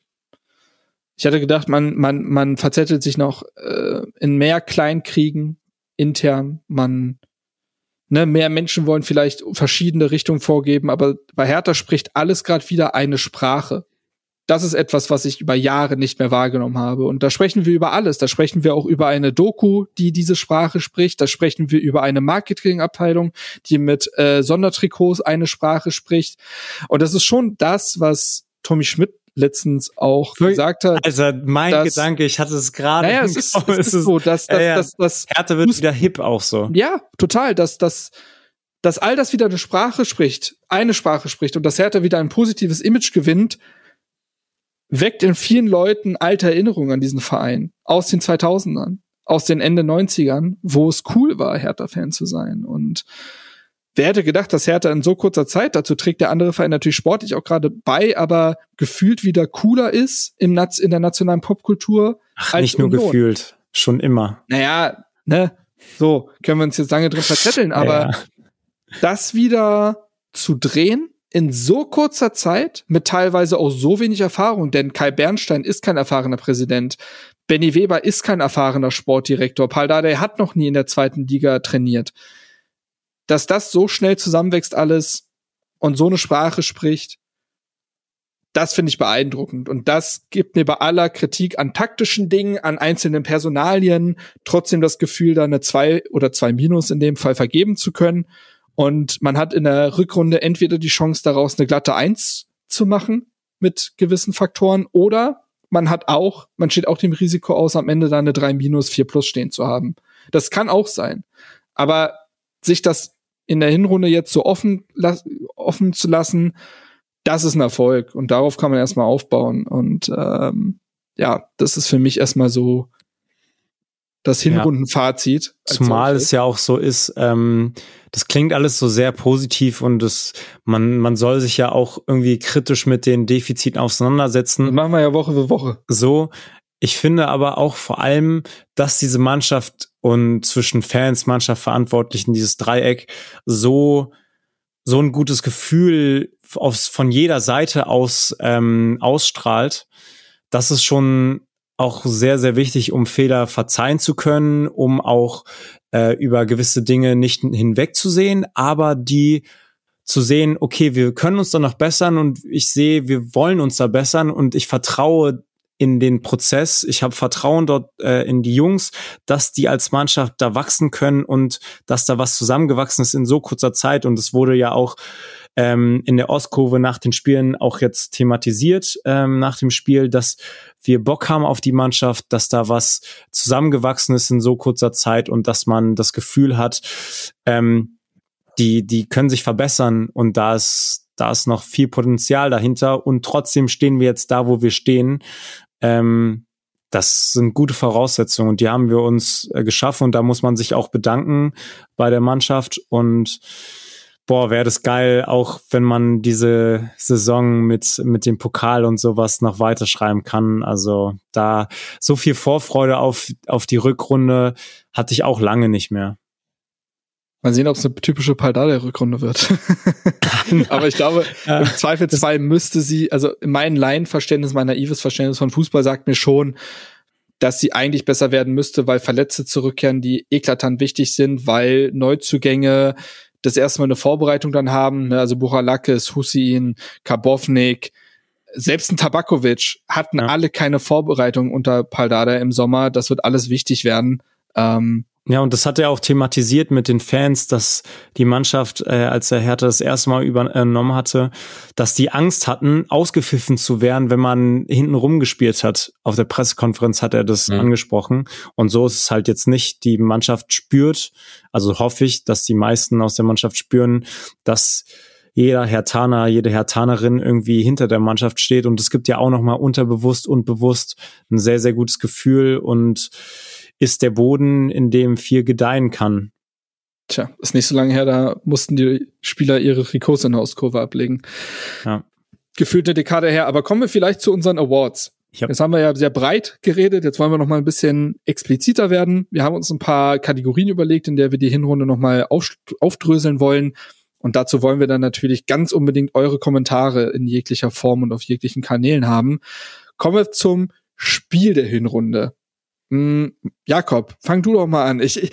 Ich hätte gedacht, man, man, man verzettelt sich noch äh, in mehr Kleinkriegen intern. Man, ne, mehr Menschen wollen vielleicht verschiedene Richtungen vorgeben, aber bei Hertha spricht alles gerade wieder eine Sprache das ist etwas, was ich über Jahre nicht mehr wahrgenommen habe. Und da sprechen wir über alles. Da sprechen wir auch über eine Doku, die diese Sprache spricht. Da sprechen wir über eine Marketingabteilung, die mit äh, Sondertrikots eine Sprache spricht. Und das ist schon das, was Tommy Schmidt letztens auch gesagt hat. Also mein dass, Gedanke, ich hatte es gerade. Naja, es ist, es ist so, dass, dass, ja, dass, dass Härte wird wieder hip auch so. Ja, total, dass, dass, dass all das wieder eine Sprache spricht, eine Sprache spricht und dass Hertha wieder ein positives Image gewinnt, weckt in vielen Leuten alte Erinnerungen an diesen Verein aus den 2000ern, aus den Ende 90ern, wo es cool war, Hertha-Fan zu sein. Und wer hätte gedacht, dass Hertha in so kurzer Zeit, dazu trägt der andere Verein natürlich sportlich auch gerade bei, aber gefühlt wieder cooler ist im Naz in der nationalen Popkultur. Ach, nicht nur Union. gefühlt, schon immer. Naja, ne, so können wir uns jetzt lange drin verzetteln, aber ja. das wieder zu drehen in so kurzer Zeit mit teilweise auch so wenig Erfahrung, denn Kai Bernstein ist kein erfahrener Präsident. Benny Weber ist kein erfahrener Sportdirektor. Paul Dardai hat noch nie in der zweiten Liga trainiert. Dass das so schnell zusammenwächst alles und so eine Sprache spricht, das finde ich beeindruckend. Und das gibt mir bei aller Kritik an taktischen Dingen, an einzelnen Personalien trotzdem das Gefühl, da eine zwei oder zwei Minus in dem Fall vergeben zu können. Und man hat in der Rückrunde entweder die Chance daraus eine glatte Eins zu machen mit gewissen Faktoren oder man hat auch, man steht auch dem Risiko aus, am Ende da eine 3 minus 4 plus stehen zu haben. Das kann auch sein. Aber sich das in der Hinrunde jetzt so offen, offen zu lassen, das ist ein Erfolg. Und darauf kann man erstmal aufbauen. Und ähm, ja, das ist für mich erstmal so das Hinrundenfazit. Ja. Zumal es ja auch so ist, ähm, das klingt alles so sehr positiv und das, man, man soll sich ja auch irgendwie kritisch mit den Defiziten auseinandersetzen. Das machen wir ja Woche für Woche. So. Ich finde aber auch vor allem, dass diese Mannschaft und zwischen Fans, Mannschaft, Verantwortlichen, dieses Dreieck so, so ein gutes Gefühl aufs, von jeder Seite aus ähm, ausstrahlt. Das ist schon auch sehr, sehr wichtig, um Fehler verzeihen zu können, um auch äh, über gewisse Dinge nicht hinwegzusehen, aber die zu sehen, okay, wir können uns da noch bessern und ich sehe, wir wollen uns da bessern und ich vertraue in den Prozess. Ich habe Vertrauen dort äh, in die Jungs, dass die als Mannschaft da wachsen können und dass da was zusammengewachsen ist in so kurzer Zeit. Und es wurde ja auch ähm, in der Ostkurve nach den Spielen auch jetzt thematisiert, ähm, nach dem Spiel, dass wir Bock haben auf die Mannschaft, dass da was zusammengewachsen ist in so kurzer Zeit und dass man das Gefühl hat, ähm, die, die können sich verbessern und da ist, da ist noch viel Potenzial dahinter und trotzdem stehen wir jetzt da, wo wir stehen. Ähm, das sind gute Voraussetzungen und die haben wir uns äh, geschaffen und da muss man sich auch bedanken bei der Mannschaft und boah, wäre das geil, auch wenn man diese Saison mit, mit dem Pokal und sowas noch weiterschreiben kann. Also da so viel Vorfreude auf, auf die Rückrunde hatte ich auch lange nicht mehr. Mal sehen, ob es eine typische Paldada-Rückrunde wird. Aber ich glaube, im Zweifelsfall müsste sie, also mein Laienverständnis, mein naives Verständnis von Fußball sagt mir schon, dass sie eigentlich besser werden müsste, weil Verletzte zurückkehren, die eklatant wichtig sind, weil Neuzugänge das erste Mal eine Vorbereitung dann haben. Ne? Also Buchalakis, Hussein, Karbovnik, selbst ein Tabakovic hatten ja. alle keine Vorbereitung unter Paldada im Sommer. Das wird alles wichtig werden. Ähm, ja, und das hat er auch thematisiert mit den Fans, dass die Mannschaft, äh, als der Hertha das erste Mal übernommen hatte, dass die Angst hatten, ausgepfiffen zu werden, wenn man hinten rumgespielt hat. Auf der Pressekonferenz hat er das mhm. angesprochen. Und so ist es halt jetzt nicht. Die Mannschaft spürt, also hoffe ich, dass die meisten aus der Mannschaft spüren, dass jeder Hertaner, jede Hertanerin irgendwie hinter der Mannschaft steht. Und es gibt ja auch nochmal unterbewusst und bewusst ein sehr, sehr gutes Gefühl und ist der Boden, in dem viel gedeihen kann. Tja, ist nicht so lange her, da mussten die Spieler ihre Trikots in der Hauskurve ablegen. Ja. Gefühlt eine Dekade her, aber kommen wir vielleicht zu unseren Awards. Hab jetzt haben wir ja sehr breit geredet, jetzt wollen wir noch mal ein bisschen expliziter werden. Wir haben uns ein paar Kategorien überlegt, in der wir die Hinrunde noch mal auf, aufdröseln wollen. Und dazu wollen wir dann natürlich ganz unbedingt eure Kommentare in jeglicher Form und auf jeglichen Kanälen haben. Kommen wir zum Spiel der Hinrunde. Hm, Jakob, fang du doch mal an. Ich, ich,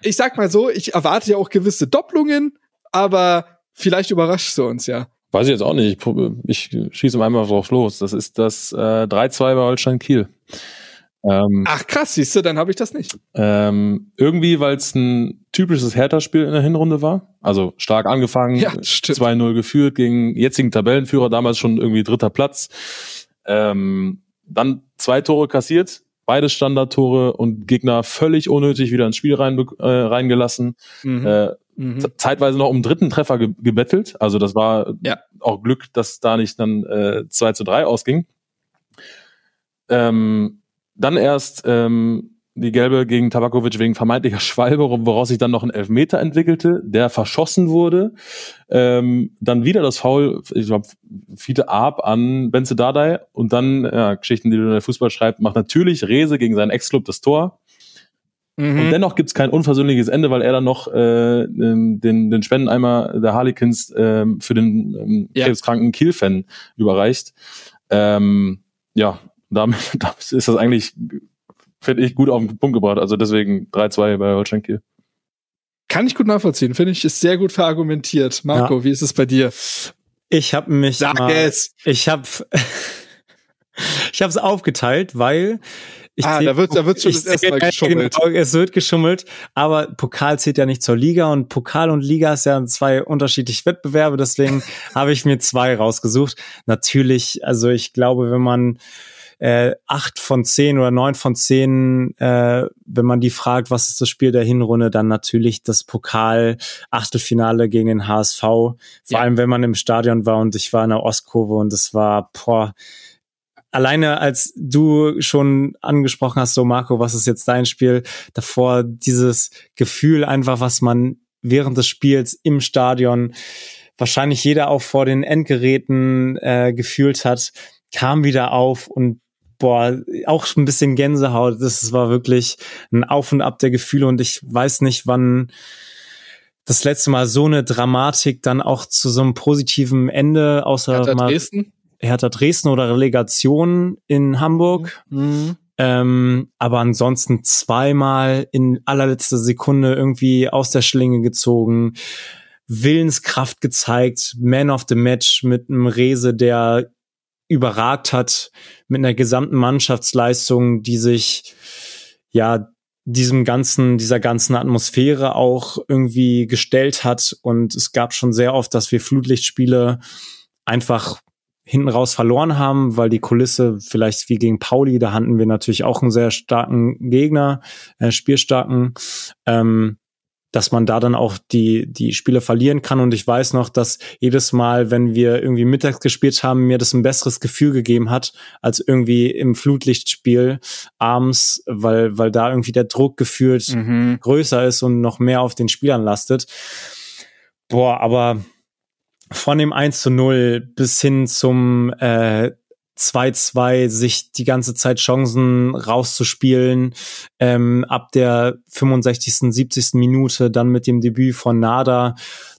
ich sag mal so, ich erwarte ja auch gewisse Doppelungen, aber vielleicht überraschst du uns ja. Weiß ich jetzt auch nicht. Ich, ich schieße einmal drauf los. Das ist das äh, 3-2 bei Holstein Kiel. Ähm, Ach krass, siehst du, dann habe ich das nicht. Ähm, irgendwie, weil es ein typisches Hertha-Spiel in der Hinrunde war. Also stark angefangen, ja, 2-0 geführt gegen jetzigen Tabellenführer, damals schon irgendwie dritter Platz. Ähm, dann zwei Tore kassiert, beide Standardtore und Gegner völlig unnötig wieder ins Spiel rein, äh, reingelassen. Mhm. Äh, mhm. Zeitweise noch um dritten Treffer ge gebettelt. Also das war ja. auch Glück, dass da nicht dann äh, 2 zu 3 ausging. Ähm, dann erst ähm, die gelbe gegen Tabakovic wegen vermeintlicher Schwalbe, woraus sich dann noch ein Elfmeter entwickelte, der verschossen wurde. Ähm, dann wieder das Foul, ich glaube, Fiete Arp an Benze Dardai und dann, ja, Geschichten, die du in der Fußball schreibst, macht natürlich Rese gegen seinen Ex-Club das Tor. Mhm. Und dennoch gibt's kein unversöhnliches Ende, weil er dann noch äh, den, den Spendeneimer der Harlequins äh, für den ähm, ja. krebskranken Kiel-Fan überreicht. Ähm, ja, damit, damit ist das eigentlich finde ich, gut auf den Punkt gebracht. Also deswegen 3-2 bei Holstein Kiel. Kann ich gut nachvollziehen. Finde ich, ist sehr gut verargumentiert. Marco, ja. wie ist es bei dir? Ich habe mich. Sag mal, es. Ich habe. ich habe es aufgeteilt, weil ich ah, da wird, da wird schon das erste Mal geschummelt. Genau, es wird geschummelt, aber Pokal zählt ja nicht zur Liga und Pokal und Liga ist ja zwei unterschiedliche Wettbewerbe, deswegen habe ich mir zwei rausgesucht. Natürlich, also ich glaube, wenn man äh, acht von zehn oder neun von zehn, äh, wenn man die fragt, was ist das Spiel der Hinrunde, dann natürlich das Pokal-Achtelfinale gegen den HSV. Vor ja. allem, wenn man im Stadion war und ich war in der Ostkurve und es war, boah, alleine als du schon angesprochen hast, so Marco, was ist jetzt dein Spiel? Davor dieses Gefühl einfach, was man während des Spiels im Stadion wahrscheinlich jeder auch vor den Endgeräten äh, gefühlt hat, kam wieder auf und boah, auch ein bisschen Gänsehaut. Das war wirklich ein Auf und Ab der Gefühle und ich weiß nicht, wann das letzte Mal so eine Dramatik dann auch zu so einem positiven Ende, außer Hertha mal Dresden? Hertha Dresden oder Relegation in Hamburg. Mhm. Ähm, aber ansonsten zweimal in allerletzter Sekunde irgendwie aus der Schlinge gezogen, Willenskraft gezeigt, Man of the Match mit einem Rese, der überragt hat mit einer gesamten Mannschaftsleistung, die sich ja diesem ganzen, dieser ganzen Atmosphäre auch irgendwie gestellt hat. Und es gab schon sehr oft, dass wir Flutlichtspiele einfach hinten raus verloren haben, weil die Kulisse vielleicht wie gegen Pauli, da hatten wir natürlich auch einen sehr starken Gegner, äh, spielstarken. Ähm, dass man da dann auch die, die Spiele verlieren kann. Und ich weiß noch, dass jedes Mal, wenn wir irgendwie mittags gespielt haben, mir das ein besseres Gefühl gegeben hat, als irgendwie im Flutlichtspiel abends, weil, weil da irgendwie der Druck gefühlt mhm. größer ist und noch mehr auf den Spielern lastet. Boah, aber von dem 1 zu 0 bis hin zum äh, 2-2 sich die ganze Zeit Chancen rauszuspielen. Ähm, ab der 65., 70. Minute dann mit dem Debüt von Nada,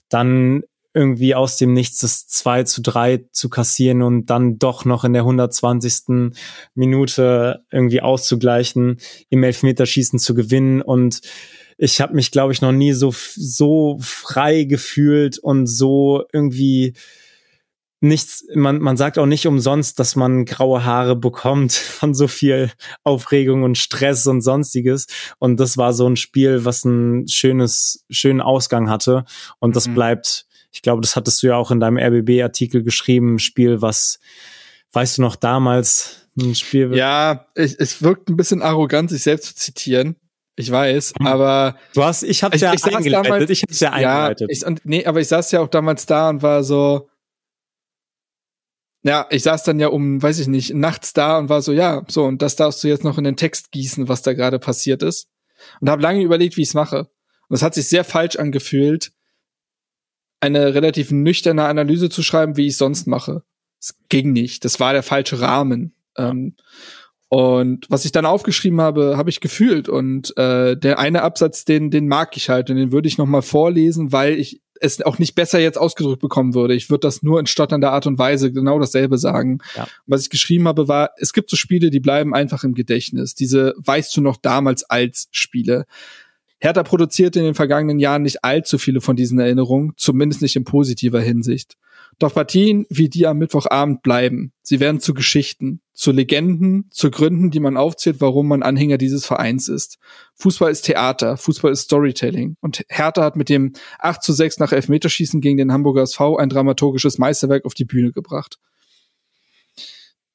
dann irgendwie aus dem Nichts das 2 zu 3 zu kassieren und dann doch noch in der 120. Minute irgendwie auszugleichen, im Elfmeterschießen zu gewinnen und ich habe mich, glaube ich, noch nie so, so frei gefühlt und so irgendwie nichts, man, man sagt auch nicht umsonst, dass man graue Haare bekommt von so viel Aufregung und Stress und sonstiges. Und das war so ein Spiel, was ein schönes, schönen Ausgang hatte. Und das mhm. bleibt, ich glaube, das hattest du ja auch in deinem RBB-Artikel geschrieben, ein Spiel, was, weißt du noch, damals ein Spiel. Ja, ich, es wirkt ein bisschen arrogant, sich selbst zu zitieren. Ich weiß, hm. aber du hast, ich hab's ja ich eingeleitet. Damals, ich hab's ja eingeleitet. Ja, ich, und, nee, aber ich saß ja auch damals da und war so, ja, ich saß dann ja um, weiß ich nicht, nachts da und war so, ja, so, und das darfst du jetzt noch in den Text gießen, was da gerade passiert ist. Und habe lange überlegt, wie ich es mache. Und es hat sich sehr falsch angefühlt, eine relativ nüchterne Analyse zu schreiben, wie ich sonst mache. Es ging nicht. Das war der falsche Rahmen. Ähm, und was ich dann aufgeschrieben habe, habe ich gefühlt. Und äh, der eine Absatz, den, den mag ich halt und den würde ich noch mal vorlesen, weil ich es auch nicht besser jetzt ausgedrückt bekommen würde. Ich würde das nur in stotternder Art und Weise genau dasselbe sagen. Ja. Was ich geschrieben habe, war, es gibt so Spiele, die bleiben einfach im Gedächtnis. Diese weißt du noch damals als Spiele. Hertha produzierte in den vergangenen Jahren nicht allzu viele von diesen Erinnerungen, zumindest nicht in positiver Hinsicht. Doch Partien wie die am Mittwochabend bleiben. Sie werden zu Geschichten, zu Legenden, zu Gründen, die man aufzählt, warum man Anhänger dieses Vereins ist. Fußball ist Theater, Fußball ist Storytelling. Und Hertha hat mit dem 8 zu 6 nach Elfmeterschießen gegen den Hamburger SV ein dramaturgisches Meisterwerk auf die Bühne gebracht.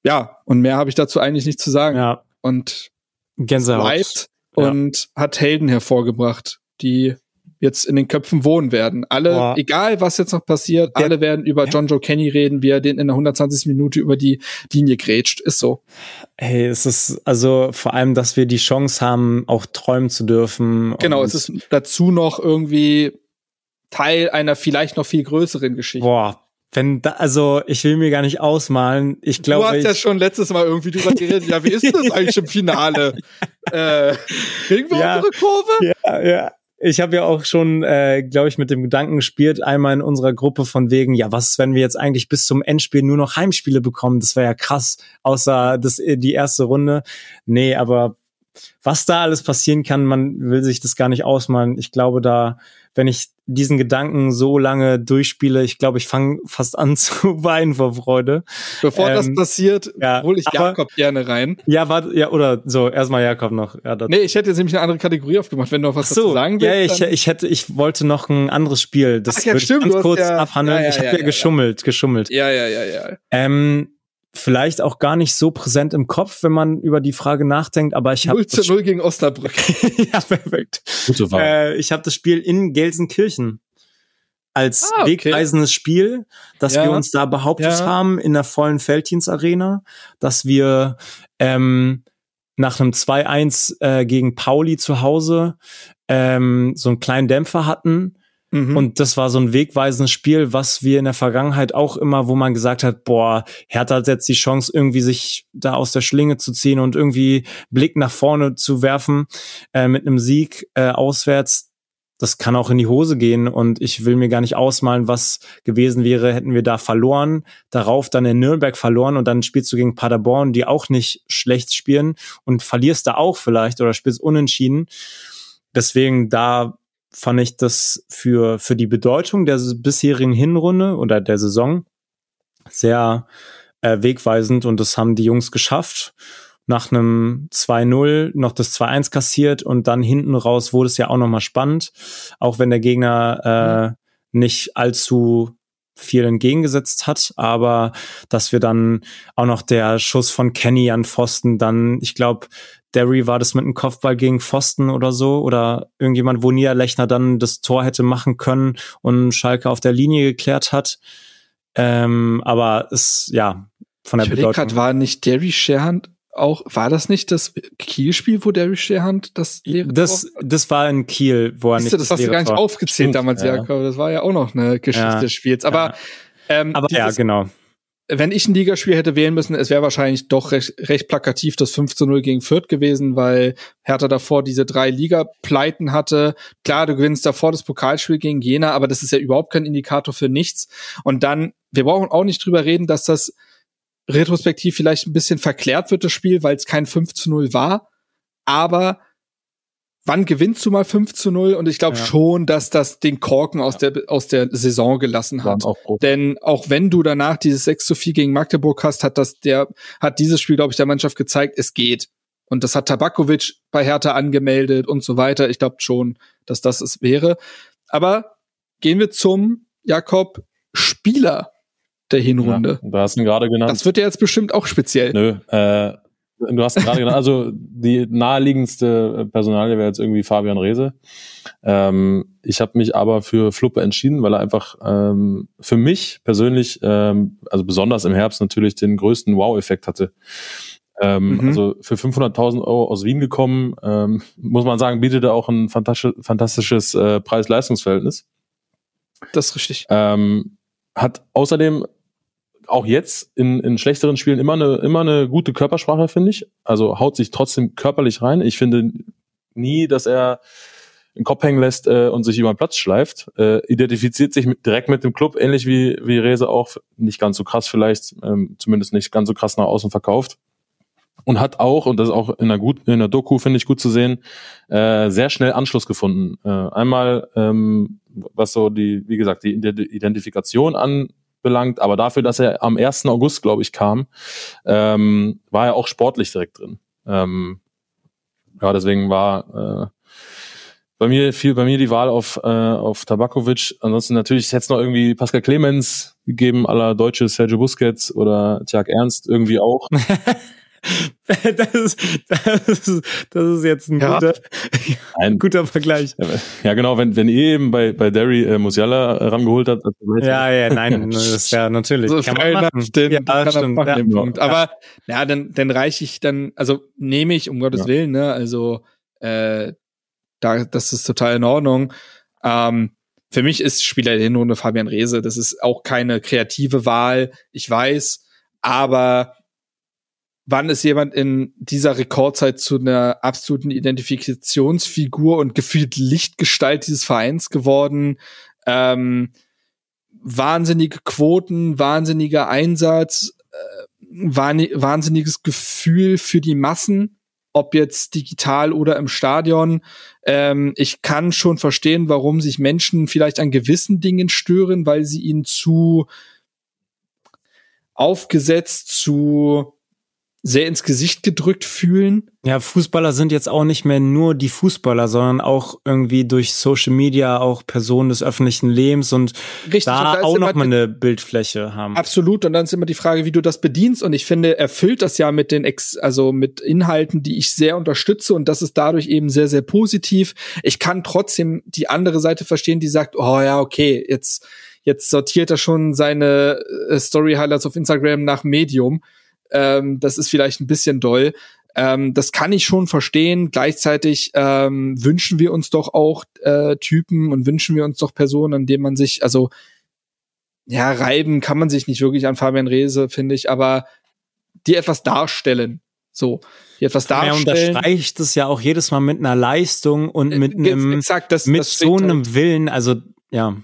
Ja, und mehr habe ich dazu eigentlich nicht zu sagen. Ja. Und Gänsehaut. bleibt und ja. hat Helden hervorgebracht, die jetzt in den Köpfen wohnen werden. Alle, Boah. egal was jetzt noch passiert, der, alle werden über John Joe Kenny reden, wie er den in der 120. Minute über die Linie grätscht. Ist so. Hey, es ist also vor allem, dass wir die Chance haben, auch träumen zu dürfen. Genau, es ist dazu noch irgendwie Teil einer vielleicht noch viel größeren Geschichte. Boah, wenn da, also ich will mir gar nicht ausmalen. Ich glaube, du hast ja schon letztes Mal irgendwie drüber geredet. Ja, wie ist das eigentlich im Finale? äh, kriegen wir ja, unsere Kurve? Ja, ja ich habe ja auch schon, äh, glaube ich, mit dem Gedanken gespielt, einmal in unserer Gruppe von wegen, ja, was, wenn wir jetzt eigentlich bis zum Endspiel nur noch Heimspiele bekommen? Das wäre ja krass, außer das, äh, die erste Runde. Nee, aber was da alles passieren kann, man will sich das gar nicht ausmalen. Ich glaube, da, wenn ich diesen Gedanken so lange durchspiele, ich glaube, ich fange fast an zu weinen vor Freude. Bevor ähm, das passiert, ja, hole ich Jakob gerne rein. Ja, warte, ja, oder so, erstmal Jakob noch. Ja, nee, ich hätte jetzt nämlich eine andere Kategorie aufgemacht, wenn du noch was so, dazu sagen willst. Ja, ich, ich hätte, ich wollte noch ein anderes Spiel. Das Ach, ja, würde ich ganz kurz ja, abhandeln. Ich habe ja, geschummelt, geschummelt. Ja, ja, ja, ja. Ähm, vielleicht auch gar nicht so präsent im Kopf, wenn man über die Frage nachdenkt, aber ich habe 0 zu 0 gegen Osnabrück. ja, perfekt. Gute Wahl. Äh, ich habe das Spiel in Gelsenkirchen als ah, okay. wegweisendes Spiel, dass ja. wir uns da behauptet ja. haben in der vollen Felddienstarena, dass wir ähm, nach einem 2-1 äh, gegen Pauli zu Hause ähm, so einen kleinen Dämpfer hatten Mhm. Und das war so ein wegweisendes Spiel, was wir in der Vergangenheit auch immer, wo man gesagt hat, boah, Hertha hat jetzt die Chance, irgendwie sich da aus der Schlinge zu ziehen und irgendwie Blick nach vorne zu werfen äh, mit einem Sieg äh, auswärts. Das kann auch in die Hose gehen und ich will mir gar nicht ausmalen, was gewesen wäre, hätten wir da verloren, darauf dann in Nürnberg verloren und dann spielst du gegen Paderborn, die auch nicht schlecht spielen und verlierst da auch vielleicht oder spielst unentschieden. Deswegen da fand ich das für, für die Bedeutung der bisherigen Hinrunde oder der Saison sehr äh, wegweisend und das haben die Jungs geschafft. Nach einem 2-0 noch das 2-1 kassiert und dann hinten raus wurde es ja auch nochmal spannend, auch wenn der Gegner äh, mhm. nicht allzu viel entgegengesetzt hat, aber dass wir dann auch noch der Schuss von Kenny an Pfosten, dann, ich glaube, Derry war das mit einem Kopfball gegen Pfosten oder so oder irgendjemand, wo Niederlechner dann das Tor hätte machen können und Schalke auf der Linie geklärt hat. Ähm, aber es, ja, von der ich Bedeutung. Grad, war nicht Derry Sherhand auch, war das nicht das Kiel-Spiel, wo Derry Sherhand das leere Das, Tor? das war in Kiel, wo er Siehst nicht du, das, das hast du gar nicht Tor. aufgezählt Stimmt, damals, ja. Jakob. Das war ja auch noch eine Geschichte ja. des Spiels. Aber, ja. Ähm, aber ja, genau wenn ich ein Ligaspiel hätte wählen müssen, es wäre wahrscheinlich doch recht, recht plakativ das 5 zu 0 gegen Fürth gewesen, weil Hertha davor diese drei Liga-Pleiten hatte. Klar, du gewinnst davor das Pokalspiel gegen Jena, aber das ist ja überhaupt kein Indikator für nichts. Und dann, wir brauchen auch nicht drüber reden, dass das retrospektiv vielleicht ein bisschen verklärt wird, das Spiel, weil es kein 5 zu 0 war. Aber wann gewinnst du mal 5 zu 0? Und ich glaube ja. schon, dass das den Korken aus der, aus der Saison gelassen hat. Auch Denn auch wenn du danach dieses 6 zu 4 gegen Magdeburg hast, hat das der, hat dieses Spiel, glaube ich, der Mannschaft gezeigt, es geht. Und das hat Tabakovic bei Hertha angemeldet und so weiter. Ich glaube schon, dass das es wäre. Aber gehen wir zum Jakob Spieler der Hinrunde. Ja, du hast ihn gerade genannt. Das wird ja jetzt bestimmt auch speziell. Nö, äh, Du hast gerade genannt, also die naheliegendste Personalie wäre jetzt irgendwie Fabian Reese. Ähm, ich habe mich aber für Fluppe entschieden, weil er einfach ähm, für mich persönlich, ähm, also besonders im Herbst natürlich den größten Wow-Effekt hatte. Ähm, mhm. Also für 500.000 Euro aus Wien gekommen, ähm, muss man sagen, bietet er auch ein fantastisch, fantastisches äh, Preis-Leistungs-Verhältnis. Das ist richtig. Ähm, hat außerdem auch jetzt in, in schlechteren Spielen immer eine, immer eine gute Körpersprache, finde ich. Also haut sich trotzdem körperlich rein. Ich finde nie, dass er den Kopf hängen lässt äh, und sich über den Platz schleift. Äh, identifiziert sich mit, direkt mit dem Club, ähnlich wie, wie Rese auch. Nicht ganz so krass vielleicht, ähm, zumindest nicht ganz so krass nach außen verkauft. Und hat auch, und das ist auch in der, gut, in der Doku, finde ich gut zu sehen, äh, sehr schnell Anschluss gefunden. Äh, einmal, ähm, was so die, wie gesagt, die Identifikation an belangt, aber dafür, dass er am 1. August, glaube ich, kam, ähm, war er auch sportlich direkt drin. Ähm, ja, deswegen war äh, bei mir fiel bei mir die Wahl auf äh, auf Tabakovic. Ansonsten natürlich jetzt noch irgendwie Pascal Clemens gegeben, aller deutsche Sergio Busquets oder Tjag Ernst irgendwie auch. das, ist, das, ist, das ist jetzt ein, ja. guter, ein guter Vergleich. Ja, genau, wenn, wenn ihr eben bei, bei Derry äh, Musiala rangeholt habt. Ja, ja, nein, das ist ja natürlich. So, kann man machen. Den, ja, kann stimmt, machen, ja. Punkt. Aber ja, dann, dann reiche ich dann, also nehme ich, um Gottes ja. Willen, ne, also äh, da, das ist total in Ordnung. Ähm, für mich ist Spieler der Hinrunde Fabian Rehse. Das ist auch keine kreative Wahl, ich weiß, aber wann ist jemand in dieser Rekordzeit zu einer absoluten Identifikationsfigur und gefühlt Lichtgestalt dieses Vereins geworden? Ähm, wahnsinnige Quoten, wahnsinniger Einsatz, äh, wahnsinniges Gefühl für die Massen, ob jetzt digital oder im Stadion. Ähm, ich kann schon verstehen, warum sich Menschen vielleicht an gewissen Dingen stören, weil sie ihn zu aufgesetzt, zu sehr ins Gesicht gedrückt fühlen. Ja, Fußballer sind jetzt auch nicht mehr nur die Fußballer, sondern auch irgendwie durch Social Media auch Personen des öffentlichen Lebens und Richtig, da, und da auch noch mal eine Bildfläche haben. Absolut. Und dann ist immer die Frage, wie du das bedienst. Und ich finde, er füllt das ja mit den Ex also mit Inhalten, die ich sehr unterstütze. Und das ist dadurch eben sehr, sehr positiv. Ich kann trotzdem die andere Seite verstehen, die sagt, oh ja, okay, jetzt, jetzt sortiert er schon seine äh, Story Highlights auf Instagram nach Medium ähm, das ist vielleicht ein bisschen doll. Ähm, das kann ich schon verstehen. Gleichzeitig ähm, wünschen wir uns doch auch äh, Typen und wünschen wir uns doch Personen, an denen man sich, also ja, reiben kann man sich nicht wirklich an Fabian Rehse, finde ich, aber die etwas darstellen. So, die etwas darstellen. Ja, unterstreicht es ja auch jedes Mal mit einer Leistung und äh, mit einem, Exakt, das, mit das so einem halt. Willen, also ja.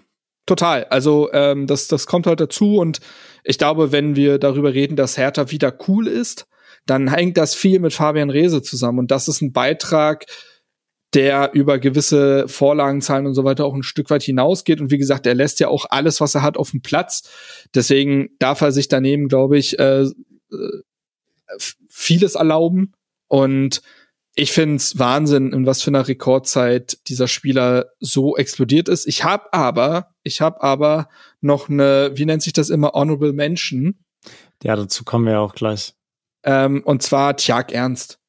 Total. Also ähm, das, das kommt halt dazu und ich glaube, wenn wir darüber reden, dass Hertha wieder cool ist, dann hängt das viel mit Fabian Rehse zusammen. Und das ist ein Beitrag, der über gewisse Vorlagenzahlen und so weiter auch ein Stück weit hinausgeht. Und wie gesagt, er lässt ja auch alles, was er hat, auf dem Platz. Deswegen darf er sich daneben, glaube ich, äh, äh vieles erlauben. Und ich finde es Wahnsinn, in was für einer Rekordzeit dieser Spieler so explodiert ist. Ich habe aber, ich habe aber noch eine, wie nennt sich das immer, Honorable Mention. Ja, dazu kommen wir auch gleich. Ähm, und zwar Tjag Ernst.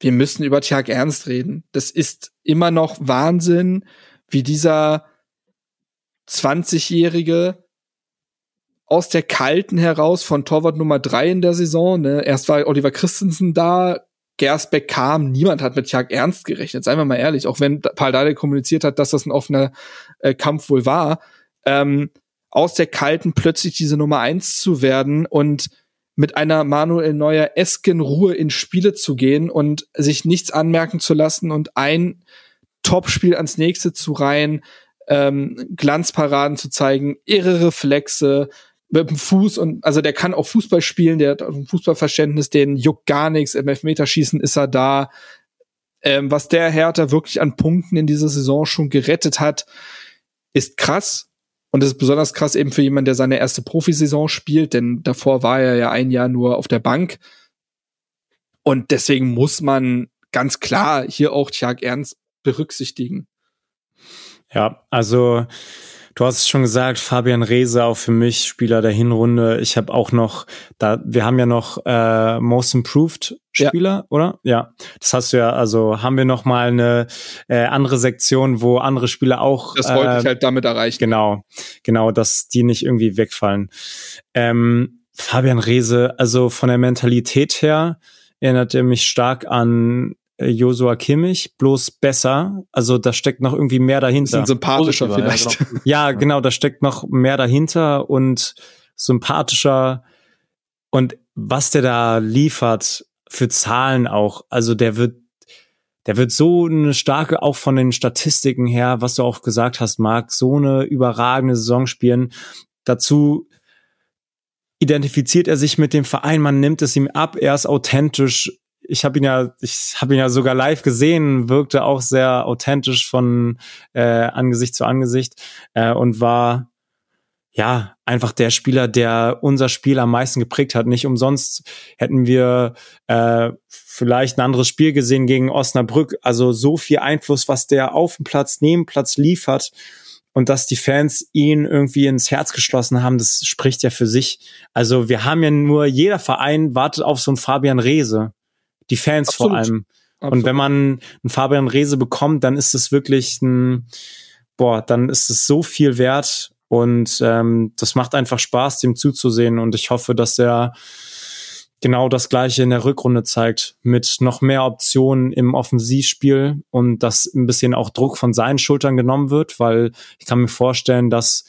Wir müssen über Tjag Ernst reden. Das ist immer noch Wahnsinn, wie dieser 20-Jährige aus der Kalten heraus von Torwart Nummer drei in der Saison. Ne? Erst war Oliver Christensen da, Gersbeck kam, niemand hat mit Tjag Ernst gerechnet, seien wir mal ehrlich, auch wenn Paul Dardai kommuniziert hat, dass das ein offener äh, Kampf wohl war. Ähm, aus der kalten plötzlich diese Nummer eins zu werden und mit einer Manuel Neuer esken Ruhe in Spiele zu gehen und sich nichts anmerken zu lassen und ein Topspiel ans nächste zu reihen, ähm, Glanzparaden zu zeigen, irre Reflexe mit dem Fuß und also der kann auch Fußball spielen, der hat ein Fußballverständnis, den juckt gar nichts, im Elfmeterschießen ist er da. Ähm, was der Hertha wirklich an Punkten in dieser Saison schon gerettet hat, ist krass. Und das ist besonders krass eben für jemanden, der seine erste Profisaison spielt, denn davor war er ja ein Jahr nur auf der Bank. Und deswegen muss man ganz klar hier auch Tjag Ernst berücksichtigen. Ja, also Du hast es schon gesagt, Fabian Reese auch für mich Spieler der Hinrunde. Ich habe auch noch, da wir haben ja noch äh, Most Improved Spieler, ja. oder? Ja, das hast du ja. Also haben wir noch mal eine äh, andere Sektion, wo andere Spieler auch. Das wollte äh, ich halt damit erreichen. Genau, genau, dass die nicht irgendwie wegfallen. Ähm, Fabian Reese, also von der Mentalität her erinnert er mich stark an Josua Kimmich, bloß besser. Also da steckt noch irgendwie mehr dahinter. Ein sympathischer vielleicht. Ja genau. ja, genau, da steckt noch mehr dahinter und sympathischer. Und was der da liefert für Zahlen auch, also der wird, der wird so eine starke, auch von den Statistiken her, was du auch gesagt hast, Marc, so eine überragende Saison spielen. Dazu identifiziert er sich mit dem Verein, man nimmt es ihm ab, er ist authentisch, ich habe ihn ja, ich habe ihn ja sogar live gesehen, wirkte auch sehr authentisch von äh, Angesicht zu Angesicht äh, und war ja einfach der Spieler, der unser Spiel am meisten geprägt hat. Nicht umsonst hätten wir äh, vielleicht ein anderes Spiel gesehen gegen Osnabrück. Also so viel Einfluss, was der auf dem Platz, neben Platz liefert und dass die Fans ihn irgendwie ins Herz geschlossen haben, das spricht ja für sich. Also wir haben ja nur, jeder Verein wartet auf so einen Fabian Reese. Die Fans Absolut. vor allem. Absolut. Und wenn man einen Fabian Rehse bekommt, dann ist es wirklich ein, boah, dann ist es so viel wert und ähm, das macht einfach Spaß, dem zuzusehen. Und ich hoffe, dass er genau das Gleiche in der Rückrunde zeigt, mit noch mehr Optionen im Offensivspiel und dass ein bisschen auch Druck von seinen Schultern genommen wird, weil ich kann mir vorstellen, dass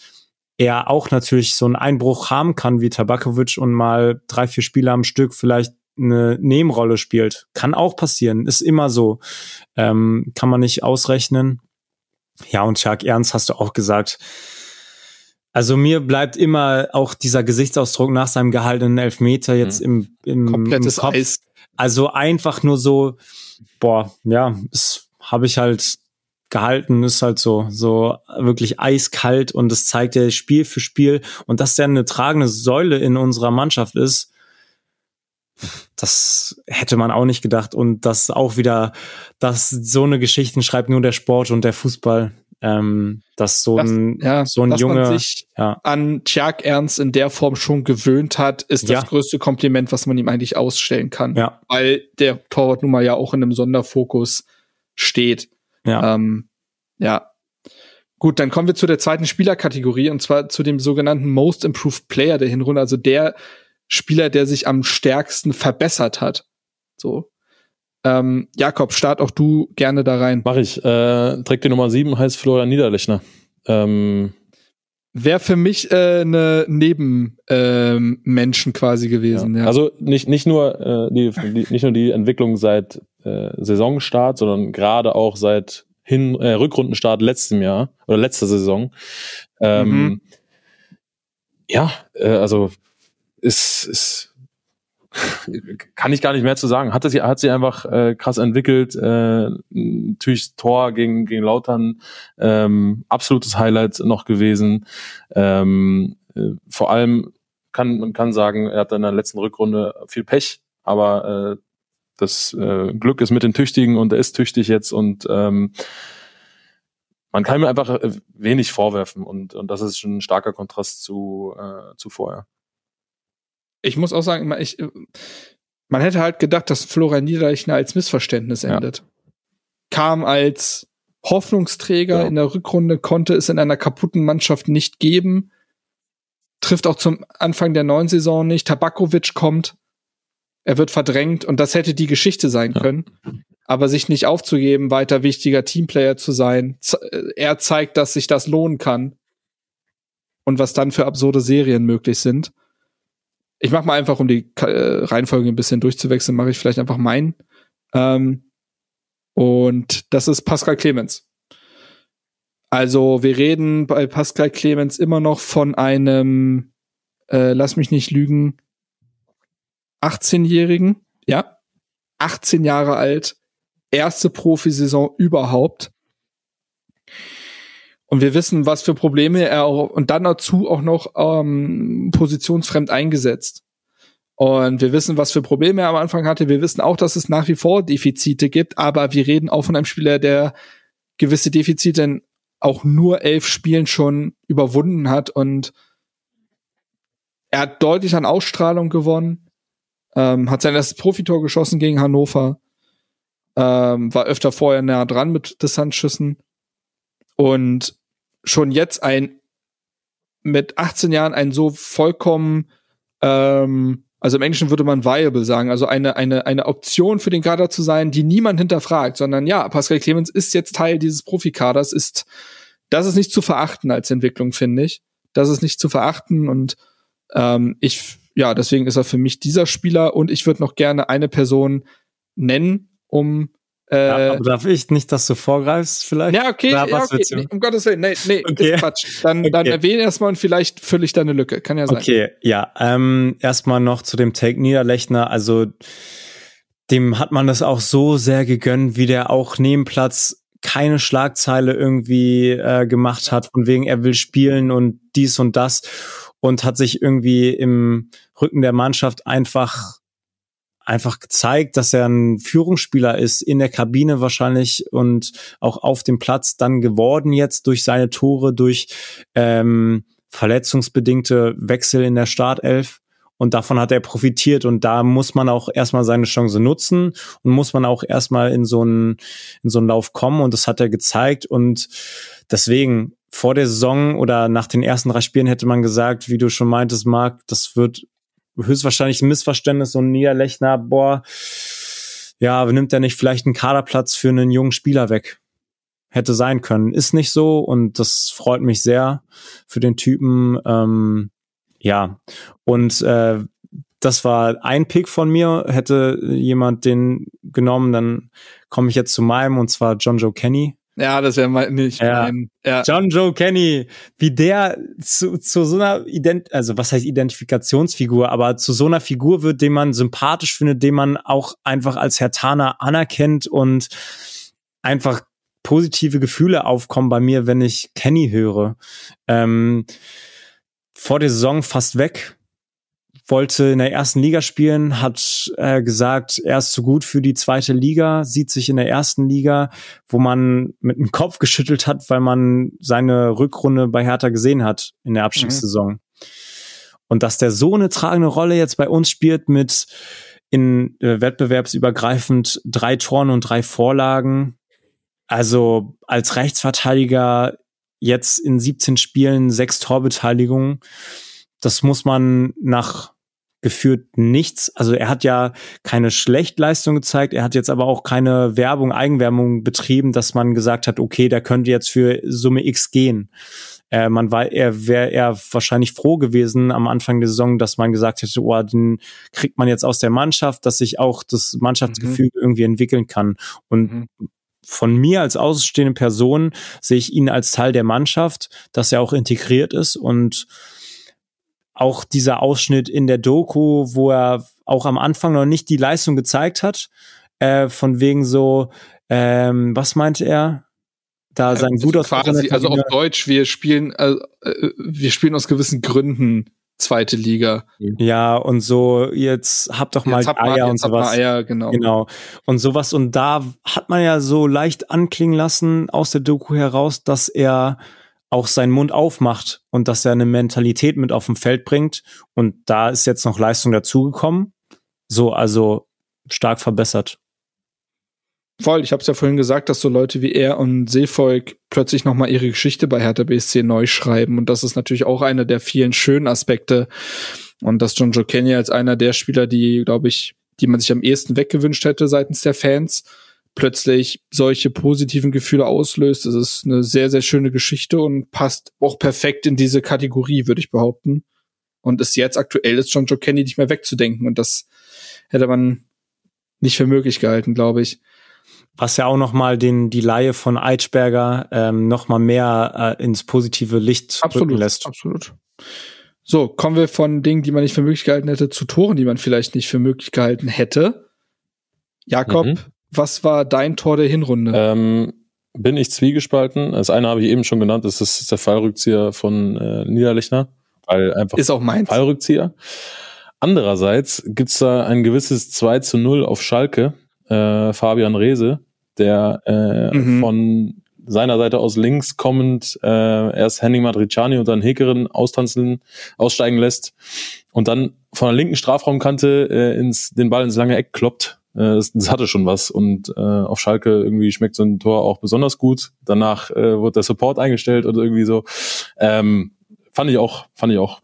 er auch natürlich so einen Einbruch haben kann wie Tabakovic und mal drei, vier Spiele am Stück vielleicht eine Nebenrolle spielt. Kann auch passieren, ist immer so. Ähm, kann man nicht ausrechnen. Ja, und Chuck Ernst hast du auch gesagt. Also mir bleibt immer auch dieser Gesichtsausdruck nach seinem gehaltenen Elfmeter jetzt mhm. im, im, Komplettes im Kopf. Eis. Also einfach nur so, boah, ja, das habe ich halt gehalten, ist halt so, so wirklich eiskalt und das zeigt ja Spiel für Spiel und dass der eine tragende Säule in unserer Mannschaft ist, das hätte man auch nicht gedacht. Und das auch wieder, dass so eine Geschichten schreibt nur der Sport und der Fußball. Ähm, dass so ein, das, ja, so ein dass Junge man sich ja. an Tjag Ernst in der Form schon gewöhnt hat, ist das ja. größte Kompliment, was man ihm eigentlich ausstellen kann. Ja. Weil der Torwart nun mal ja auch in einem Sonderfokus steht. Ja. Ähm, ja. Gut, dann kommen wir zu der zweiten Spielerkategorie und zwar zu dem sogenannten Most Improved Player der Hinrunde, also der Spieler, der sich am stärksten verbessert hat. So. Ähm, Jakob, start auch du gerne da rein. Mach ich. Äh, trägt die Nummer 7, heißt Florian Niederlechner. Ähm, Wäre für mich äh, eine Nebenmenschen ähm, quasi gewesen. Ja. Ja. Also nicht, nicht, nur, äh, die, die, nicht nur die Entwicklung seit äh, Saisonstart, sondern gerade auch seit Hin äh, Rückrundenstart letztem Jahr oder letzter Saison. Ähm, mhm. Ja, äh, also ist, ist kann ich gar nicht mehr zu sagen. Hat sie hat sie einfach äh, krass entwickelt. Äh, natürlich Tor gegen gegen Lautern ähm, absolutes Highlight noch gewesen. Ähm, äh, vor allem kann man kann sagen, er hat in der letzten Rückrunde viel Pech, aber äh, das äh, Glück ist mit den Tüchtigen und er ist tüchtig jetzt und ähm, man kann mir einfach äh, wenig vorwerfen und, und das ist schon ein starker Kontrast zu, äh, zu vorher ich muss auch sagen, ich, man hätte halt gedacht, dass Florian Niederlechner als Missverständnis endet. Ja. Kam als Hoffnungsträger ja. in der Rückrunde, konnte es in einer kaputten Mannschaft nicht geben. Trifft auch zum Anfang der neuen Saison nicht. Tabakovic kommt. Er wird verdrängt und das hätte die Geschichte sein ja. können. Aber sich nicht aufzugeben, weiter wichtiger Teamplayer zu sein. Er zeigt, dass sich das lohnen kann. und was dann für absurde Serien möglich sind. Ich mache mal einfach, um die äh, Reihenfolge ein bisschen durchzuwechseln, mache ich vielleicht einfach meinen. Ähm, und das ist Pascal Clemens. Also wir reden bei Pascal Clemens immer noch von einem, äh, lass mich nicht lügen, 18-Jährigen, ja, 18 Jahre alt, erste Profisaison überhaupt. Und wir wissen, was für Probleme er auch, und dann dazu auch noch ähm, positionsfremd eingesetzt. Und wir wissen, was für Probleme er am Anfang hatte. Wir wissen auch, dass es nach wie vor Defizite gibt, aber wir reden auch von einem Spieler, der gewisse Defizite in auch nur elf Spielen schon überwunden hat und er hat deutlich an Ausstrahlung gewonnen, ähm, hat sein erstes Profitor geschossen gegen Hannover, ähm, war öfter vorher nah dran mit Distanzschüssen und schon jetzt ein mit 18 Jahren ein so vollkommen ähm, also im Englischen würde man viable sagen, also eine, eine, eine Option für den Kader zu sein, die niemand hinterfragt, sondern ja, Pascal Clemens ist jetzt Teil dieses Profikaders, ist, das ist nicht zu verachten als Entwicklung, finde ich. Das ist nicht zu verachten und ähm, ich, ja, deswegen ist er für mich dieser Spieler und ich würde noch gerne eine Person nennen, um äh, ja, aber darf ich nicht, dass du vorgreifst, vielleicht? Ja, okay, ja, okay. Nee, um Gottes Willen, nee, nee, okay. ist Quatsch. Dann, okay. dann erwähne erstmal und vielleicht fülle ich deine Lücke. Kann ja sein. Okay, ja, ähm, erstmal noch zu dem Take Niederlechner. Also, dem hat man das auch so sehr gegönnt, wie der auch neben Platz keine Schlagzeile irgendwie äh, gemacht hat, von wegen er will spielen und dies und das und hat sich irgendwie im Rücken der Mannschaft einfach einfach gezeigt, dass er ein Führungsspieler ist, in der Kabine wahrscheinlich und auch auf dem Platz dann geworden jetzt durch seine Tore, durch ähm, verletzungsbedingte Wechsel in der Startelf. Und davon hat er profitiert. Und da muss man auch erstmal seine Chance nutzen und muss man auch erstmal in so einen, in so einen Lauf kommen. Und das hat er gezeigt. Und deswegen, vor der Saison oder nach den ersten drei Spielen hätte man gesagt, wie du schon meintest, Marc, das wird höchstwahrscheinlich ein Missverständnis und Niederlechner, boah, ja, nimmt er nicht vielleicht einen Kaderplatz für einen jungen Spieler weg? Hätte sein können. Ist nicht so und das freut mich sehr für den Typen. Ähm, ja, und äh, das war ein Pick von mir. Hätte jemand den genommen, dann komme ich jetzt zu meinem und zwar John Joe Kenny. Ja, das wäre mal nicht ja. mein. Ja. John Joe Kenny, wie der zu, zu so einer Ident also was heißt Identifikationsfigur, aber zu so einer Figur wird, den man sympathisch findet, den man auch einfach als Hertaner anerkennt und einfach positive Gefühle aufkommen bei mir, wenn ich Kenny höre. Ähm, vor der Saison fast weg, wollte in der ersten Liga spielen, hat äh, gesagt, er ist zu gut für die zweite Liga, sieht sich in der ersten Liga, wo man mit dem Kopf geschüttelt hat, weil man seine Rückrunde bei Hertha gesehen hat in der Abstiegssaison. Mhm. Und dass der so eine tragende Rolle jetzt bei uns spielt mit in äh, wettbewerbsübergreifend drei Toren und drei Vorlagen. Also als Rechtsverteidiger jetzt in 17 Spielen sechs Torbeteiligungen. Das muss man nach geführt nichts. Also er hat ja keine Schlechtleistung gezeigt, er hat jetzt aber auch keine Werbung, Eigenwerbung betrieben, dass man gesagt hat, okay, der könnte jetzt für Summe X gehen. Äh, man war, er wäre eher wahrscheinlich froh gewesen am Anfang der Saison, dass man gesagt hätte, oh, den kriegt man jetzt aus der Mannschaft, dass sich auch das Mannschaftsgefühl mhm. irgendwie entwickeln kann. Und mhm von mir als außenstehende Person sehe ich ihn als Teil der Mannschaft, dass er auch integriert ist und auch dieser Ausschnitt in der Doku, wo er auch am Anfang noch nicht die Leistung gezeigt hat, äh, von wegen so, ähm, was meinte er? Da sein also quasi, also auf Deutsch, wir spielen, äh, äh, wir spielen aus gewissen Gründen zweite Liga. Ja, und so, jetzt habt doch mal jetzt Eier man, und sowas. Eier, genau. Genau. Und sowas. Und da hat man ja so leicht anklingen lassen aus der Doku heraus, dass er auch seinen Mund aufmacht und dass er eine Mentalität mit auf dem Feld bringt. Und da ist jetzt noch Leistung dazugekommen. So, also stark verbessert. Voll, ich habe es ja vorhin gesagt, dass so Leute wie er und Seevolk plötzlich noch mal ihre Geschichte bei Hertha BSC neu schreiben und das ist natürlich auch einer der vielen schönen Aspekte und dass John Joe Kenny als einer der Spieler, die glaube ich, die man sich am ehesten weggewünscht hätte seitens der Fans, plötzlich solche positiven Gefühle auslöst. Es ist eine sehr, sehr schöne Geschichte und passt auch perfekt in diese Kategorie, würde ich behaupten. Und ist jetzt aktuell ist John Joe Kenny nicht mehr wegzudenken. Und das hätte man nicht für möglich gehalten, glaube ich. Was ja auch noch mal den die Laie von Eitschberger ähm, noch mal mehr äh, ins positive Licht absolut, rücken lässt. Absolut. So, kommen wir von Dingen, die man nicht für möglich gehalten hätte, zu Toren, die man vielleicht nicht für möglich gehalten hätte. Jakob, mhm. Was war dein Tor der Hinrunde? Ähm, bin ich zwiegespalten. Das eine habe ich eben schon genannt, das ist der Fallrückzieher von äh, Niederlechner. Weil einfach ist auch mein Fallrückzieher. Andererseits gibt's da ein gewisses 2 zu 0 auf Schalke. Äh, Fabian Rehse, der äh, mhm. von seiner Seite aus links kommend äh, erst Henning Madriciani und dann Hekerin austanzeln, aussteigen lässt und dann von der linken Strafraumkante äh, ins, den Ball ins lange Eck kloppt. Äh, hatte schon was und äh, auf Schalke irgendwie schmeckt so ein Tor auch besonders gut. Danach äh, wurde der Support eingestellt oder irgendwie so. Ähm, fand ich auch, fand ich auch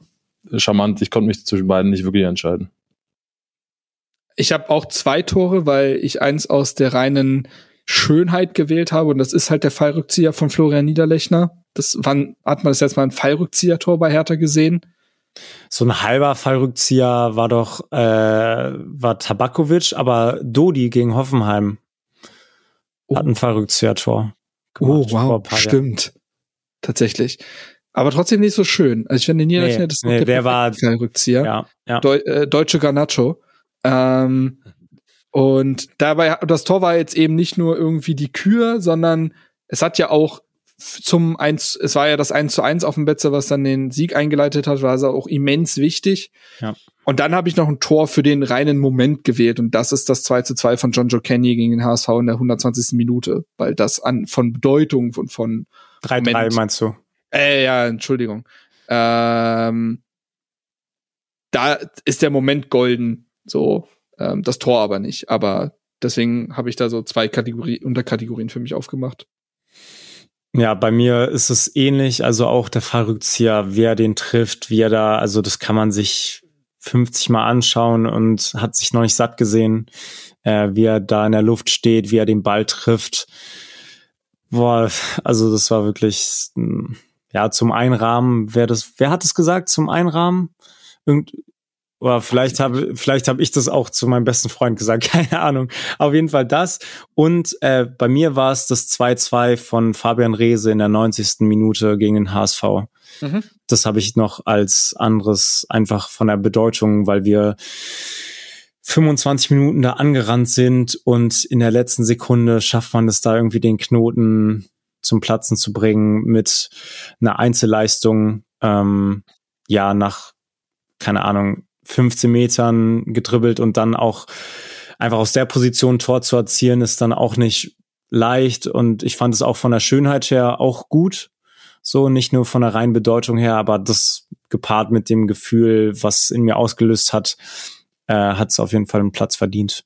charmant. Ich konnte mich zwischen beiden nicht wirklich entscheiden. Ich habe auch zwei Tore, weil ich eins aus der reinen Schönheit gewählt habe und das ist halt der Fallrückzieher von Florian Niederlechner. Das wann hat man das jetzt mal ein Fallrückzieher-Tor bei Hertha gesehen? So ein halber Fallrückzieher war doch äh, war Tabakovic, aber Dodi gegen Hoffenheim oh. hat ein Fallrückzieher-Tor. Oh wow, stimmt, tatsächlich. Aber trotzdem nicht so schön. Also ich finde Niederlechner nee, das nee, der, der war Fallrückzieher. Ja, ja. Deu äh, deutsche Garnacho. Ähm, und dabei, das Tor war jetzt eben nicht nur irgendwie die Kür, sondern es hat ja auch zum eins, es war ja das 1 zu 1 auf dem Betze, was dann den Sieg eingeleitet hat, war also auch immens wichtig. Ja. Und dann habe ich noch ein Tor für den reinen Moment gewählt und das ist das 2 zu 2 von John Joe Kenny gegen den HSV in der 120. Minute, weil das an, von Bedeutung und von 3-3 meinst du? Äh, ja, Entschuldigung. Ähm, da ist der Moment golden, so ähm, das Tor aber nicht. Aber deswegen habe ich da so zwei Kategorie Unterkategorien für mich aufgemacht. Ja, bei mir ist es ähnlich. Also auch der Fallrückzieher, wer den trifft, wie er da, also das kann man sich 50 Mal anschauen und hat sich noch nicht satt gesehen, äh, wie er da in der Luft steht, wie er den Ball trifft. Boah, also das war wirklich, ja, zum Einrahmen, wer das, wer hat es gesagt, zum Einrahmen? Irgend, oder vielleicht habe vielleicht habe ich das auch zu meinem besten Freund gesagt, keine Ahnung. Auf jeden Fall das. Und äh, bei mir war es das 2-2 von Fabian Rehse in der 90. Minute gegen den HSV. Mhm. Das habe ich noch als anderes einfach von der Bedeutung, weil wir 25 Minuten da angerannt sind und in der letzten Sekunde schafft man es da irgendwie den Knoten zum Platzen zu bringen mit einer Einzelleistung. Ähm, ja, nach, keine Ahnung, 15 Metern gedribbelt und dann auch einfach aus der Position Tor zu erzielen, ist dann auch nicht leicht. Und ich fand es auch von der Schönheit her auch gut. So, nicht nur von der reinen Bedeutung her, aber das gepaart mit dem Gefühl, was in mir ausgelöst hat, äh, hat es auf jeden Fall einen Platz verdient.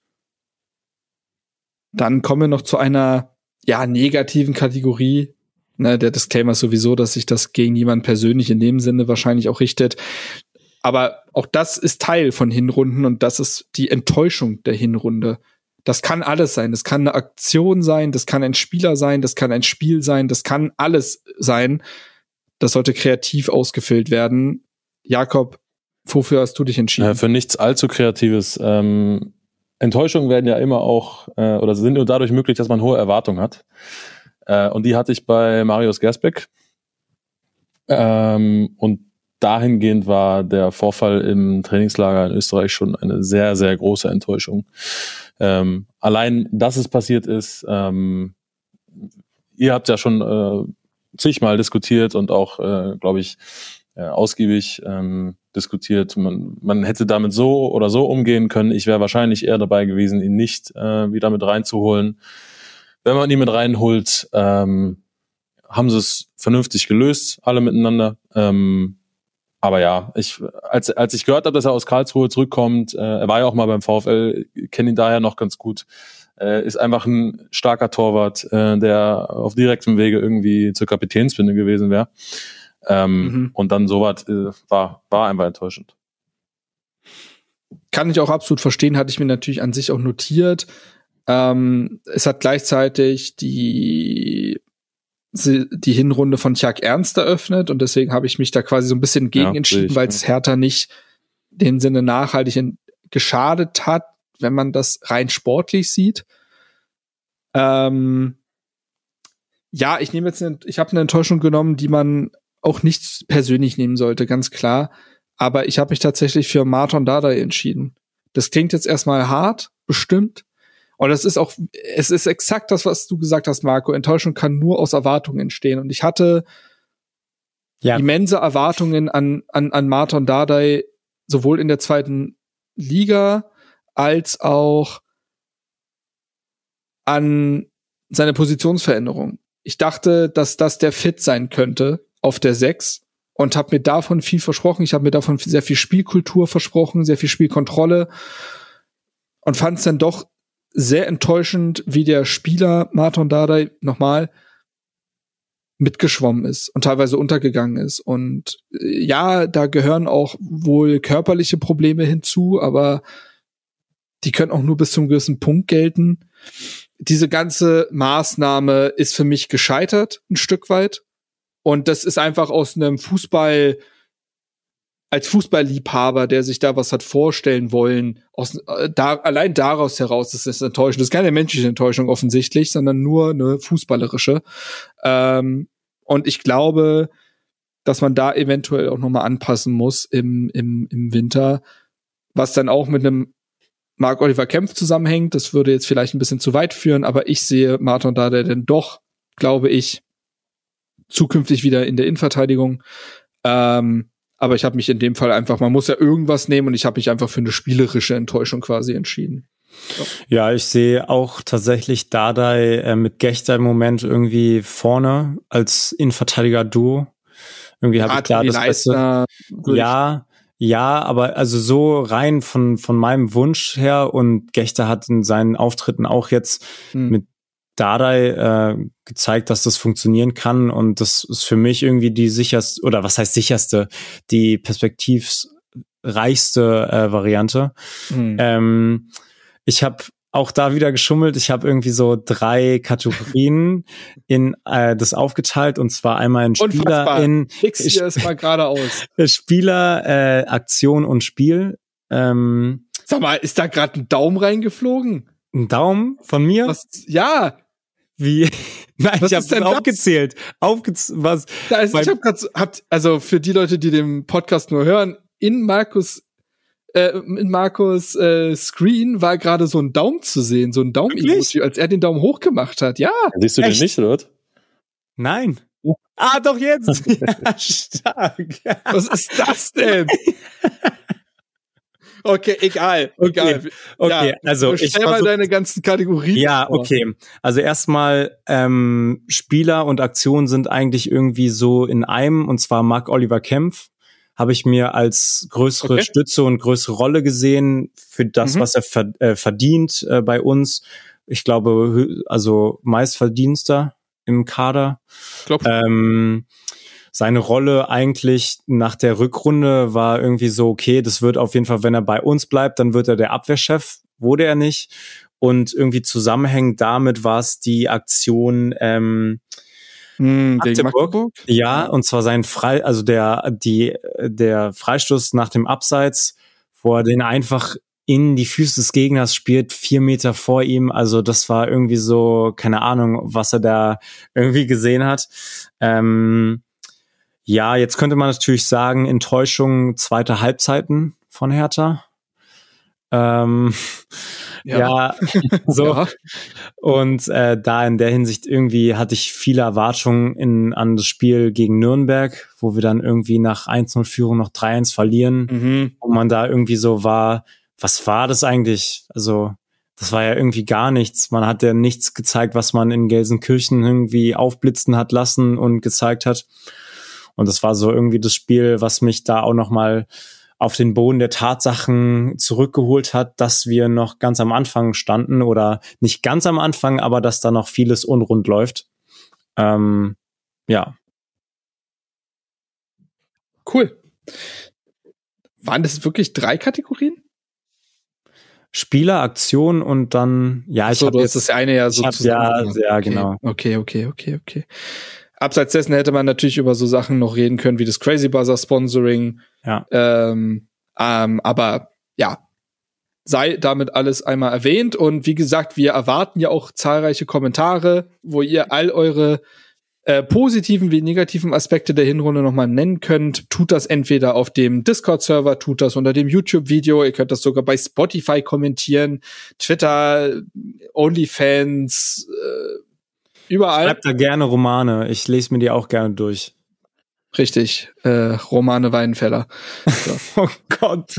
Dann kommen wir noch zu einer ja negativen Kategorie. Ne, der Disclaimer ist sowieso, dass sich das gegen jemanden persönlich in dem Sinne wahrscheinlich auch richtet. Aber auch das ist Teil von Hinrunden und das ist die Enttäuschung der Hinrunde. Das kann alles sein. Das kann eine Aktion sein, das kann ein Spieler sein, das kann ein Spiel sein, das kann alles sein. Das sollte kreativ ausgefüllt werden. Jakob, wofür hast du dich entschieden? Äh, für nichts allzu Kreatives. Ähm, Enttäuschungen werden ja immer auch äh, oder sind nur dadurch möglich, dass man hohe Erwartungen hat. Äh, und die hatte ich bei Marius Gersbeck. Ähm, und dahingehend war der Vorfall im Trainingslager in Österreich schon eine sehr, sehr große Enttäuschung. Ähm, allein, dass es passiert ist, ähm, ihr habt ja schon äh, zigmal diskutiert und auch, äh, glaube ich, äh, ausgiebig ähm, diskutiert. Man, man hätte damit so oder so umgehen können. Ich wäre wahrscheinlich eher dabei gewesen, ihn nicht äh, wieder mit reinzuholen. Wenn man ihn mit reinholt, ähm, haben sie es vernünftig gelöst, alle miteinander. Ähm, aber ja, ich, als, als ich gehört habe, dass er aus Karlsruhe zurückkommt, äh, er war ja auch mal beim VfL, kenne ihn daher noch ganz gut, äh, ist einfach ein starker Torwart, äh, der auf direktem Wege irgendwie zur Kapitänsbinde gewesen wäre. Ähm, mhm. Und dann sowas äh, war, war einfach enttäuschend. Kann ich auch absolut verstehen, hatte ich mir natürlich an sich auch notiert. Ähm, es hat gleichzeitig die die Hinrunde von Chuck Ernst eröffnet und deswegen habe ich mich da quasi so ein bisschen gegen ja, entschieden, weil es Hertha nicht den Sinne nachhaltig in, geschadet hat, wenn man das rein sportlich sieht. Ähm, ja, ich nehme jetzt, eine, ich habe eine Enttäuschung genommen, die man auch nicht persönlich nehmen sollte, ganz klar. Aber ich habe mich tatsächlich für Martin Dardai entschieden. Das klingt jetzt erstmal hart, bestimmt. Und es ist auch, es ist exakt das, was du gesagt hast, Marco. Enttäuschung kann nur aus Erwartungen entstehen. Und ich hatte ja. immense Erwartungen an, an, an Martin Dardai, sowohl in der zweiten Liga als auch an seine Positionsveränderung. Ich dachte, dass das der Fit sein könnte auf der 6 und habe mir davon viel versprochen. Ich habe mir davon sehr viel Spielkultur versprochen, sehr viel Spielkontrolle und fand es dann doch sehr enttäuschend, wie der Spieler Martin Dardai nochmal mitgeschwommen ist und teilweise untergegangen ist. Und äh, ja, da gehören auch wohl körperliche Probleme hinzu, aber die können auch nur bis zum gewissen Punkt gelten. Diese ganze Maßnahme ist für mich gescheitert, ein Stück weit. Und das ist einfach aus einem Fußball, als Fußballliebhaber, der sich da was hat vorstellen wollen, aus, äh, da, allein daraus heraus ist es enttäuschend. Das ist keine menschliche Enttäuschung offensichtlich, sondern nur eine fußballerische. Ähm, und ich glaube, dass man da eventuell auch nochmal anpassen muss im, im, im Winter, was dann auch mit einem Mark Oliver Kempf zusammenhängt. Das würde jetzt vielleicht ein bisschen zu weit führen, aber ich sehe Martin Dada denn doch, glaube ich, zukünftig wieder in der Innenverteidigung. Ähm, aber ich habe mich in dem Fall einfach, man muss ja irgendwas nehmen und ich habe mich einfach für eine spielerische Enttäuschung quasi entschieden. Ja, ich sehe auch tatsächlich Dardai äh, mit Gechter im Moment irgendwie vorne als Innenverteidiger-Duo. Irgendwie habe ich da das Beste. Ja, ja, aber also so rein von, von meinem Wunsch her und Gechter hat in seinen Auftritten auch jetzt hm. mit Dardai äh, gezeigt, dass das funktionieren kann und das ist für mich irgendwie die sicherste oder was heißt sicherste, die perspektivreichste äh, Variante. Hm. Ähm, ich habe auch da wieder geschummelt. Ich habe irgendwie so drei Kategorien in äh, das aufgeteilt und zwar einmal in Spieler Unfassbar. in Fix dir es mal geradeaus. Spieler, äh, Aktion und Spiel. Ähm, Sag mal, ist da gerade ein Daumen reingeflogen? Ein Daumen von mir? Was? Ja. Wie? Nein, was ich habe aufgezählt. Aufgez was? Da ist, ich habe gerade habt also für die Leute, die den Podcast nur hören, in Markus äh, in Markus äh, Screen war gerade so ein Daumen zu sehen, so ein Daumen-Emoji, als er den Daumen hoch gemacht hat. Ja. Siehst du Echt? den nicht, oder? Nein. Ah, doch jetzt. ja, stark. Was ist das denn? Okay, egal. Egal. Okay, okay ja, also ich stell mal deine ganzen Kategorien. Ja, vor. okay. Also erstmal ähm, Spieler und Aktionen sind eigentlich irgendwie so in einem und zwar Mark Oliver Kempf habe ich mir als größere okay. Stütze und größere Rolle gesehen für das, mhm. was er ver äh, verdient äh, bei uns. Ich glaube, also meistverdienster im Kader. Glaub ähm, seine Rolle eigentlich nach der Rückrunde war irgendwie so, okay, das wird auf jeden Fall, wenn er bei uns bleibt, dann wird er der Abwehrchef. Wurde er nicht. Und irgendwie zusammenhängend damit war es die Aktion, ähm, hm, Magdeburg? Ja, und zwar sein Frei, also der, die, der Freistoß nach dem Abseits, wo er den einfach in die Füße des Gegners spielt, vier Meter vor ihm. Also das war irgendwie so, keine Ahnung, was er da irgendwie gesehen hat. Ähm, ja, jetzt könnte man natürlich sagen, Enttäuschung zweiter Halbzeiten von Hertha. Ähm, ja, ja so. Ja. Und äh, da in der Hinsicht irgendwie hatte ich viele Erwartungen in, an das Spiel gegen Nürnberg, wo wir dann irgendwie nach 1-0-Führung noch 3-1 verlieren. Mhm. Und man da irgendwie so war, was war das eigentlich? Also, das war ja irgendwie gar nichts. Man hat ja nichts gezeigt, was man in Gelsenkirchen irgendwie aufblitzen hat lassen und gezeigt hat. Und das war so irgendwie das Spiel, was mich da auch noch mal auf den Boden der Tatsachen zurückgeholt hat, dass wir noch ganz am Anfang standen oder nicht ganz am Anfang, aber dass da noch vieles unrund läuft. Ähm, ja. Cool. Waren das wirklich drei Kategorien? Spieler, Aktion und dann, ja, ich so, habe hast das eine ja so hab, ja, ja, okay. genau. Okay, okay, okay, okay. Abseits dessen hätte man natürlich über so Sachen noch reden können wie das Crazy Buzzer Sponsoring. Ja. Ähm, ähm, aber ja, sei damit alles einmal erwähnt. Und wie gesagt, wir erwarten ja auch zahlreiche Kommentare, wo ihr all eure äh, positiven wie negativen Aspekte der Hinrunde nochmal nennen könnt. Tut das entweder auf dem Discord-Server, tut das unter dem YouTube-Video, ihr könnt das sogar bei Spotify kommentieren, Twitter, OnlyFans, äh, überall. Schreibt da gerne Romane. Ich lese mir die auch gerne durch. Richtig, äh, Romane Weidenfeller. Oh Gott.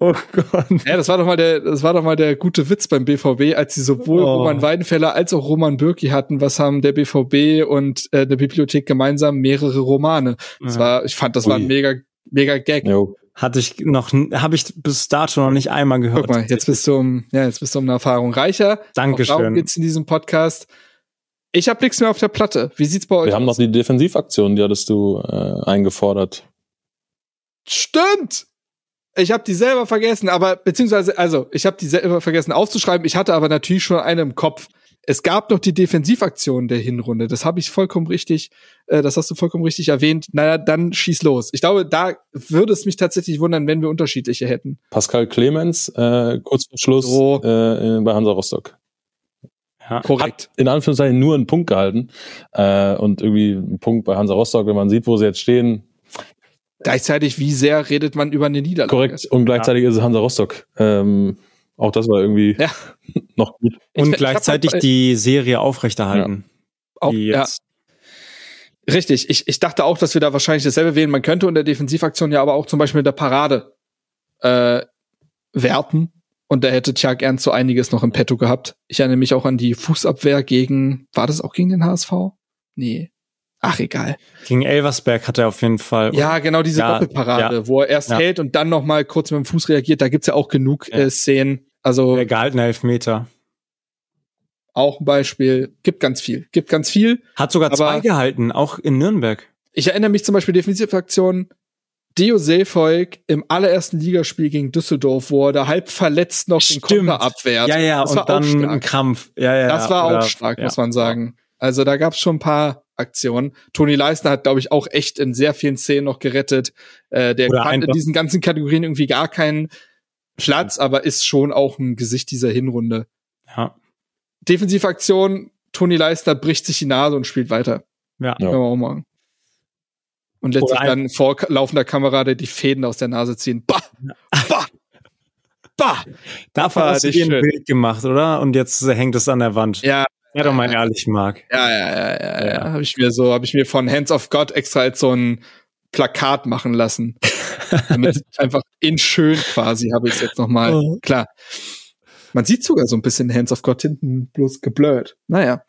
Oh Gott. Ja, das war doch mal der, das war doch mal der gute Witz beim BVB, als sie sowohl Oh. Roman Weidenfeller als auch Roman Bürki hatten. Was haben der BVB und äh, der Bibliothek gemeinsam? Mehrere Romane. Das Ja. war, ich fand, das war ein Ui. mega, mega Gag. Jo. Hatte ich noch, habe ich bis dato noch nicht einmal gehört. Guck mal, jetzt bist du um, ja, jetzt bist du um eine Erfahrung reicher. Auch Darum Dankeschön. geht's in diesem Podcast. Ich hab nichts mehr auf der Platte. Wie sieht's bei euch Wir haben noch aus? die Defensivaktion, die hattest du äh, eingefordert. Stimmt! Ich habe die selber vergessen, aber beziehungsweise, also ich habe die selber vergessen aufzuschreiben. Ich hatte aber natürlich schon eine im Kopf. Es gab noch die Defensivaktion der Hinrunde. Das habe ich vollkommen richtig, äh, das hast du vollkommen richtig erwähnt. Naja, dann schieß los. Ich glaube, da würde es mich tatsächlich wundern, wenn wir unterschiedliche hätten. Pascal Clemens, äh, kurz vor Schluss So. äh, bei Hansa Rostock. Ja. Korrekt. In Anführungszeichen nur einen Punkt gehalten. Äh, und irgendwie ein Punkt bei Hansa Rostock, wenn man sieht, wo sie jetzt stehen. Gleichzeitig, wie sehr redet man über eine Niederlage? Korrekt. Und gleichzeitig ist es Hansa Rostock. Ähm, auch das war irgendwie Ja. noch gut. Ich- Und ich gleichzeitig halt- die Serie aufrechterhalten. Auch, ja, Richtig, ich, ich dachte auch, dass wir da wahrscheinlich dasselbe wählen. Man könnte unter Defensivaktion ja aber auch zum Beispiel in der Parade äh, werten. Und da hätte Tjag Ernst so einiges noch im Petto gehabt. Ich erinnere mich auch an die Fußabwehr gegen, war das auch gegen den HSV? Nee. Ach, egal. Gegen Elversberg hat er auf jeden Fall. Ja, genau diese Ja, Doppelparade, wo er erst Ja. hält und dann noch mal kurz mit dem Fuß reagiert. Da gibt's ja auch genug Ja. äh, Szenen. Also Der gehaltene Elfmeter. auch ein Beispiel. Gibt ganz viel. Gibt ganz viel. Hat sogar zwei gehalten, auch in Nürnberg. Ich erinnere mich zum Beispiel Defensivaktion Dio Seefolk im allerersten Ligaspiel gegen Düsseldorf, wo er da halb verletzt noch den Stimmt. Konter abwehrt. Ja, ja, das war und dann auch ein stark. Krampf. Ja, ja, Das war oder- auch stark, ja. muss man sagen. Also da gab es schon ein paar Aktionen. Toni Leisner hat, glaube ich, auch echt in sehr vielen Szenen noch gerettet. Äh, der Oder hat in diesen ganzen Kategorien irgendwie gar keinen Platz, aber ist schon auch ein Gesicht dieser Hinrunde. Ja, Defensivaktion, Toni Leisner bricht sich die Nase und spielt weiter. ja. Ja. Können wir auch machen. Und letztlich dann vor laufender Kamera die Fäden aus der Nase ziehen. Bah! Bah! Bah! Davon hast du dir ein. Bild gemacht, oder? Und jetzt hängt es an der Wand. Ja, Ja, doch mal ehrlich, Marc. ja, ja, ja, ja, ja. Ja. Habe ich mir so, habe ich mir von Hands of God extra als so ein Plakat machen lassen. Damit einfach in schön quasi habe ich es jetzt noch mal. Oh. Klar. Man sieht sogar so ein bisschen Hands of God hinten bloß geblurrt. Naja.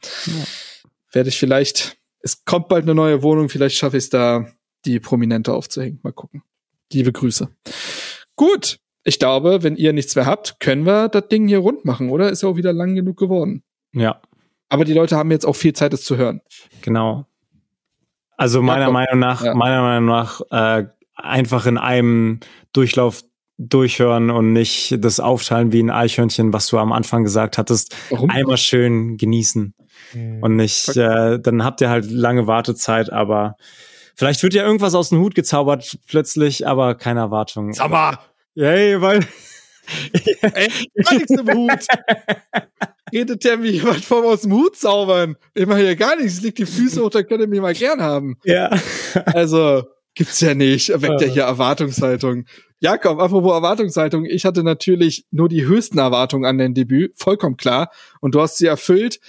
Werde ich vielleicht, es kommt bald eine neue Wohnung, vielleicht schaffe ich es da, die Prominente aufzuhängen. Mal gucken. Liebe Grüße. Gut. Ich glaube, wenn ihr nichts mehr habt, können wir das Ding hier rund machen, oder? Ist ja auch wieder lang genug geworden. Ja, Aber die Leute haben jetzt auch viel Zeit, es zu hören. genau. Also meiner komm. Meinung nach, Ja. meiner Meinung nach, äh, einfach in einem Durchlauf durchhören und nicht das aufteilen wie ein Eichhörnchen, was du am Anfang gesagt hattest. Warum? Einmal schön genießen und nicht, äh, dann habt ihr halt lange Wartezeit, aber vielleicht wird ja irgendwas aus dem Hut gezaubert plötzlich, aber keine Erwartung. Sag mal, Yay, weil ey, gar nichts im Hut. Redet der mir jemand vom aus dem Hut zaubern? Ich mache hier gar nichts. Leg die Füße hoch, dann könnt ihr mich mal gern haben. ja. Also, gibt's ja nicht. Weckt ja hier Erwartungshaltung. Jakob, apropos Erwartungshaltung. Ich hatte natürlich nur die höchsten Erwartungen an dein Debüt. Vollkommen klar. Und du hast sie erfüllt.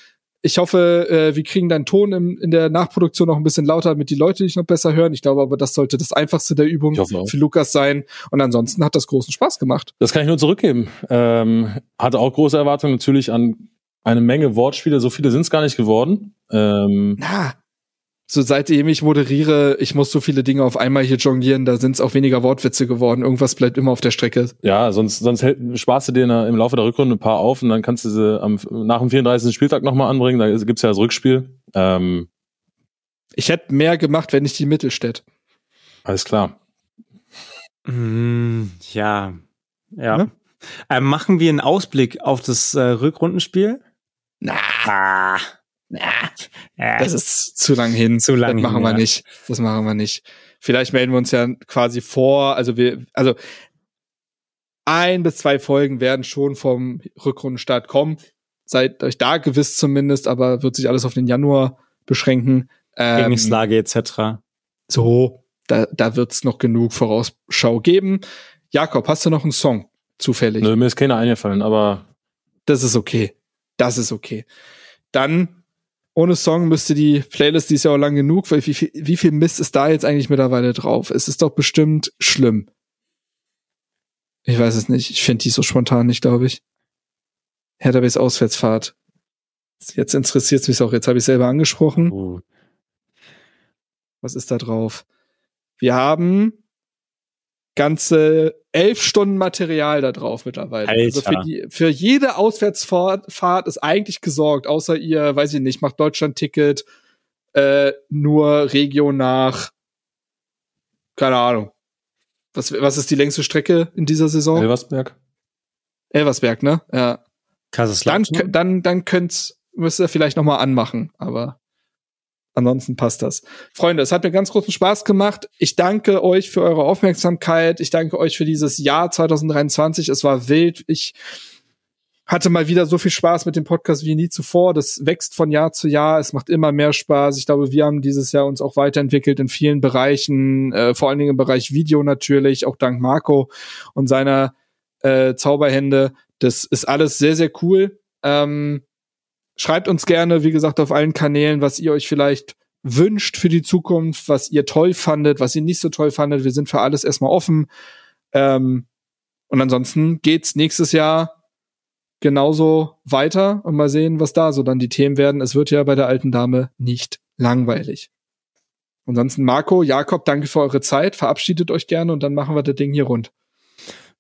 Ich hoffe, äh, wir kriegen deinen Ton im, in der Nachproduktion noch ein bisschen lauter, damit die Leute dich noch besser hören. Ich glaube aber, das sollte das einfachste der Übung für Lukas sein. Und ansonsten hat das großen Spaß gemacht. Das kann ich nur zurückgeben. Ähm, hatte auch große Erwartungen natürlich an eine Menge Wortspiele. So viele sind es gar nicht geworden. Ähm, Na, so seitdem ich moderiere, ich muss so viele Dinge auf einmal hier jonglieren, da sind es auch weniger Wortwitze geworden. Irgendwas bleibt immer auf der Strecke. ja, sonst, sonst hält, sparst du dir der, im Laufe der Rückrunde ein paar auf und dann kannst du sie am, nach dem 34. Spieltag nochmal anbringen. Da gibt's ja das Rückspiel. Ähm, Ich hätte mehr gemacht, wenn nicht die Mittelstädt. alles klar. Mm, ja. Ja. Ne? Ähm, machen wir einen Ausblick auf das äh, Rückrundenspiel? Na, Ah, na, äh, das ist zu lang hin. Zu lang Das machen hin, wir ja. nicht. Das machen wir nicht. Vielleicht melden wir uns ja quasi vor. Also wir, also ein bis zwei Folgen werden schon vom Rückrundenstart kommen. Seid euch da gewiss zumindest, aber wird sich alles auf den Januar beschränken. Ähm, Trainingslage etc. so, da, da wird's noch genug Vorausschau geben. Jakob, hast du noch einen Song zufällig? Nö, mir ist keiner eingefallen, aber Das ist okay. Das ist okay. Dann, ohne Song müsste die Playlist, die ist ja auch lang genug, weil wie viel, wie viel Mist ist da jetzt eigentlich mittlerweile drauf? Es ist doch bestimmt schlimm. Ich weiß es nicht. Ich finde die so spontan nicht, glaube ich. Hertha BS Auswärtsfahrt. Jetzt interessiert es mich auch. Jetzt habe ich selber angesprochen. Uh, Was ist da drauf? Wir haben ganze elf Stunden Material da drauf mittlerweile. Also Alter. für, die, für jede Auswärtsfahrt Fahrt ist eigentlich gesorgt, außer ihr, weiß ich nicht, macht Deutschland-Ticket äh, nur Region nach, keine Ahnung. Was, was ist die längste Strecke in dieser Saison? Elversberg. Elversberg, ne? Ja. Dann, Kaiserslautern? kö- dann, dann könnt's, müsst ihr vielleicht noch mal anmachen, aber ansonsten passt das. Freunde, es hat mir ganz großen Spaß gemacht. Ich danke euch für eure Aufmerksamkeit. Ich danke euch für dieses Jahr 2023. Es war wild. Ich hatte mal wieder so viel Spaß mit dem Podcast wie nie zuvor. Das wächst von Jahr zu Jahr. Es macht immer mehr Spaß. Ich glaube, wir haben dieses Jahr uns auch weiterentwickelt in vielen Bereichen, äh, vor allen Dingen im Bereich Video natürlich, auch dank Marco und seiner äh, Zauberhände. Das ist alles sehr, sehr cool. Ähm, schreibt uns gerne, wie gesagt, auf allen Kanälen, was ihr euch vielleicht wünscht für die Zukunft, was ihr toll fandet, was ihr nicht so toll fandet. Wir sind für alles erstmal offen. Ähm, und ansonsten geht's nächstes Jahr genauso weiter und mal sehen, was da so dann die Themen werden. Es wird ja bei der alten Dame nicht langweilig. Ansonsten Marco, Jakob, danke für eure Zeit. Verabschiedet euch gerne und dann machen wir das Ding hier rund.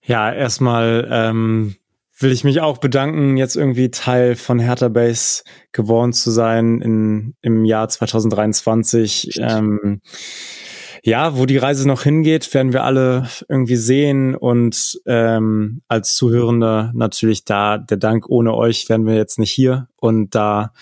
Ja, erstmal ähm, will ich mich auch bedanken, jetzt irgendwie Teil von Hertha Base geworden zu sein in, im Jahr 2023. Ähm, ja, wo die Reise noch hingeht, werden wir alle irgendwie sehen und ähm, als Zuhörende natürlich da der Dank ohne euch wären wir jetzt nicht hier und da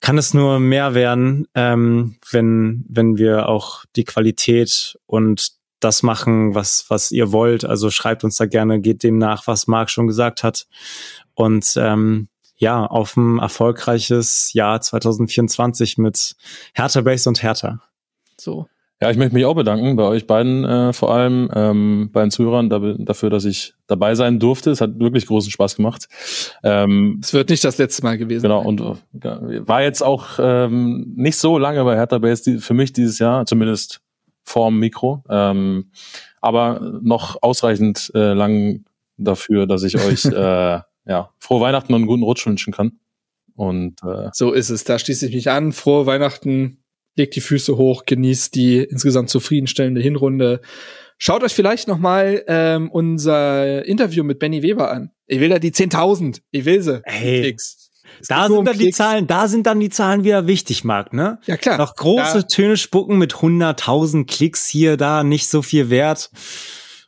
kann es nur mehr werden, ähm, wenn wenn wir auch die Qualität und das machen, was was ihr wollt. Also schreibt uns da gerne, geht dem nach, was Marc schon gesagt hat und ähm, ja, auf ein erfolgreiches Jahr 2024 mit Hertha Base und Hertha. So. Ja, ich möchte mich auch bedanken bei euch beiden äh, vor allem, ähm, bei den Zuhörern da, dafür, dass ich dabei sein durfte. Es hat wirklich großen Spaß gemacht. Ähm, Es wird nicht das letzte Mal gewesen. genau, sein. und äh, war jetzt auch ähm, nicht so lange bei Hertha Base die, für mich dieses Jahr, zumindest vorm Mikro. Ähm, aber noch ausreichend äh, lang dafür, dass ich euch äh, ja, frohe Weihnachten und einen guten Rutsch wünschen kann. Und äh, So ist es. Da schließe ich mich an. Frohe Weihnachten. Legt die Füße hoch, genießt die insgesamt zufriedenstellende Hinrunde. Schaut euch vielleicht noch mal ähm, unser Interview mit Benny Weber an. Ich will da die 10.000. Ich will sie. Hey. Klicks. Es Da sind dann die Klicks. Zahlen, da sind dann die Zahlen wieder wichtig, Marc, ne? Ja, klar. Noch große Da, Töne spucken mit 100.000 Klicks hier, da nicht so viel wert.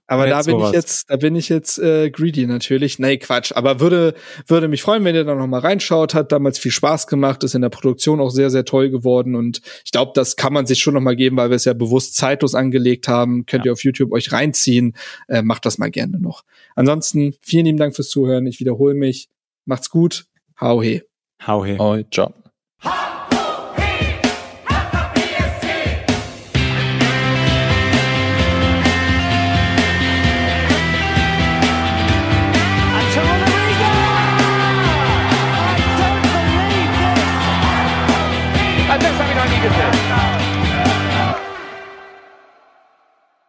aber da bin sowas. ich jetzt, da bin ich jetzt äh, greedy natürlich. Nee, Quatsch. Aber würde, würde mich freuen, wenn ihr da noch mal reinschaut. Hat damals viel Spaß gemacht, ist in der Produktion auch sehr, sehr toll geworden. Und ich glaube, das kann man sich schon noch mal geben, weil wir es ja bewusst zeitlos angelegt haben. Könnt ihr auf YouTube euch reinziehen. Äh, macht das mal gerne noch. Ansonsten, vielen lieben Dank fürs Zuhören. Ich wiederhole mich. Macht's gut. Hau he. Hau he. oh, ciao.